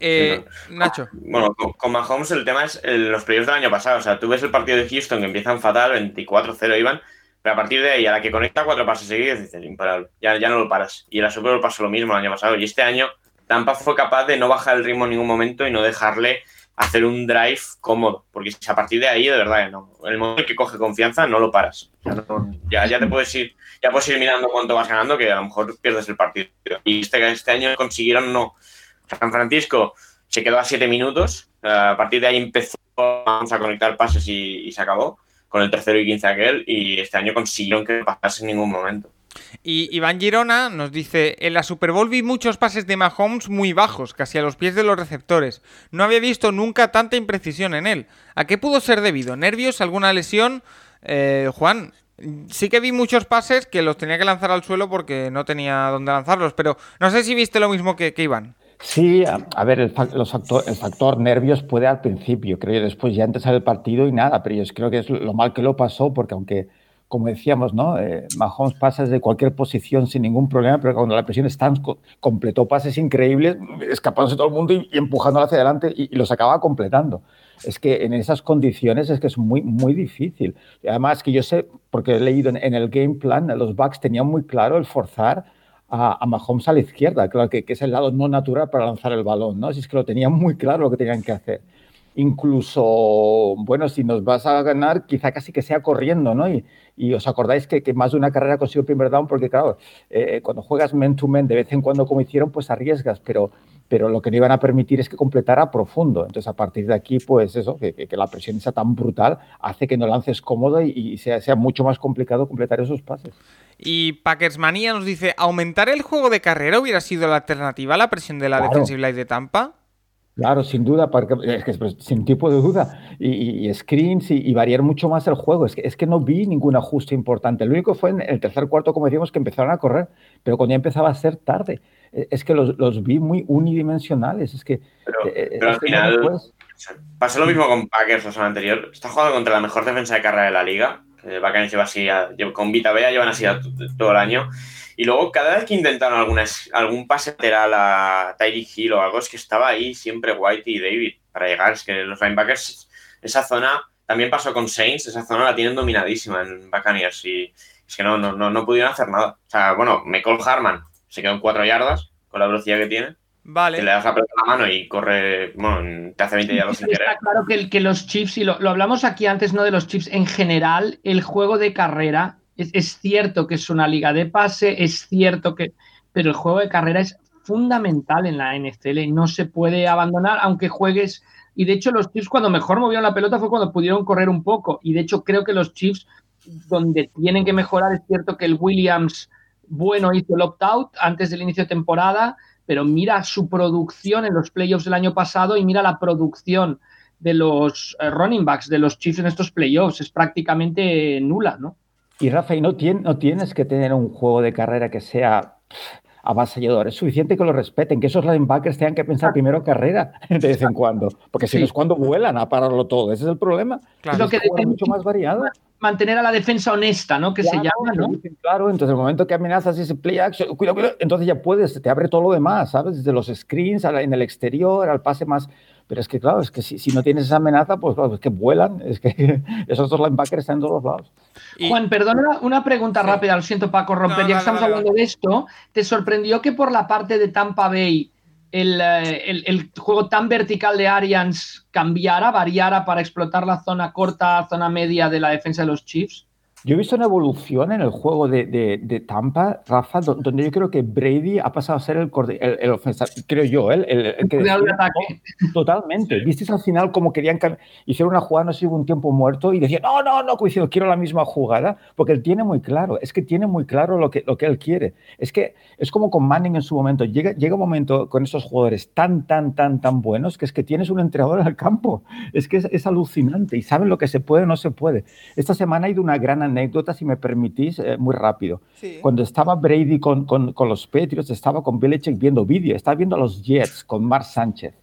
Eh, Nacho. Bueno, con, Mahomes el tema es los playoffs del año pasado. O sea, tú ves el partido de Houston que empiezan fatal, 24-0 iban, pero a partir de ahí, a la que conecta cuatro pases seguidos, dices, imparable. Ya, ya no lo paras. Y la Super Bowl pasó lo mismo el año pasado. Y este año Tampa fue capaz de no bajar el ritmo en ningún momento y no dejarle hacer un drive cómodo. Porque a partir de ahí, de verdad, no. En el momento en que coge confianza, no lo paras. ya, ya te puedes ir, ya puedes ir mirando cuánto vas ganando, que a lo mejor pierdes el partido. Y este, este año consiguieron no. San Francisco se quedó a siete minutos. A partir de ahí empezó a conectar pases y, y se acabó con el tercero y quince aquel. Y este año consiguieron que pasase en ningún momento. Y Iván Girona nos dice, en la Super Bowl vi muchos pases de Mahomes muy bajos, casi a los pies de los receptores. No había visto nunca tanta imprecisión en él. ¿A qué pudo ser debido? ¿Nervios? ¿Alguna lesión? Eh, Juan, sí que vi muchos pases que los tenía que lanzar al suelo porque no tenía dónde lanzarlos, pero no sé si viste lo mismo que, Iván. Sí, a, ver, el, factor, el, factor, nervios puede al principio, creo yo, después ya antes del partido y nada, pero yo creo que es lo mal que lo pasó porque aunque como decíamos, ¿no? Eh, Mahomes pasa desde cualquier posición sin ningún problema, pero cuando la presión está, completó pases increíbles, escapándose todo el mundo y, empujándolo hacia adelante y, los acaba completando. Es que en esas condiciones es que es muy, muy difícil. Y además que yo sé, porque he leído en, el game plan, los Bucks tenían muy claro el forzar a, Mahomes a la izquierda, claro que, que, es el lado no natural para lanzar el balón, ¿no? Si es que lo tenían muy claro lo que tenían que hacer incluso, bueno, si nos vas a ganar, quizá casi que sea corriendo, ¿no? Y, y os acordáis que, que, más de una carrera consiguió el primer down, porque claro, eh, cuando juegas men-to-men de vez en cuando como hicieron, pues arriesgas, pero, pero lo que no iban a permitir es que completara profundo. Entonces, a partir de aquí, pues eso, que, que la presión sea tan brutal, hace que no lances cómodo y, sea, sea mucho más complicado completar esos pases. Y Packers Manía nos dice, ¿aumentar el juego de carrera hubiera sido la alternativa a la presión de la defensive line de Tampa? Claro, sin duda, es que, pues, sin tipo de duda. Y, screens y, variar mucho más el juego. Es que, es que no vi ningún ajuste importante. Lo único fue en el tercer cuarto, como decíamos, que empezaron a correr, pero cuando ya empezaba a ser tarde. E, es que los, vi muy unidimensionales. Es que. Pero, eh, al final. pasó lo mismo con Packers la semana anterior. Está jugando contra la mejor defensa de carrera de la liga. Que Packers lleva así, con Vita Bea llevan así todo el año. Y luego, cada vez que intentaron alguna, algún pase lateral a Tyreek Hill o algo, es que estaba ahí siempre White y David para llegar. Es que los linebackers, esa zona, también pasó con Saints, esa zona la tienen dominadísima en Buccaneers y es que no, no, no, no pudieron hacer nada. O sea, bueno, Michael Harman se quedó en cuatro yardas con la velocidad que tiene. Vale. Te le das la pelota la mano y corre, bueno, te hace 20 yardas sin querer. Está claro que, que los chips, y lo, lo, hablamos aquí antes, no de los chips, en general, el juego de carrera es, cierto que es una liga de pase, es cierto que. Pero el juego de carrera es fundamental en la NFL. No se puede abandonar, aunque juegues. Y de hecho, los Chiefs, cuando mejor movieron la pelota, fue cuando pudieron correr un poco. Y de hecho, creo que los Chiefs, donde tienen que mejorar, es cierto que el Williams bueno hizo el opt-out antes del inicio de temporada, pero mira su producción en los playoffs del año pasado y mira la producción de los eh, running backs de los Chiefs en estos playoffs. Es prácticamente nula, ¿no? Y Rafa, no, no tienes que tener un juego de carrera que sea avasallador. Es suficiente que lo respeten, que esos linebackers tengan que pensar primero carrera de vez en cuando, porque si no es cuando vuelan a pararlo todo. Ese es el problema. Claro. Es lo que mucho más variado. Mantener a la defensa honesta, ¿no? Que se llama, ¿no? Claro, entonces el momento que amenazas ese play action, cuidado, cuidado, entonces ya puedes, te abre todo lo demás, ¿sabes? Desde los screens en el exterior, al pase más pero es que, claro, es que si, no tienes esa amenaza, pues claro, es que vuelan, es que esos dos linebackers están en todos lados. Juan, perdona una pregunta rápida, lo siento Paco romper, ya estamos hablando de esto, ¿te sorprendió que por la parte de Tampa Bay el, eh, el, juego tan vertical de Arians cambiara, variara para explotar la zona corta, zona media de la defensa de los Chiefs? Yo he visto una evolución en el juego de, de, Tampa, Rafa, donde yo creo que Brady ha pasado a ser el, el, el creo yo, el, el, que ataque. Totalmente. Visteis al final como querían hicieron una jugada, no sé, un tiempo muerto y decían, no, no, no, diciendo, quiero la misma jugada, porque él tiene muy claro, es que tiene muy claro lo que, lo que él quiere. Es que es como con Manning en su momento, llega, llega un momento con esos jugadores tan, tan, tan, tan buenos que es que tienes un entrenador al campo. Es que es, es alucinante y saben lo que se puede o no se puede. Esta semana ha ido una gran anécdota, si me permitís, eh, muy rápido. Cuando estaba Brady con, con, con, los Patriots, estaba con Belichick viendo vídeo, estaba viendo a los Jets con Mar Sánchez.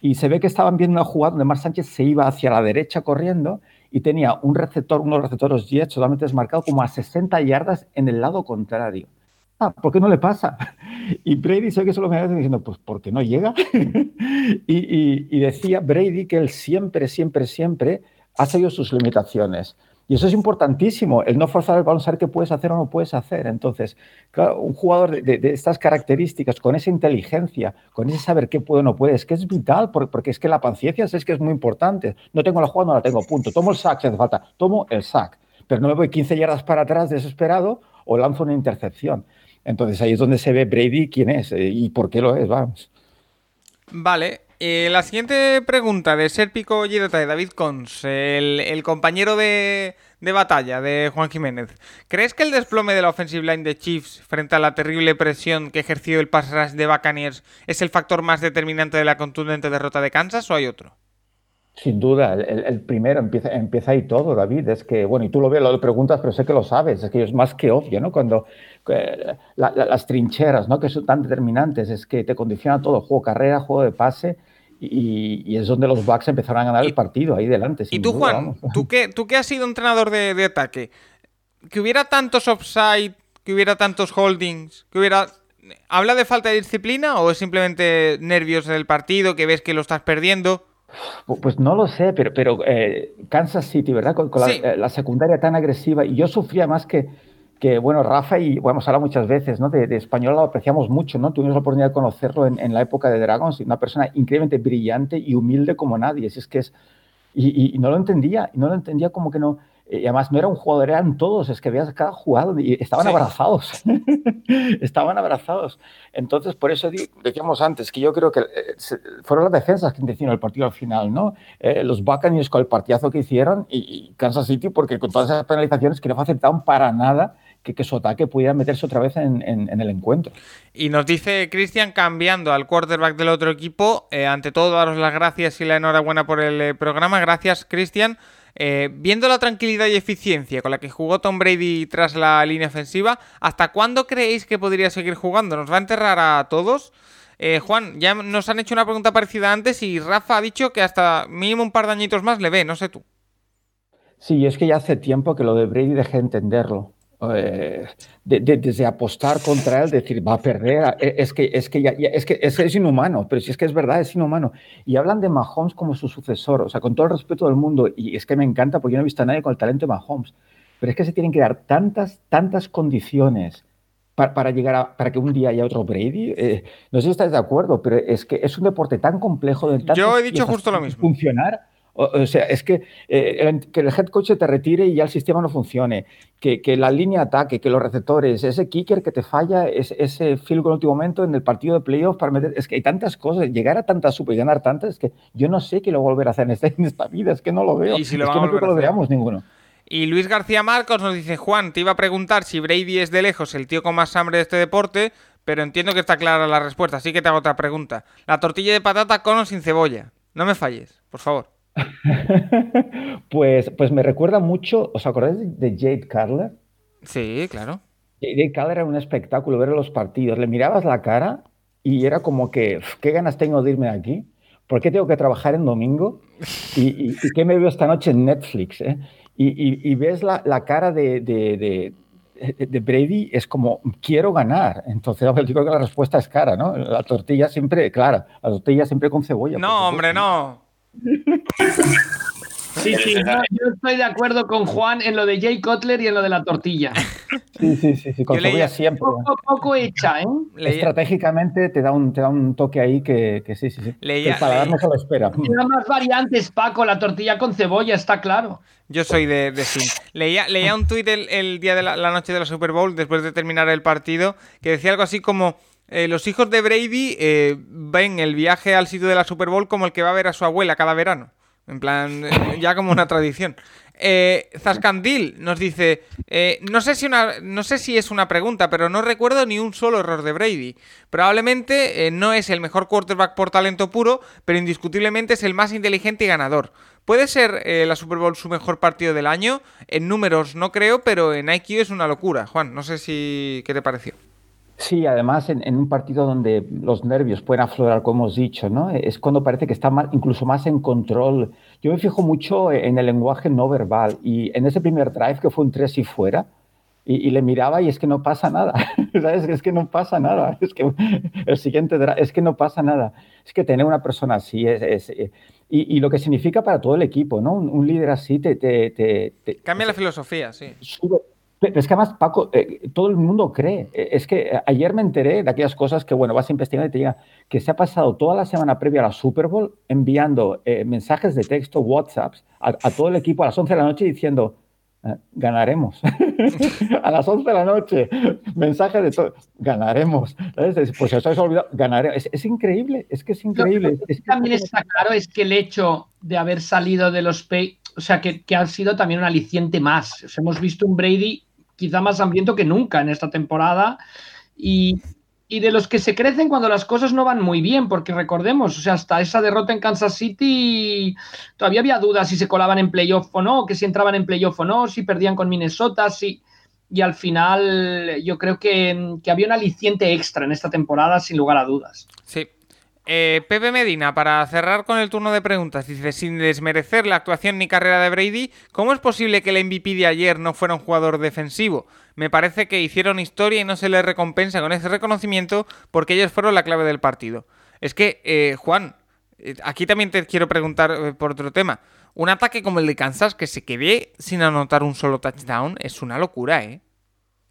Y se ve que estaban viendo una jugada donde Mar Sánchez se iba hacia la derecha corriendo y tenía un receptor, unos receptores Jets totalmente desmarcado, como a 60 yardas en el lado contrario. ah, ¿por qué no le pasa? Y Brady sé que solo me diciendo, pues porque no llega. y, y, decía Brady que él siempre, siempre, siempre ha seguido sus limitaciones. Y eso es importantísimo, el no forzar el balón, saber qué puedes hacer o no puedes hacer. Entonces, un jugador de, de, estas características, con esa inteligencia, con ese saber qué puede o no puede, es que es vital, porque, porque es que la paciencia es que es muy importante. No tengo la jugada, no la tengo, punto. Tomo el sack si hace falta, tomo el sack. Pero no me voy 15 yardas para atrás desesperado o lanzo una intercepción. Entonces ahí es donde se ve Brady quién es eh, y por qué lo es, vamos. Vale, eh, la siguiente pregunta de Serpico Girota de David Cons, el, compañero de, batalla de Juan Jiménez. ¿Crees que el desplome de la offensive line de Chiefs frente a la terrible presión que ejerció el pass de Buccaneers es el factor más determinante de la contundente derrota de Kansas o hay otro? Sin duda, el, primero empieza, empieza ahí todo, David. Es que, bueno, y tú lo ves, lo preguntas, pero sé que lo sabes. Es que es más que obvio, ¿no? Cuando eh, las trincheras, ¿no? Que son tan determinantes, es que te condiciona todo: juego carrera, juego de pase. Y, es donde los Bucks empezaron a ganar el partido ahí delante. Y tú, Juan, ¿tú que, tú que has sido entrenador de, de ataque, que hubiera tantos offside, que hubiera tantos holdings, que hubiera ¿Habla de falta de disciplina o es simplemente nervios en el partido, que ves que lo estás perdiendo? Pues no lo sé, pero, pero eh, Kansas City, ¿verdad? Con, eh, la, secundaria tan agresiva. Y yo sufría más que, que bueno, Rafa, y bueno, hemos hablado muchas veces, ¿no? De, español lo apreciamos mucho, ¿no? Tuvimos la oportunidad de conocerlo en, la época de Dragons, una persona increíblemente brillante y humilde como nadie. Si es que es. Y, y, no lo entendía, no lo entendía como que no. Y además no era un jugador, eran todos, es que veías cada jugado y estaban abrazados. estaban abrazados. Entonces, por eso decíamos antes que yo creo que eh, fueron las defensas que decidieron el partido al final, ¿no? Eh, los Buccaneers con el partidazo que hicieron y, Kansas City, porque con todas esas penalizaciones que no aceptaban para nada que, que, su ataque pudiera meterse otra vez en, el encuentro. Y nos dice Cristian, cambiando al quarterback del otro equipo, eh, ante todo daros las gracias y la enhorabuena por el programa. Gracias, Cristian. Eh, viendo la tranquilidad y eficiencia con la que jugó Tom Brady tras la línea ofensiva, ¿hasta cuándo creéis que podría seguir jugando? ¿Nos va a enterrar a todos? Eh, Juan, ya nos han hecho una pregunta parecida antes y Rafa ha dicho que hasta mínimo un par de añitos más le ve, no sé tú. Sí, es que ya hace tiempo que lo de Brady dejé de entenderlo. Eh, desde apostar contra él, decir, va a perder, eh, es que, es que, ya, es, que es, inhumano, pero si es que es verdad, es inhumano. Y hablan de Mahomes como su sucesor, o sea, con todo el respeto del mundo, y es que me encanta porque yo no he visto a nadie con el talento de Mahomes, pero es que se tienen que dar tantas, tantas condiciones para, llegar a, para que un día haya otro Brady. Eh, no sé si estáis de acuerdo, pero es que es un deporte tan complejo de Yo he dicho justo lo mismo. Funcionar o, sea, es que, eh, que el head coach te retire y ya el sistema no funcione, que, que, la línea ataque, que los receptores, ese kicker que te falla, ese field goal en último momento en el partido de playoff para meter. Es que hay tantas cosas, llegar a tantas super y ganar tantas, es que yo no sé qué lo volver a hacer en, este, en esta vida, es que no lo veo. ¿Y si lo es que no creo que lo veamos ninguno. Y Luis García Marcos nos dice, Juan, te iba a preguntar si Brady es de lejos el tío con más hambre de este deporte, pero entiendo que está clara la respuesta, así que te hago otra pregunta. La tortilla de patata con o sin cebolla. No me falles, por favor. pues, pues me recuerda mucho, ¿os acordáis de Jade Carler? Sí, claro. Jade Carler era un espectáculo ver los partidos. Le mirabas la cara y era como que, ¿qué ganas tengo de irme de aquí? ¿Por qué tengo que trabajar en domingo? ¿Y, qué me veo esta noche en Netflix? Eh? Y, ves la, cara de, de, de, Brady, es como, quiero ganar. Entonces, yo creo que la respuesta es cara, ¿no? La tortilla siempre, claro, la tortilla siempre con cebolla. No, hombre, no. Sí, sí, yo, estoy de acuerdo con Juan en lo de Jay Cutler y en lo de la tortilla. Sí, sí, sí, sí con siempre. Poco, poco hecha, ¿eh? Estratégicamente te da, un, te da un toque ahí que, sí, sí, sí. Leía, el paladar no se lo espera. Tiene más variantes, Paco, la tortilla con cebolla, está claro. Yo soy de, de Leía, leía un tuit el, día de la, noche de la Super Bowl, después de terminar el partido, que decía algo así como... Eh, los hijos de Brady eh, ven el viaje al sitio de la Super Bowl como el que va a ver a su abuela cada verano. En plan, eh, ya como una tradición. Eh, Zascandil nos dice, eh, no, sé si una, no sé si es una pregunta, pero no recuerdo ni un solo error de Brady. Probablemente no es el mejor quarterback por talento puro, pero indiscutiblemente es el más inteligente y ganador. ¿Puede ser la Super Bowl su mejor partido del año? En números no creo, pero en IQ es una locura. Juan, no sé si... ¿Qué te pareció? Sí, además en, un partido donde los nervios pueden aflorar, como hemos dicho, ¿no? Es cuando parece que está incluso más en control. Yo me fijo mucho en el lenguaje no verbal y en ese primer drive que fue un tres y fuera, y, le miraba y es que no pasa nada. ¿Sabes? Es que no pasa nada. Es que el siguiente es que no pasa nada. Es que tener una persona así es. Eh, y, lo que significa para todo el equipo, ¿no? Un, líder así te. te, Cambia la filosofía, sí. Es que además, Paco, eh, todo el mundo cree. Eh, es que ayer me enteré de aquellas cosas que, bueno, vas a investigar y te llega, que se ha pasado toda la semana previa a la Super Bowl enviando mensajes de texto, WhatsApps, a, a, todo el equipo a las 11 de la noche diciendo, Ah, ganaremos. a las 11 de la noche, mensaje de todo, ganaremos. Pues os habéis olvidado, ganaremos. Es, increíble, es que es increíble. Lo que también está claro es que el hecho de haber salido de los pay, o sea, que, que ha sido también un aliciente más. hemos visto un Brady quizá más hambriento que nunca en esta temporada y, y de los que se crecen cuando las cosas no van muy bien, porque recordemos, o sea, hasta esa derrota en Kansas City todavía había dudas si se colaban en playoff o no, que si entraban en playoff o no, si perdían con Minnesota, si... Y al final yo creo que, que había un aliciente extra en esta temporada, sin lugar a dudas. Sí, eh, Pepe Medina, para cerrar con el turno de preguntas, dice, sin desmerecer la actuación ni carrera de Brady, ¿cómo es posible que el MVP de ayer no fuera un jugador defensivo? Me parece que hicieron historia y no se les recompensa con ese reconocimiento porque ellos fueron la clave del partido. Es que, eh, Juan, eh, aquí también te quiero preguntar por otro tema. Un ataque como el de Kansas que se quede sin anotar un solo touchdown es una locura, ¿eh?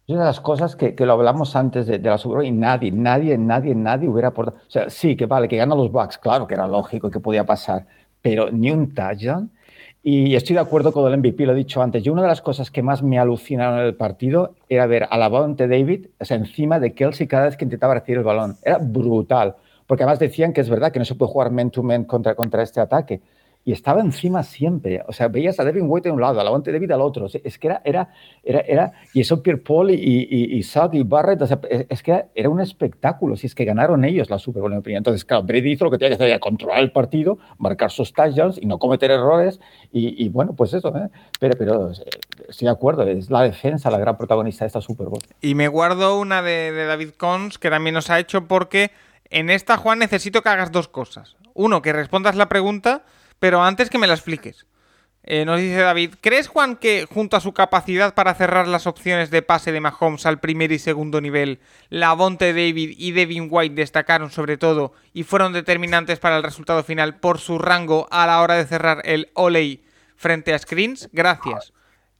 Es una de las cosas que, que lo hablamos antes de, la Super y nadie, nadie, nadie, nadie hubiera aportado. O sea, sí, que vale, que ganan los Bucks, claro que era lógico que podía pasar, pero ni un touchdown. Y estoy de acuerdo con el MVP, lo he dicho antes. Yo una de las cosas que más me alucinaron en el partido era ver a la Bonte David o sea, encima de Kelsey cada vez que intentaba recibir el balón. Era brutal, porque además decían que es verdad que no se puede jugar man-to-man contra, contra este ataque y estaba encima siempre. O sea, veías a Devin White de un lado, a Lavonte David al otro. Es que era, era, era, era y eso Pierre Paul y, y, y y Barrett, o sea, es que era un espectáculo. Si es que ganaron ellos la Super Bowl, en mi opinión. Entonces, claro, Brady hizo lo que tenía que hacer, controlar el partido, marcar sus touchdowns y no cometer errores. Y, bueno, pues eso, ¿eh? pero, pero estoy de acuerdo, es la defensa la gran protagonista de esta Super Bowl. Y me guardo una de, de David Cons que también nos ha hecho porque en esta, Juan, necesito que hagas dos cosas. Uno, que respondas la pregunta pero antes que me la expliques. Eh, nos dice David, ¿crees Juan que junto a su capacidad para cerrar las opciones de pase de Mahomes al primer y segundo nivel, Lavonte David y Devin White destacaron sobre todo y fueron determinantes para el resultado final por su rango a la hora de cerrar el Oley frente a Screens? Gracias.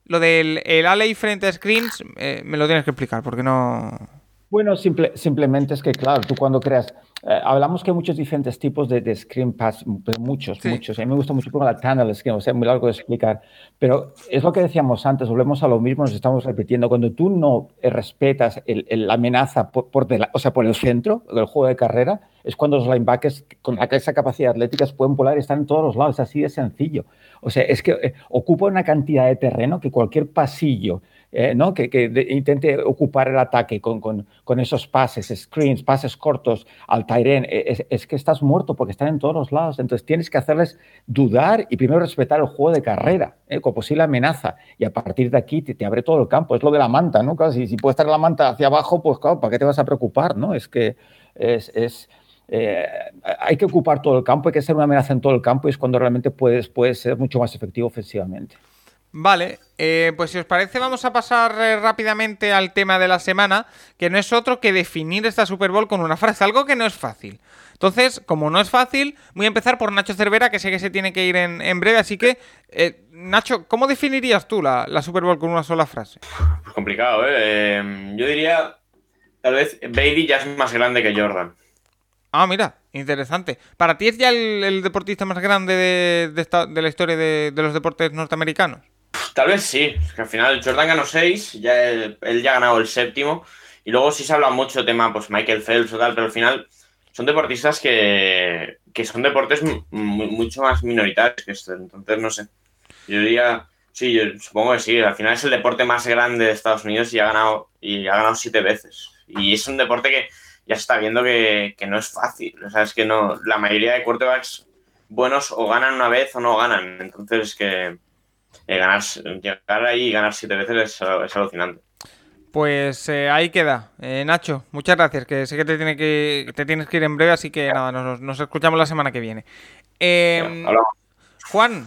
Lo del el frente a Screens eh, me lo tienes que explicar porque no... Bueno, simple, simplemente es que, claro, tú cuando creas eh, hablamos que hay muchos diferentes tipos de, de screen pass, muchos, muchos. A mí me gusta mucho como la tunnel screen, o sea, muy largo de explicar. Pero es lo que decíamos antes, volvemos a lo mismo, nos estamos repitiendo. Cuando tú no eh, respetas la amenaza por, por o sea, por el centro del juego de carrera, es cuando los linebackers con esa capacidad atlética pueden volar y están en todos los lados. Es así de sencillo. O sea, es que eh, ocupa una cantidad de terreno que cualquier pasillo eh, ¿no? que, intente ocupar el ataque con, esos pases, screens, pases cortos al Tyren, eh, es, que estás muerto porque están en todos los lados. Entonces tienes que hacerles dudar y primero respetar el juego de carrera ¿eh? con posible amenaza. Y a partir de aquí te, abre todo el campo. Es lo de la manta, ¿no? si, si puede estar la manta hacia abajo, pues claro, ¿para qué te vas a preocupar? ¿no? Es que es, hay que ocupar todo el campo, hay que ser una amenaza en todo el campo y es cuando realmente puedes, puedes ser mucho más efectivo ofensivamente. Vale, eh, pues si os parece vamos a pasar eh, rápidamente al tema de la semana, que no es otro que definir esta Super Bowl con una frase, algo que no es fácil. Entonces, como no es fácil, voy a empezar por Nacho Cervera, que sé que se tiene que ir en, breve, así que, eh, Nacho, ¿cómo definirías tú la, Super Bowl con una sola frase? Pues complicado, ¿eh? Yo diría, tal vez Bailey ya es más grande que Jordan. Ah, mira, interesante. ¿Para ti es ya el, deportista más grande de, la historia de los deportes norteamericanos? Tal vez sí, que al final Jordan ganó seis, ya él, ya ha ganado el séptimo, y luego sí se habla mucho tema, pues Michael Phelps o tal, pero al final son deportistas que, son deportes mucho más minoritarios que esto, entonces no sé. Yo diría, sí, yo supongo que sí, al final es el deporte más grande de Estados Unidos y ha ganado, y ha ganado siete veces. Y es un deporte que ya se está viendo que, que no es fácil, o sea, es que no, la mayoría de quarterbacks buenos o ganan una vez o no ganan, entonces es que eh, ganar, llegar ahí y ganar siete veces es, alucinante. Pues eh, ahí queda. Eh, Nacho, muchas gracias, que sé que te, tiene que te tienes que ir en breve, así que nada, nos, escuchamos la semana que viene. Em, Juan,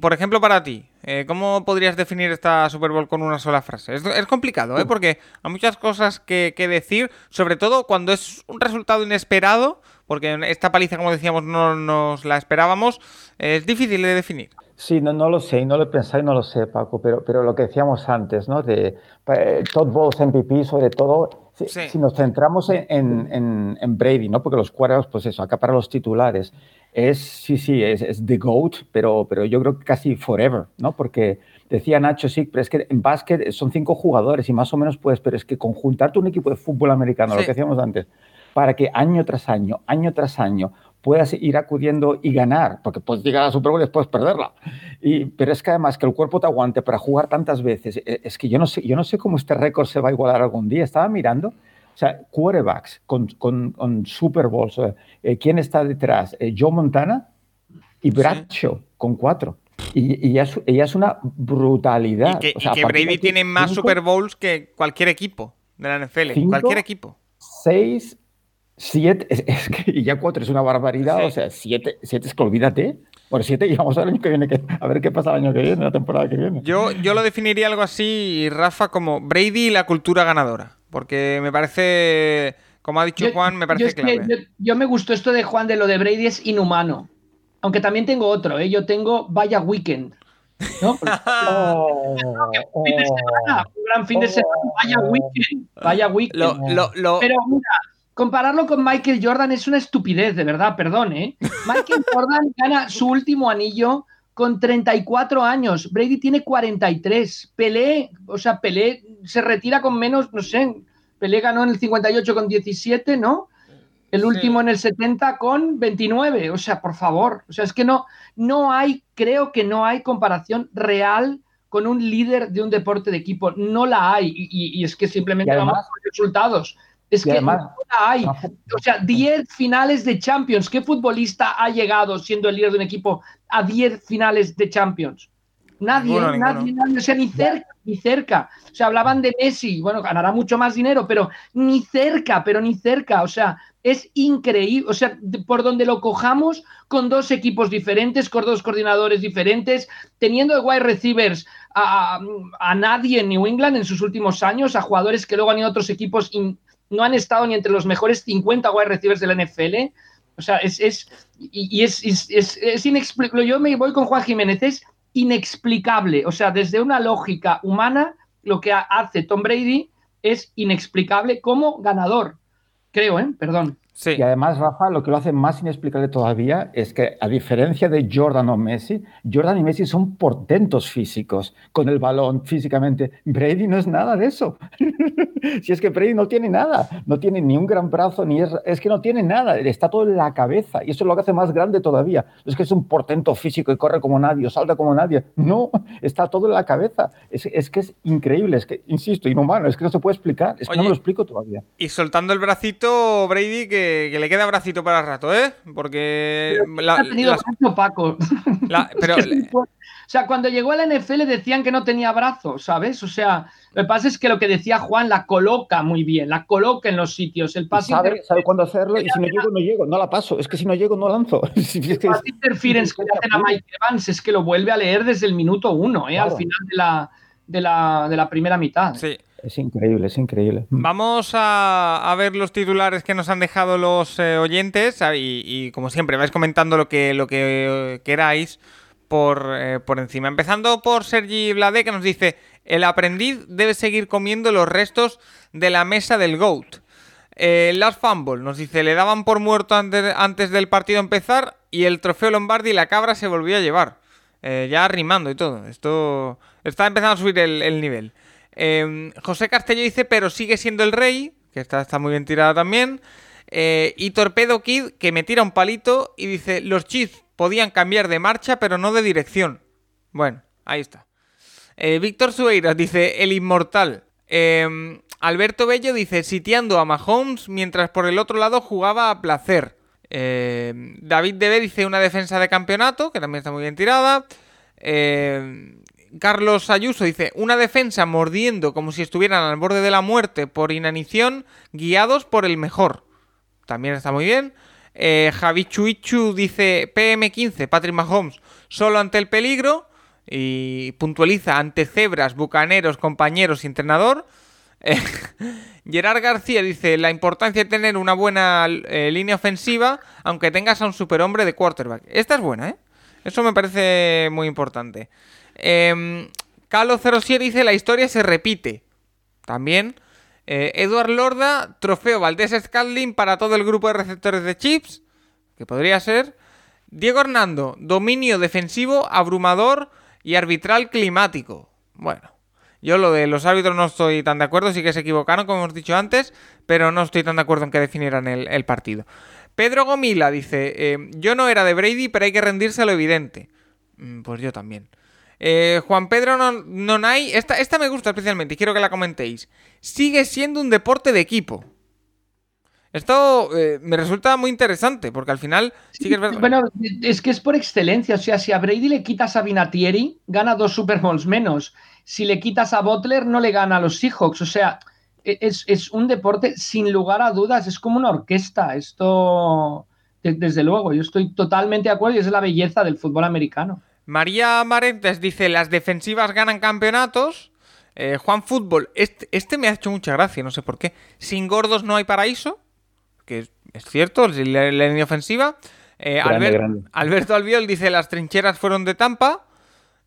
por ejemplo, para ti, eh, ¿cómo podrías definir esta Super Bowl con una sola frase? Es, complicado, ¿eh? Porque hay muchas cosas que, decir, sobre todo cuando es un resultado inesperado, porque esta paliza, como decíamos, no nos la esperábamos, es difícil de definir. Sí, no, no lo sé, no lo he pensado y no lo sé, Paco, pero, pero lo que decíamos antes, ¿no? De eh, Todd Bowles, MVP, sobre todo, si, nos centramos en, en, Brady, ¿no? Porque los cuadros, pues eso, acá para los titulares, es, sí, sí, es, es, The GOAT, pero, pero yo creo que casi forever, ¿no? Porque decía Nacho, sí, pero es que en básquet son cinco jugadores y más o menos puedes, pero es que conjuntarte un equipo de fútbol americano, lo que decíamos antes, para que año tras año, año tras año, puedas ir acudiendo y ganar, porque puedes llegar a la Super Bowl y después perderla. Y, pero es que además que el cuerpo te aguante para jugar tantas veces, e, es que yo no sé, yo no sé cómo este récord se va a igualar algún día. Estaba mirando, o sea, quarterbacks con, con, Super Bowls, eh, ¿quién está detrás? Eh, Joe Montana y Bradshaw con cuatro. Y, y, es, es, una brutalidad. Y que, Brady tiene más Super Bowls que cualquier equipo de la NFL. cualquier equipo. Seis Siete, es, que y ya cuatro es una barbaridad, o sea, siete, siete es que olvídate. Por siete y vamos al año que viene, a ver qué pasa el año que viene, la temporada que viene. Yo, yo lo definiría algo así, Rafa, como Brady y la cultura ganadora. Porque me parece, como ha dicho Juan, me parece clave. yo, me gustó esto de Juan de lo de Brady es inhumano. Aunque también tengo otro, ¿eh? yo tengo Vaya Weekend. ¿no? Oh, un gran fin de semana, vaya weekend, vaya weekend. Pero mira, compararlo con Michael Jordan es una estupidez, de verdad, perdón, ¿eh? Michael Jordan gana su último anillo con 34 años, Brady tiene 43, Pelé, o sea, Pelé se retira con menos, no sé, Pelé ganó en el 58 con 17, ¿no? El último en el 70 con 29, o sea, por favor, o sea, es que no, no hay, creo que no hay comparación real con un líder de un deporte de equipo, no la hay, y, es que simplemente vamos con resultados. Es que no hay. O sea, 10 finales de Champions. ¿Qué futbolista ha llegado siendo el líder de un equipo a 10 finales de Champions? Nadie, nadie, nadie, o sea, ni cerca, ni cerca. O sea, hablaban de Messi, bueno, ganará mucho más dinero, pero ni cerca, pero ni cerca. O sea, es increíble. O sea, por donde lo cojamos, con dos equipos diferentes, con dos coordinadores diferentes, teniendo de wide receivers a, a, nadie en New England en sus últimos años, a jugadores que luego han ido a otros equipos no han estado ni entre los mejores 50 wide receivers de la NFL. O sea, es, es y, es, es, inexplicable. Yo me voy con Juan Jiménez, es inexplicable. O sea, desde una lógica humana, lo que hace Tom Brady es inexplicable como ganador. Creo, ¿eh? Perdón. Y además, Rafa, lo que lo hace más inexplicable todavía es que, a diferencia de Jordan o Messi, Jordan y Messi son portentos físicos, con el balón físicamente. Brady no es nada de eso. si es que Brady no tiene nada, no tiene ni un gran brazo, ni es, es que no tiene nada, está todo en la cabeza. Y eso es lo que hace más grande todavía. es que es un portento físico y corre como nadie o salta como nadie. No, está todo en la cabeza. Es, es que es increíble, es que, insisto, inhumano, es que no se puede explicar. Es que no me lo explico todavía. Y soltando el bracito, Brady, que que, le queda bracito para el rato, ¿eh? Porque. ha tenido brazo Paco. pero, o sea, cuando llegó a la NFL decían que no tenía brazo, ¿sabes? O sea, lo que pasa es que lo que decía Juan la coloca muy bien, la coloca en los sitios. El pase sabe, sabe cuándo hacerlo y si no llego, no llego, no la paso. Es que si no llego, no lanzo. el pase interference que le hacen a Mike Evans es que lo vuelve a leer desde el minuto uno, ¿eh? Al final de la, de la, de la primera mitad. Sí. Es increíble, es increíble. Vamos a, ver los titulares que nos han dejado los eh, oyentes y, como siempre vais comentando lo que, lo que eh, queráis por, eh, por encima. Empezando por Sergi Blade que nos dice, el aprendiz debe seguir comiendo los restos de la mesa del GOAT. Last Fumble nos dice, le daban por muerto antes, antes, del partido empezar y el trofeo Lombardi y la cabra se volvió a llevar. ya rimando y todo. Esto está empezando a subir el nivel. Em, José Castello dice, pero sigue siendo el rey, que está, está muy bien tirada también. Eh, y Torpedo Kid, que me tira un palito y dice, los Chiefs podían cambiar de marcha, pero no de dirección. Bueno, ahí está. Eh, Víctor Sueiras dice, el inmortal. Em, Alberto Bello dice, sitiando a Mahomes mientras por el otro lado jugaba a placer. Em, David Debe dice una defensa de campeonato, que también está muy bien tirada. Carlos Ayuso dice, una defensa mordiendo como si estuvieran al borde de la muerte por inanición, guiados por el mejor. También está muy bien. Eh, Javi Chuichu dice PM15, Patrick Mahomes, solo ante el peligro. Y puntualiza ante cebras, bucaneros, compañeros entrenador. Eh, Gerard García dice la importancia de tener una buena eh, línea ofensiva, aunque tengas a un superhombre de quarterback. Esta es buena, ¿eh? Eso me parece muy importante. Eh, Calo07 dice la historia se repite. También. Eh, Eduard Lorda, trofeo Valdés Scalding para todo el grupo de receptores de chips. Que podría ser. Diego Hernando, dominio defensivo, abrumador y arbitral climático. Bueno. Yo lo de los árbitros no estoy tan de acuerdo, sí que se equivocaron, como hemos dicho antes, pero no estoy tan de acuerdo en que definieran el, el partido. Pedro Gomila dice, eh, yo no era de Brady, pero hay que rendirse a lo evidente. Mm, pues yo también. Eh, Juan Pedro Nonay, esta, esta me gusta especialmente y quiero que la comentéis. Sigue siendo un deporte de equipo. Esto eh, me resulta muy interesante porque al final sí que es verdad. Bueno, es que es por excelencia. O sea, si a Brady le quitas a Vinatieri, gana dos Super Bowls menos. Si le quitas a Butler, no le gana a los Seahawks. O sea, e, es, es un deporte sin lugar a dudas. Es como una orquesta. Esto, desde luego, yo estoy totalmente de acuerdo y es la belleza del fútbol americano. María Marentes dice: las defensivas ganan campeonatos. Eh, Juan Fútbol, este, este me ha hecho mucha gracia, no sé por qué. Sin gordos no hay paraíso que es, es cierto, la, la, línea ofensiva. Eh, grande, Albert, grande. Alberto Albiol dice, las trincheras fueron de Tampa.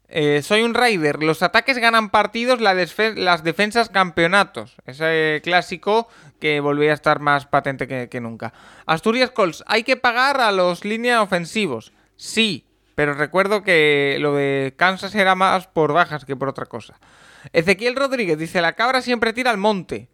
Eh, soy un Raider, los ataques ganan partidos, la las defensas campeonatos. Ese clásico que volvía a estar más patente que, que nunca. Asturias Colts, hay que pagar a los líneas ofensivos. Sí, pero recuerdo que lo de Kansas era más por bajas que por otra cosa. Ezequiel Rodríguez dice, la cabra siempre tira al monte.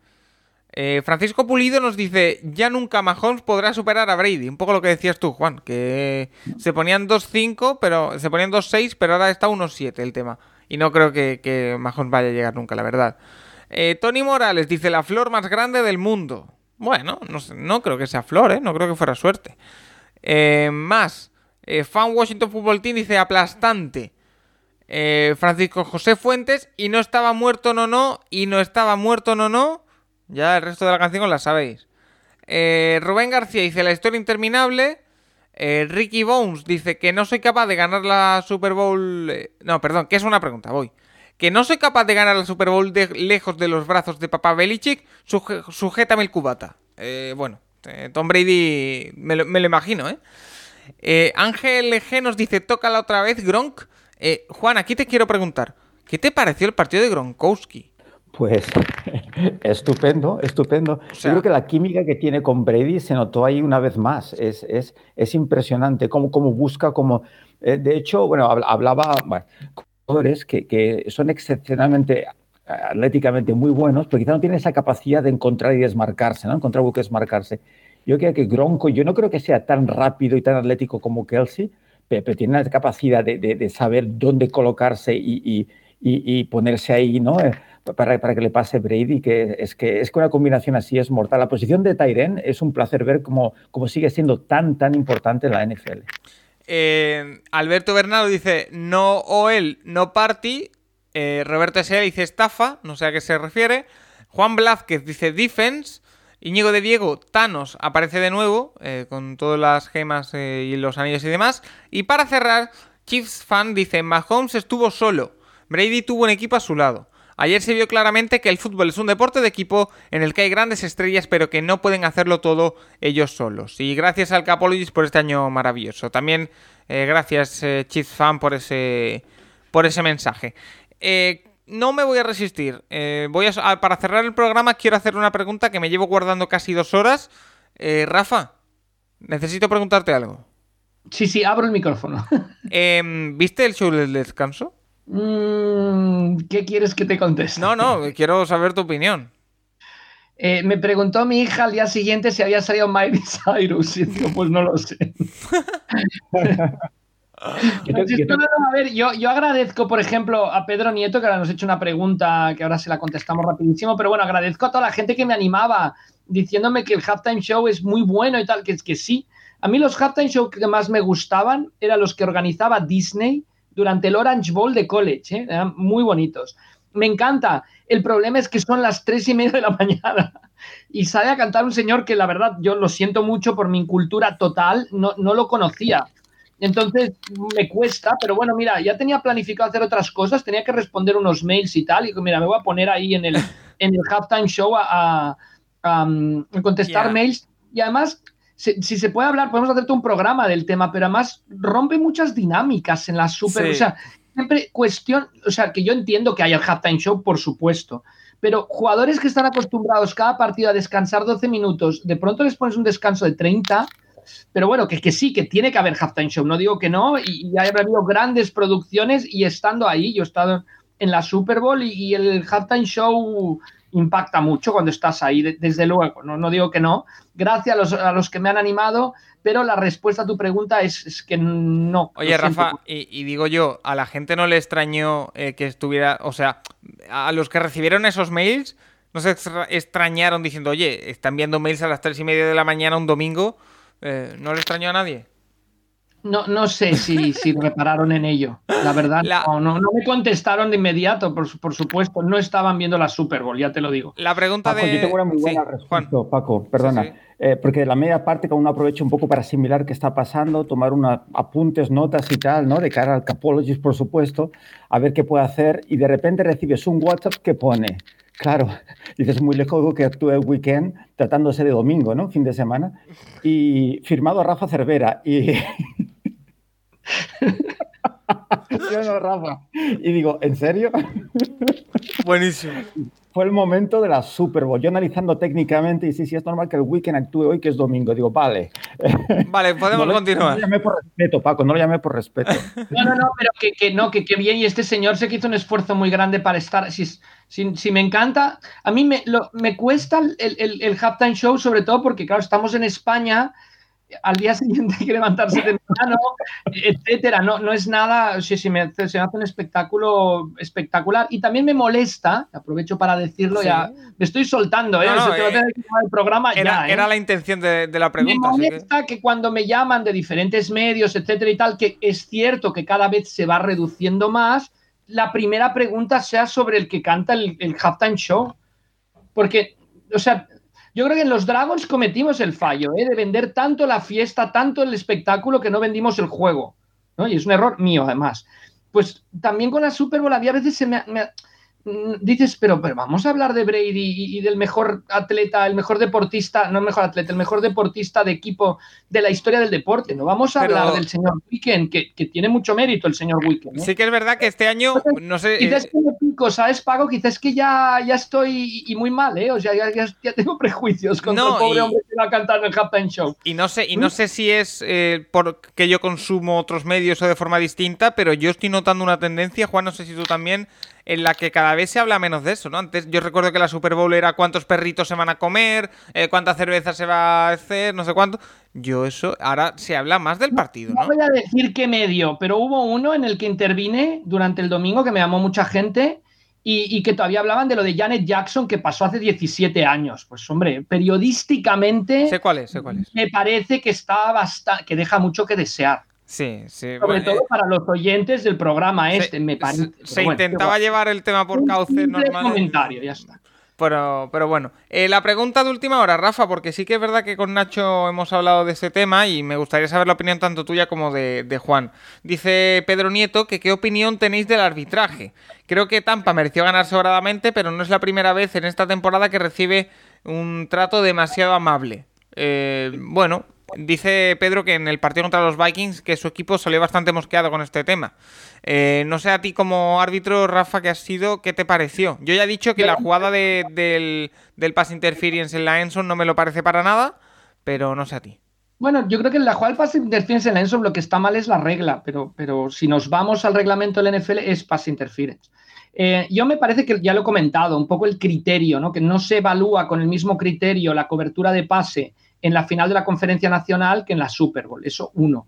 Eh, Francisco Pulido nos dice, ya nunca Mahomes podrá superar a Brady. Un poco lo que decías tú, Juan, que se ponían 2-5, pero se ponían 2-6, pero ahora está 1-7 el tema. Y no creo que, que, Mahomes vaya a llegar nunca, la verdad. Eh, Tony Morales dice, la flor más grande del mundo. Bueno, no, no creo que sea flor, ¿eh? No creo que fuera suerte. Eh, Fan Washington Football Team dice, aplastante. Francisco José Fuentes, y no estaba muerto, no, no, y no estaba muerto, no, no. Ya el resto de la canción la sabéis. Eh, Rubén García dice la historia interminable. Eh, Ricky Bones dice que no soy capaz de ganar la Super Bowl. Eh, no, perdón, que es una pregunta, voy. Que no soy capaz de ganar la Super Bowl de, lejos de los brazos de papá Belichick. Suge, sujétame el cubata. Eh, bueno, Tom Brady me lo, me lo imagino, ¿eh? Ángel G nos dice: Tócala otra vez, Gronk. Juan, aquí te quiero preguntar: ¿qué te pareció el partido de Gronkowski? Pues estupendo, estupendo. O sea, Yo creo que la química que tiene con Brady se notó ahí una vez más. Es, es, es impresionante cómo, cómo busca, como... Eh, de hecho, bueno, hablaba bueno, jugadores que, que son excepcionalmente atléticamente muy buenos, pero quizá no tienen esa capacidad de encontrar y desmarcarse, ¿no? Encontrar que desmarcarse. Yo creo que Gronko, yo no creo que sea tan rápido y tan atlético como Kelsey, pero, tiene la capacidad de, saber dónde colocarse y, ponerse ahí, ¿no? para, para, que le pase Brady, que es que es que una combinación así es mortal. La posición de Tyren es un placer ver cómo, sigue siendo tan, tan importante en la NFL. Eh, Alberto Bernardo dice no OL, no party. Eh, Roberto S.A. dice estafa, no sé a qué se refiere. Juan Blázquez dice defense. Íñigo de Diego, Thanos aparece de nuevo, eh, con todas las gemas eh, y los anillos y demás. Y para cerrar, Chiefs Fan dice, Mahomes estuvo solo, Brady tuvo un equipo a su lado. Ayer se vio claramente que el fútbol es un deporte de equipo en el que hay grandes estrellas, pero que no pueden hacerlo todo ellos solos. Y gracias al Capologist por este año maravilloso. También eh, gracias, Chiefs Fan, por ese, por ese mensaje. Eh, no me voy a resistir. voy a, para cerrar el programa, quiero hacer una pregunta que me llevo guardando casi dos horas. Rafa, necesito preguntarte algo. Sí, sí, abro el micrófono. Em, ¿Viste el show del descanso? Mm, ¿Qué quieres que te conteste? No, no, quiero saber tu opinión. Eh, me preguntó mi hija al día siguiente si había salido Miley Cyrus. Y digo, pues no lo sé. yo, agradezco, por ejemplo, a Pedro Nieto, que ahora nos ha hecho una pregunta que ahora se la contestamos rapidísimo, pero bueno, agradezco a toda la gente que me animaba diciéndome que el halftime show es muy bueno y tal, que es que sí. A mí los halftime show que más me gustaban eran los que organizaba Disney durante el Orange Bowl de college, ¿eh? eran muy bonitos. Me encanta. El problema es que son las tres y media de la mañana. y sale a cantar un señor que la verdad yo lo siento mucho por mi incultura total, no, no lo conocía. Entonces me cuesta, pero bueno, mira, ya tenía planificado hacer otras cosas, tenía que responder unos mails y tal, y mira, me voy a poner ahí en el, en el halftime show a, a, contestar mails. Y además, si, se puede hablar, podemos hacerte un programa del tema, pero además rompe muchas dinámicas en la super. O sea, siempre cuestión, o sea, que yo entiendo que hay el halftime show, por supuesto, pero jugadores que están acostumbrados cada partido a descansar 12 minutos, de pronto les pones un descanso de 30, pero bueno, que, que sí, que tiene que haber halftime show, no digo que no, y, y ha habido grandes producciones y estando ahí, yo he estado en la Super Bowl y, y el halftime show impacta mucho cuando estás ahí, desde luego, no, no digo que no. Gracias a los, a los, que me han animado, pero la respuesta a tu pregunta es, que no. Oye, Rafa, y, digo yo, ¿a la gente no le extrañó eh, que estuviera, o sea, a los que recibieron esos mails, no se extrañaron diciendo, oye, están viendo mails a las tres y media de la mañana un domingo? Eh, ¿No le extrañó a nadie? No, no sé si, si repararon en ello. La verdad, No, no, me contestaron de inmediato, por, por, supuesto. No estaban viendo la Super Bowl, ya te lo digo. La pregunta Paco, de. Yo tengo una muy buena respuesta, Paco, perdona. Eh, porque de la media parte, como uno aprovecha un poco para asimilar qué está pasando, tomar unos apuntes, notas y tal, ¿no? De cara al Capologist, por supuesto, a ver qué puede hacer. Y de repente recibes un WhatsApp que pone. Claro, dices muy lejos que actúe el weekend tratándose de domingo, ¿no? Fin de semana. Y firmado Rafa Cervera. Y Yo no, Rafa. Y digo, ¿en serio? Buenísimo. Fue el momento de la Super Bowl. Yo analizando técnicamente, y sí, sí, es normal que el weekend actúe hoy, que es domingo. Digo, vale. Vale, podemos continuar. No lo llamé por respeto, Paco, no lo llamé por respeto. No, no, no, pero que, que no, que, que, bien. Y este señor se hizo un esfuerzo muy grande para estar. Si, si, si me encanta, a mí me, lo, me cuesta el, el, el halftime show, sobre todo porque, claro, estamos en España al día siguiente hay que levantarse temprano, etcétera. No, no es nada, si, si me, se me hace un espectáculo espectacular. Y también me molesta, aprovecho para decirlo, ya me estoy soltando, ¿eh? eh el programa era, era ¿eh? la intención de, la pregunta. Me molesta que... cuando me llaman de diferentes medios, etcétera y tal, que es cierto que cada vez se va reduciendo más, la primera pregunta sea sobre el que canta el, el halftime show. Porque, o sea, yo creo que en los Dragons cometimos el fallo ¿eh? de vender tanto la fiesta, tanto el espectáculo que no vendimos el juego. ¿no? Y es un error mío, además. Pues también con la Super Bowl había veces se me, me dices, pero, pero vamos a hablar de Brady y, del mejor atleta, el mejor deportista, no el mejor atleta, el mejor deportista de equipo de la historia del deporte. No vamos a hablar del señor Weekend, que, tiene mucho mérito el señor Weekend. Sí que es verdad que este año, no sé... Quizás eh, que me pico, ¿sabes, Pago? Quizás que ya, ya estoy y muy mal, ¿eh? O sea, ya, tengo prejuicios contra el pobre hombre que va a cantar en el Halftime Show. Y no sé, y no ¿Mm? sé si es eh, porque yo consumo otros medios o de forma distinta, pero yo estoy notando una tendencia, Juan, no sé si tú también en la que cada vez se habla menos de eso, ¿no? Antes yo recuerdo que la Super Bowl era cuántos perritos se van a comer, eh, cuánta cerveza se va a hacer, no sé cuánto. Yo eso, ahora se habla más del partido, ¿no? No voy a decir qué medio, pero hubo uno en el que intervine durante el domingo que me llamó mucha gente y, que todavía hablaban de lo de Janet Jackson que pasó hace 17 años. Pues hombre, periodísticamente... Sé cuál es, sé cuál es. Me parece que está bastante, que deja mucho que desear. Sí, sí. Sobre todo eh, para los oyentes del programa este, me parece. Se, intentaba llevar el tema por cauce normal. comentario, ya está. Pero, pero bueno, eh, la pregunta de última hora, Rafa, porque sí que es verdad que con Nacho hemos hablado de este tema y me gustaría saber la opinión tanto tuya como de, de, Juan. Dice Pedro Nieto que qué opinión tenéis del arbitraje. Creo que Tampa mereció ganar sobradamente, pero no es la primera vez en esta temporada que recibe un trato demasiado amable. Eh, bueno, Dice Pedro que en el partido contra los Vikings que su equipo salió bastante mosqueado con este tema. Eh, no sé a ti como árbitro, Rafa, que has sido, ¿qué te pareció? Yo ya he dicho que la jugada del, del pass interference en la Enson no me lo parece para nada, pero no sé a ti. Bueno, yo creo que en la jugada del pass interference en la Enson lo que está mal es la regla, pero, pero si nos vamos al reglamento del NFL es pass interference. Eh, yo me parece que ya lo he comentado, un poco el criterio, ¿no? que no se evalúa con el mismo criterio la cobertura de pase en la final de la conferencia nacional que en la Super Bowl. Eso uno.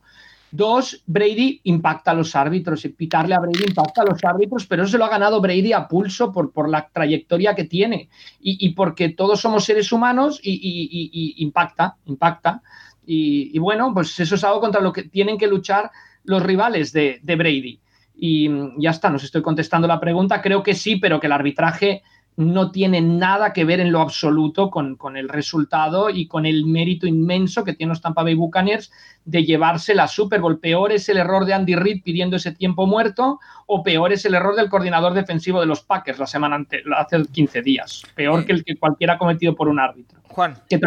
Dos, Brady impacta a los árbitros y pitarle a Brady impacta a los árbitros, pero eso se lo ha ganado Brady a pulso por, por la trayectoria que tiene y, porque todos somos seres humanos y, impacta, impacta. Y, bueno, pues eso es algo contra lo que tienen que luchar los rivales de, de Brady. Y ya está, nos estoy contestando la pregunta. Creo que sí, pero que el arbitraje no tiene nada que ver en lo absoluto con, el resultado y con el mérito inmenso que tienen los Tampa Bay Buccaneers de llevarse la Super Bowl. Peor es el error de Andy Reid pidiendo ese tiempo muerto o peor es el error del coordinador defensivo de los Packers la semana antes, hace 15 días. Peor que el que cualquiera cometido por un árbitro. Juan. Que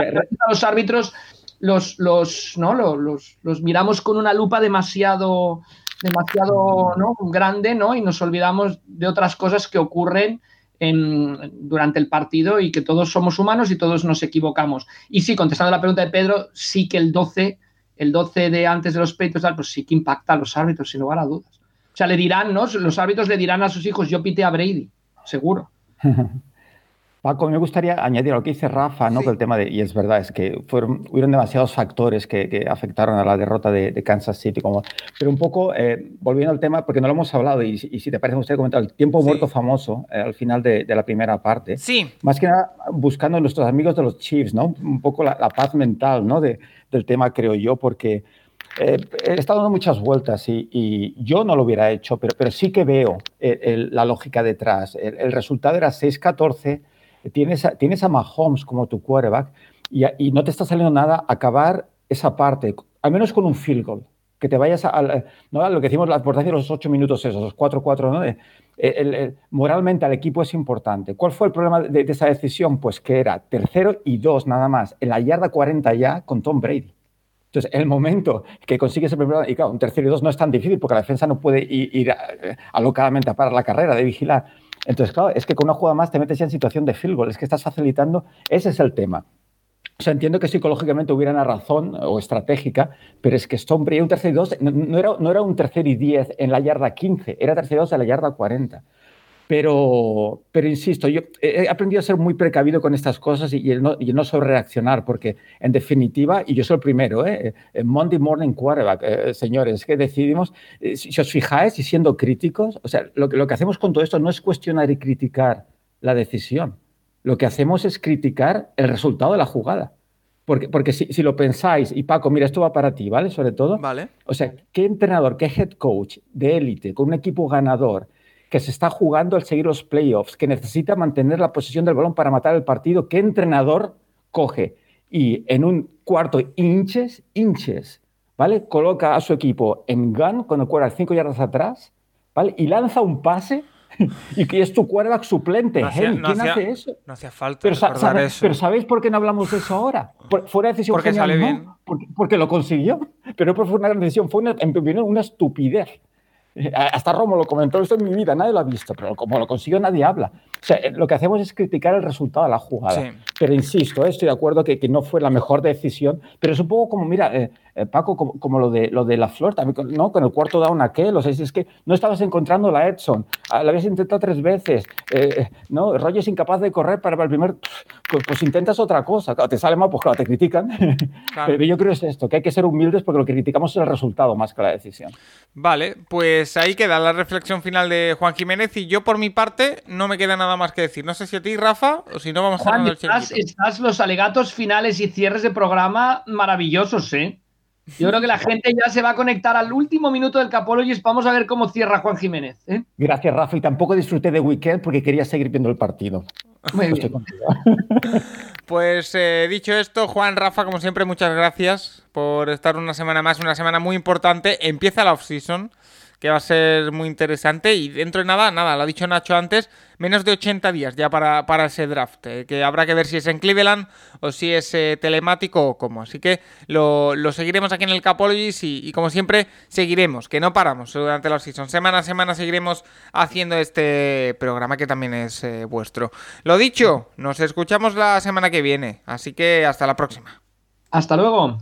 los árbitros los, los, ¿no? los, los miramos con una lupa demasiado demasiado ¿no? grande ¿no? y nos olvidamos de otras cosas que ocurren durante el partido y que todos somos humanos y todos nos equivocamos. Y sí, contestando a la pregunta de Pedro, sí que el 12, el 12 de antes de los peitos, pues sí que impacta a los árbitros, sin lugar a dudas. O sea, le dirán, ¿no? Los árbitros le dirán a sus hijos, yo pité a Brady, seguro. Paco, me gustaría añadir lo que dice Rafa, ¿no? el tema de, y es verdad, es que fueron, hubieron demasiados factores que, afectaron a la derrota de, Kansas City. Como, pero un poco, eh, volviendo al tema, porque no lo hemos hablado, y, si te parece, me gustaría comentar el tiempo muerto famoso eh, al final de, la primera parte. Sí. Más que nada, buscando a nuestros amigos de los Chiefs, ¿no? Un poco la, paz mental, ¿no? del tema, creo yo, porque eh, he estado dando muchas vueltas y, yo no lo hubiera hecho, pero, pero sí que veo la lógica detrás. El, el resultado era 6-14 tienes a, tienes a Mahomes como tu quarterback y, no te está saliendo nada acabar esa parte, al menos con un field goal, que te vayas a, lo que decimos la importancia de los ocho minutos esos, los 4-4, ¿no? Eh, moralmente al equipo es importante. ¿Cuál fue el problema de, esa decisión? Pues que era tercero y dos nada más, en la yarda 40 ya con Tom Brady. Entonces, el momento que consigues el primer y claro, un tercero y dos no es tan difícil porque la defensa no puede ir, ir eh, alocadamente a parar la carrera, de vigilar. Entonces, claro, es que con una jugada más te metes ya en situación de field goal, es que estás facilitando, ese es el tema. O sea, entiendo que psicológicamente hubiera una razón o estratégica, pero es que Stone un tercer y dos, no, era, no era un tercer y diez en la yarda 15, era tercer y dos en la yarda 40. Pero, pero insisto, yo he aprendido a ser muy precavido con estas cosas y, no, y no sobre reaccionar, porque en definitiva, y yo soy el primero, ¿eh? Monday Morning Quarterback, eh, señores, que decidimos, eh, si, os fijáis y siendo críticos, o sea, lo, lo que hacemos con todo esto no es cuestionar y criticar la decisión, lo que hacemos es criticar el resultado de la jugada. Porque, porque si, si, lo pensáis, y Paco, mira, esto va para ti, ¿vale? Sobre todo. Vale. O sea, ¿qué entrenador, qué head coach de élite, con un equipo ganador, que se está jugando al seguir los playoffs, que necesita mantener la posición del balón para matar el partido, ¿qué entrenador coge? Y en un cuarto inches, inches, ¿vale? Coloca a su equipo en gun con el quarterback cinco yardas atrás, ¿vale? Y lanza un pase y que es tu quarterback suplente. ¿Quién hace eso? No hacía falta pero, eso. pero ¿sabéis por qué no hablamos de eso ahora? ¿Fue una decisión porque sale bien. Porque, lo consiguió. Pero no fue una gran decisión, fue una, una estupidez. Hasta Romo lo comentó, esto en mi vida, nadie lo ha visto, pero como lo consiguió nadie habla. O sea, lo que hacemos es criticar el resultado de la jugada. Pero insisto, estoy de acuerdo que, que, no fue la mejor decisión, pero es un poco como, mira, eh, eh, Paco, como, lo, de, lo de la flor, también, ¿no? Con el cuarto down aquel, o sea, es que no estabas encontrando la Edson, ah, la habías intentado tres veces, eh, ¿no? Rollo es incapaz de correr para el primer, pues, pues, intentas otra cosa, te sale mal, pues claro, te critican. Pero yo creo que es esto, que hay que ser humildes porque lo que criticamos es el resultado más que la decisión. Vale, pues ahí queda la reflexión final de Juan Jiménez y yo por mi parte no me queda nada más que decir. No sé si a ti, Rafa, o si no vamos a el estás, estás los alegatos finales y cierres de programa maravillosos, ¿eh? Yo creo que la gente ya se va a conectar al último minuto del Capologist. Vamos a ver cómo cierra Juan Jiménez. ¿eh? Gracias, Rafa. Y tampoco disfruté de weekend porque quería seguir viendo el partido. Muy bien. Pues eh, dicho esto, Juan, Rafa, como siempre, muchas gracias por estar una semana más, una semana muy importante. Empieza la off-season que va a ser muy interesante. Y dentro de nada, nada, lo ha dicho Nacho antes, menos de 80 días ya para, para ese draft, eh, que habrá que ver si es en Cleveland o si es eh, telemático o cómo. Así que lo, seguiremos aquí en el Capologist y, como siempre seguiremos, que no paramos durante la season. Semana a semana seguiremos haciendo este programa que también es eh, vuestro. Lo dicho, nos escuchamos la semana que viene, así que hasta la próxima. Hasta luego.